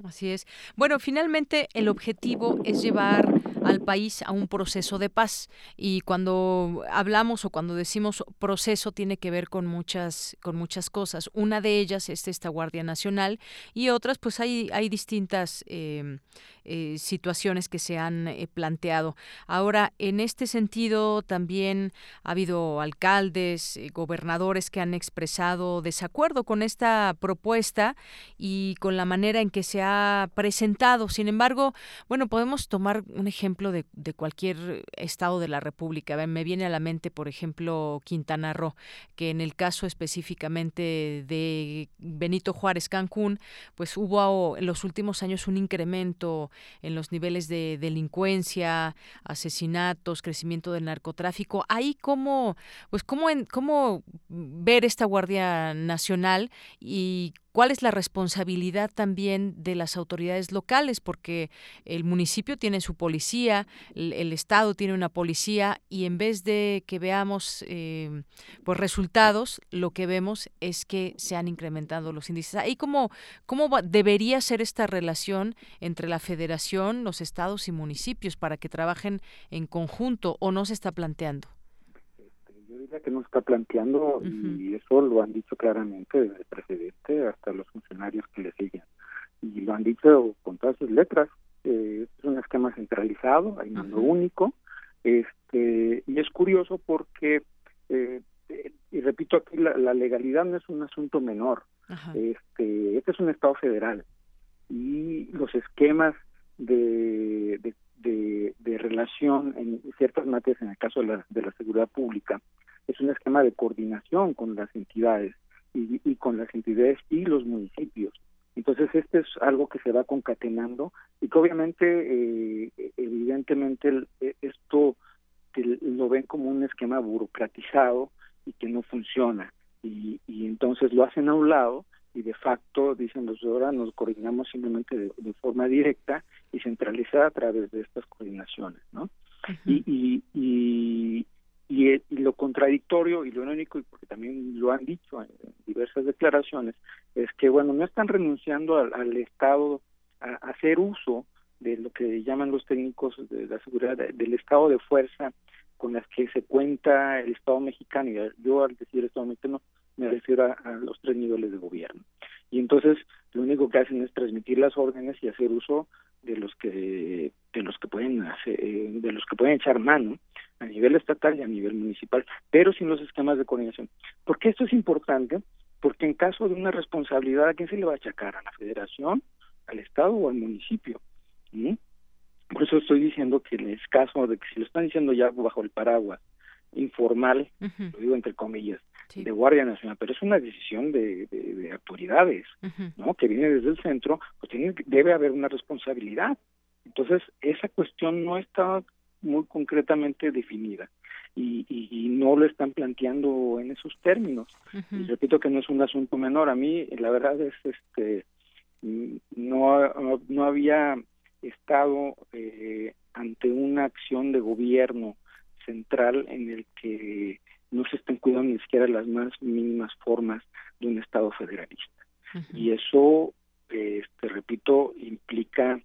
[SPEAKER 1] Así es. Bueno, finalmente el objetivo es llevar al país a un proceso de paz y cuando hablamos o cuando decimos proceso tiene que ver con muchas con muchas cosas. Una de ellas es esta Guardia Nacional y otras pues hay hay distintas eh, eh, situaciones que se han eh, planteado. Ahora, en este sentido, también ha habido alcaldes, eh, gobernadores que han expresado desacuerdo con esta propuesta y con la manera en que se ha presentado. Sin embargo, bueno, podemos tomar un ejemplo de, cualquier estado de la República. Me viene a la mente, por ejemplo, Quintana Roo, que en el caso específicamente de Benito Juárez Cancún, pues hubo en los últimos años un incremento en los niveles de delincuencia, asesinatos, crecimiento del narcotráfico. Ahí cómo, pues cómo, en, cómo ver esta Guardia Nacional y cuál es la responsabilidad también de las autoridades locales, porque el municipio tiene su policía, el, estado tiene una policía y en vez de que veamos eh, pues resultados, lo que vemos es que se han incrementado los índices. Ahí cómo, cómo debería ser esta relación entre la federación, los estados y municipios para que trabajen en conjunto o no se está planteando
[SPEAKER 40] que nos está planteando y eso lo han dicho claramente desde el presidente hasta los funcionarios que le siguen. Y lo han dicho con todas sus letras. Eh, es un esquema centralizado hay mando único. Este y es curioso porque eh, y repito aquí la, legalidad no es un asunto menor. Este este es un estado federal. Y los esquemas de, de de, relación en ciertas materias, en el caso de la, de la seguridad pública, es un esquema de coordinación con las entidades y, y con las entidades y los municipios. Entonces, este es algo que se va concatenando y que obviamente, eh, evidentemente, e, esto que lo ven como un esquema burocratizado y que no funciona. Y, y entonces lo hacen a un lado y de facto dicen los ahora nos coordinamos simplemente de, forma directa y centralizada a través de estas coordinaciones, ¿no? y, y, y, lo contradictorio y lo único, y porque también lo han dicho en diversas declaraciones, es que, bueno, no están renunciando al, Estado a, hacer uso de lo que llaman los técnicos de la seguridad, del estado de fuerza con las que se cuenta el Estado mexicano, y yo al decir Estado mexicano me refiero a, los tres niveles de gobierno. Y entonces lo único que hacen es transmitir las órdenes y hacer uso de los que de los que pueden hacer, de los que pueden echar mano a nivel estatal y a nivel municipal, pero sin los esquemas de coordinación. ¿Por qué esto es importante? Porque en caso de una responsabilidad, ¿a quién se le va a achacar? ¿A la federación, al Estado o al municipio? Por eso estoy diciendo que en el caso de que si lo están diciendo ya bajo el paraguas informal, lo digo entre comillas, de Guardia Nacional, pero es una decisión de, de, autoridades, ¿no? Que viene desde el centro, pues tiene, debe haber una responsabilidad. Entonces, esa cuestión no está muy concretamente definida y, y, no lo están planteando en esos términos. Y repito que no es un asunto menor. A mí, la verdad es, este, no, no había estado eh, ante una acción de gobierno central en el que no se estén cuidando ni siquiera las más mínimas formas de un Estado federalista. Y eso, este, repito, implica,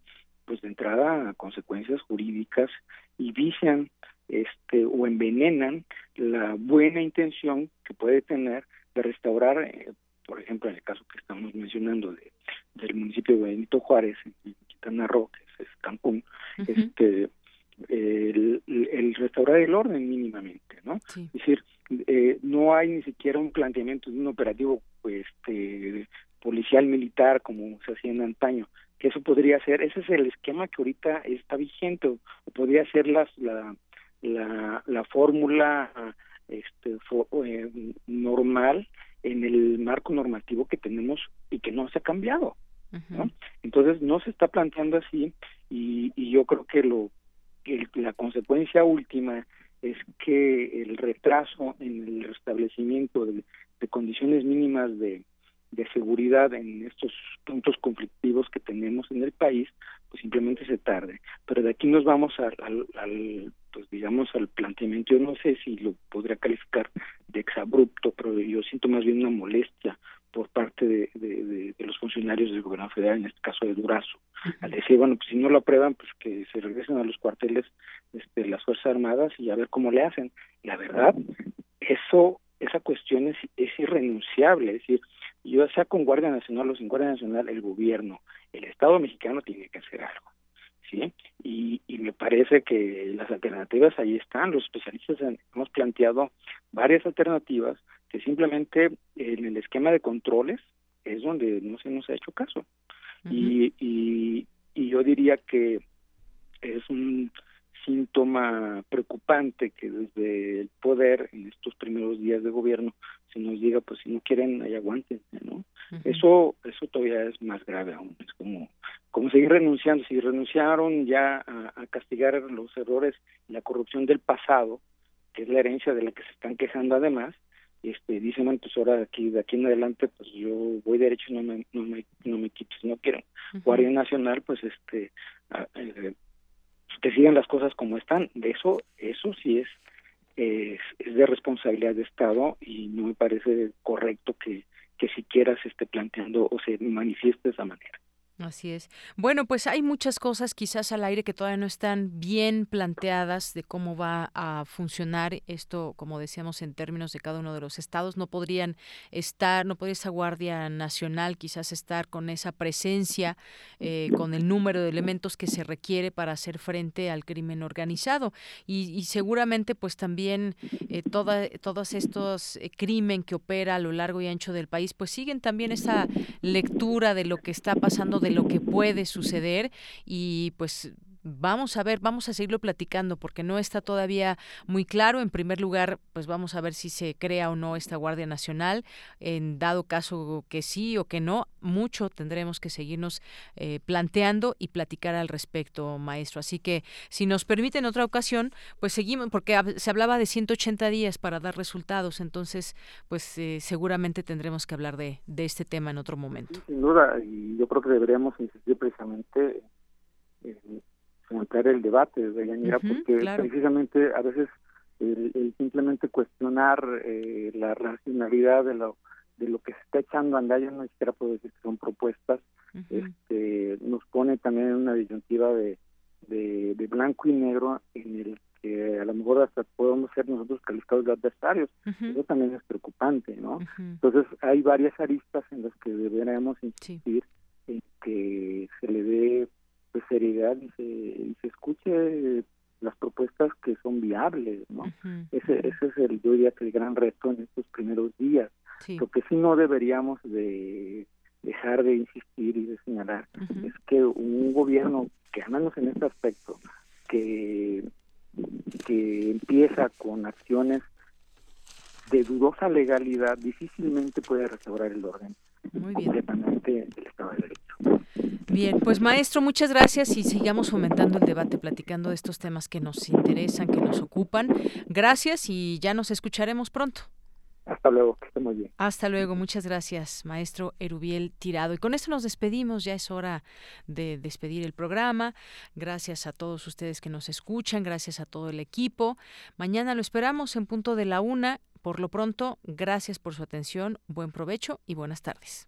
[SPEAKER 40] pues de entrada, consecuencias jurídicas y vician este, o envenenan la buena intención que puede tener de restaurar, eh, por ejemplo, en el caso que estamos mencionando de, del municipio de Benito Juárez, en Quintana Roo, que es Cancún, este, el, el, restaurar el orden mínimamente, ¿no? Es decir, eh, no hay ni siquiera un planteamiento de un operativo este, policial militar como se hacía en antaño, que eso podría ser, ese es el esquema que ahorita está vigente, o podría ser la, la, la fórmula este, eh, normal en el marco normativo que tenemos y que no se ha cambiado. ¿no? Entonces no se está planteando así y, y yo creo que lo la consecuencia última es que el retraso en el restablecimiento de, condiciones mínimas de, seguridad en estos puntos conflictivos que tenemos en el país, pues simplemente se tarde. Pero de aquí nos vamos al, al, pues digamos, al planteamiento, yo no sé si lo podría calificar de exabrupto, pero yo siento más bien una molestia por parte de, de, los funcionarios del gobierno federal, en este caso de Durazo, al decir, bueno, pues si no lo aprueban, pues que se regresen a los cuarteles este, las Fuerzas Armadas y a ver cómo le hacen. La verdad, eso, esa cuestión es, es irrenunciable, es decir, yo sea con Guardia Nacional o sin Guardia Nacional, el gobierno, el Estado mexicano tiene que hacer algo. ¿sí? Y, y me parece que las alternativas ahí están. Los especialistas hemos planteado varias alternativas que simplemente en el esquema de controles es donde no se nos ha hecho caso. y, y, y yo diría que es un síntoma preocupante que desde el poder en estos primeros días de gobierno se nos diga pues si no quieren ahí aguanten no eso eso todavía es más grave aún es como como seguir renunciando. Si renunciaron ya a, castigar los errores y la corrupción del pasado que es la herencia de la que se están quejando además este dicen bueno pues ahora de aquí de aquí en adelante pues yo voy derecho no me no me no me quites no quiero Guardia Nacional pues este eh, que sigan las cosas como están. De eso, eso sí es, es, de responsabilidad de Estado y no me parece correcto que, que siquiera se esté planteando o se manifieste de esa manera.
[SPEAKER 1] Así es. Bueno, pues hay muchas cosas quizás al aire que todavía no están bien planteadas de cómo va a funcionar esto, como decíamos, en términos de cada uno de los estados. No podrían estar, no podría esa Guardia Nacional quizás estar con esa presencia, eh, con el número de elementos que se requiere para hacer frente al crimen organizado. Y, seguramente pues también eh, todos estos eh, crimen que opera a lo largo y ancho del país, pues siguen también esa lectura de lo que está pasando de lo que puede suceder y pues Vamos a ver, vamos a seguirlo platicando porque no está todavía muy claro. En primer lugar, pues vamos a ver si se crea o no esta Guardia Nacional. En dado caso que sí o que no, mucho tendremos que seguirnos eh, planteando y platicar al respecto, maestro. Así que si nos permite en otra ocasión, pues seguimos, porque se hablaba de 180 días para dar resultados. Entonces, pues eh, seguramente tendremos que hablar de, de este tema en otro momento.
[SPEAKER 40] Sin duda, y yo creo que deberíamos insistir precisamente en fomentar el debate, de uh porque precisamente a veces el, simplemente cuestionar eh, la racionalidad de lo de lo que se está echando a andar, yo no siquiera puedo decir que son propuestas, este, nos pone también en una disyuntiva de, de, blanco y negro en el que a lo mejor hasta podemos ser nosotros calificados de adversarios. Eso también es preocupante, ¿no? Entonces hay varias aristas en las que deberíamos insistir en que se le dé seriedad y se, se escuche las propuestas que son viables, ¿no? ese, ese es el, yo diría que el gran reto en estos primeros días. Lo que sí no deberíamos de dejar de insistir y de señalar es que un gobierno que al menos en este aspecto que que empieza con acciones de dudosa legalidad difícilmente puede restaurar el orden Muy completamente del Estado de Derecho.
[SPEAKER 1] Bien, pues maestro, muchas gracias y sigamos fomentando el debate, platicando de estos temas que nos interesan, que nos ocupan. Gracias y ya nos escucharemos pronto.
[SPEAKER 40] Hasta luego, que esté muy bien.
[SPEAKER 1] Hasta luego, muchas gracias, maestro Erubiel Tirado. Y con esto nos despedimos, ya es hora de despedir el programa. Gracias a todos ustedes que nos escuchan, gracias a todo el equipo. Mañana lo esperamos en punto de la una. Por lo pronto, gracias por su atención, buen provecho y buenas tardes.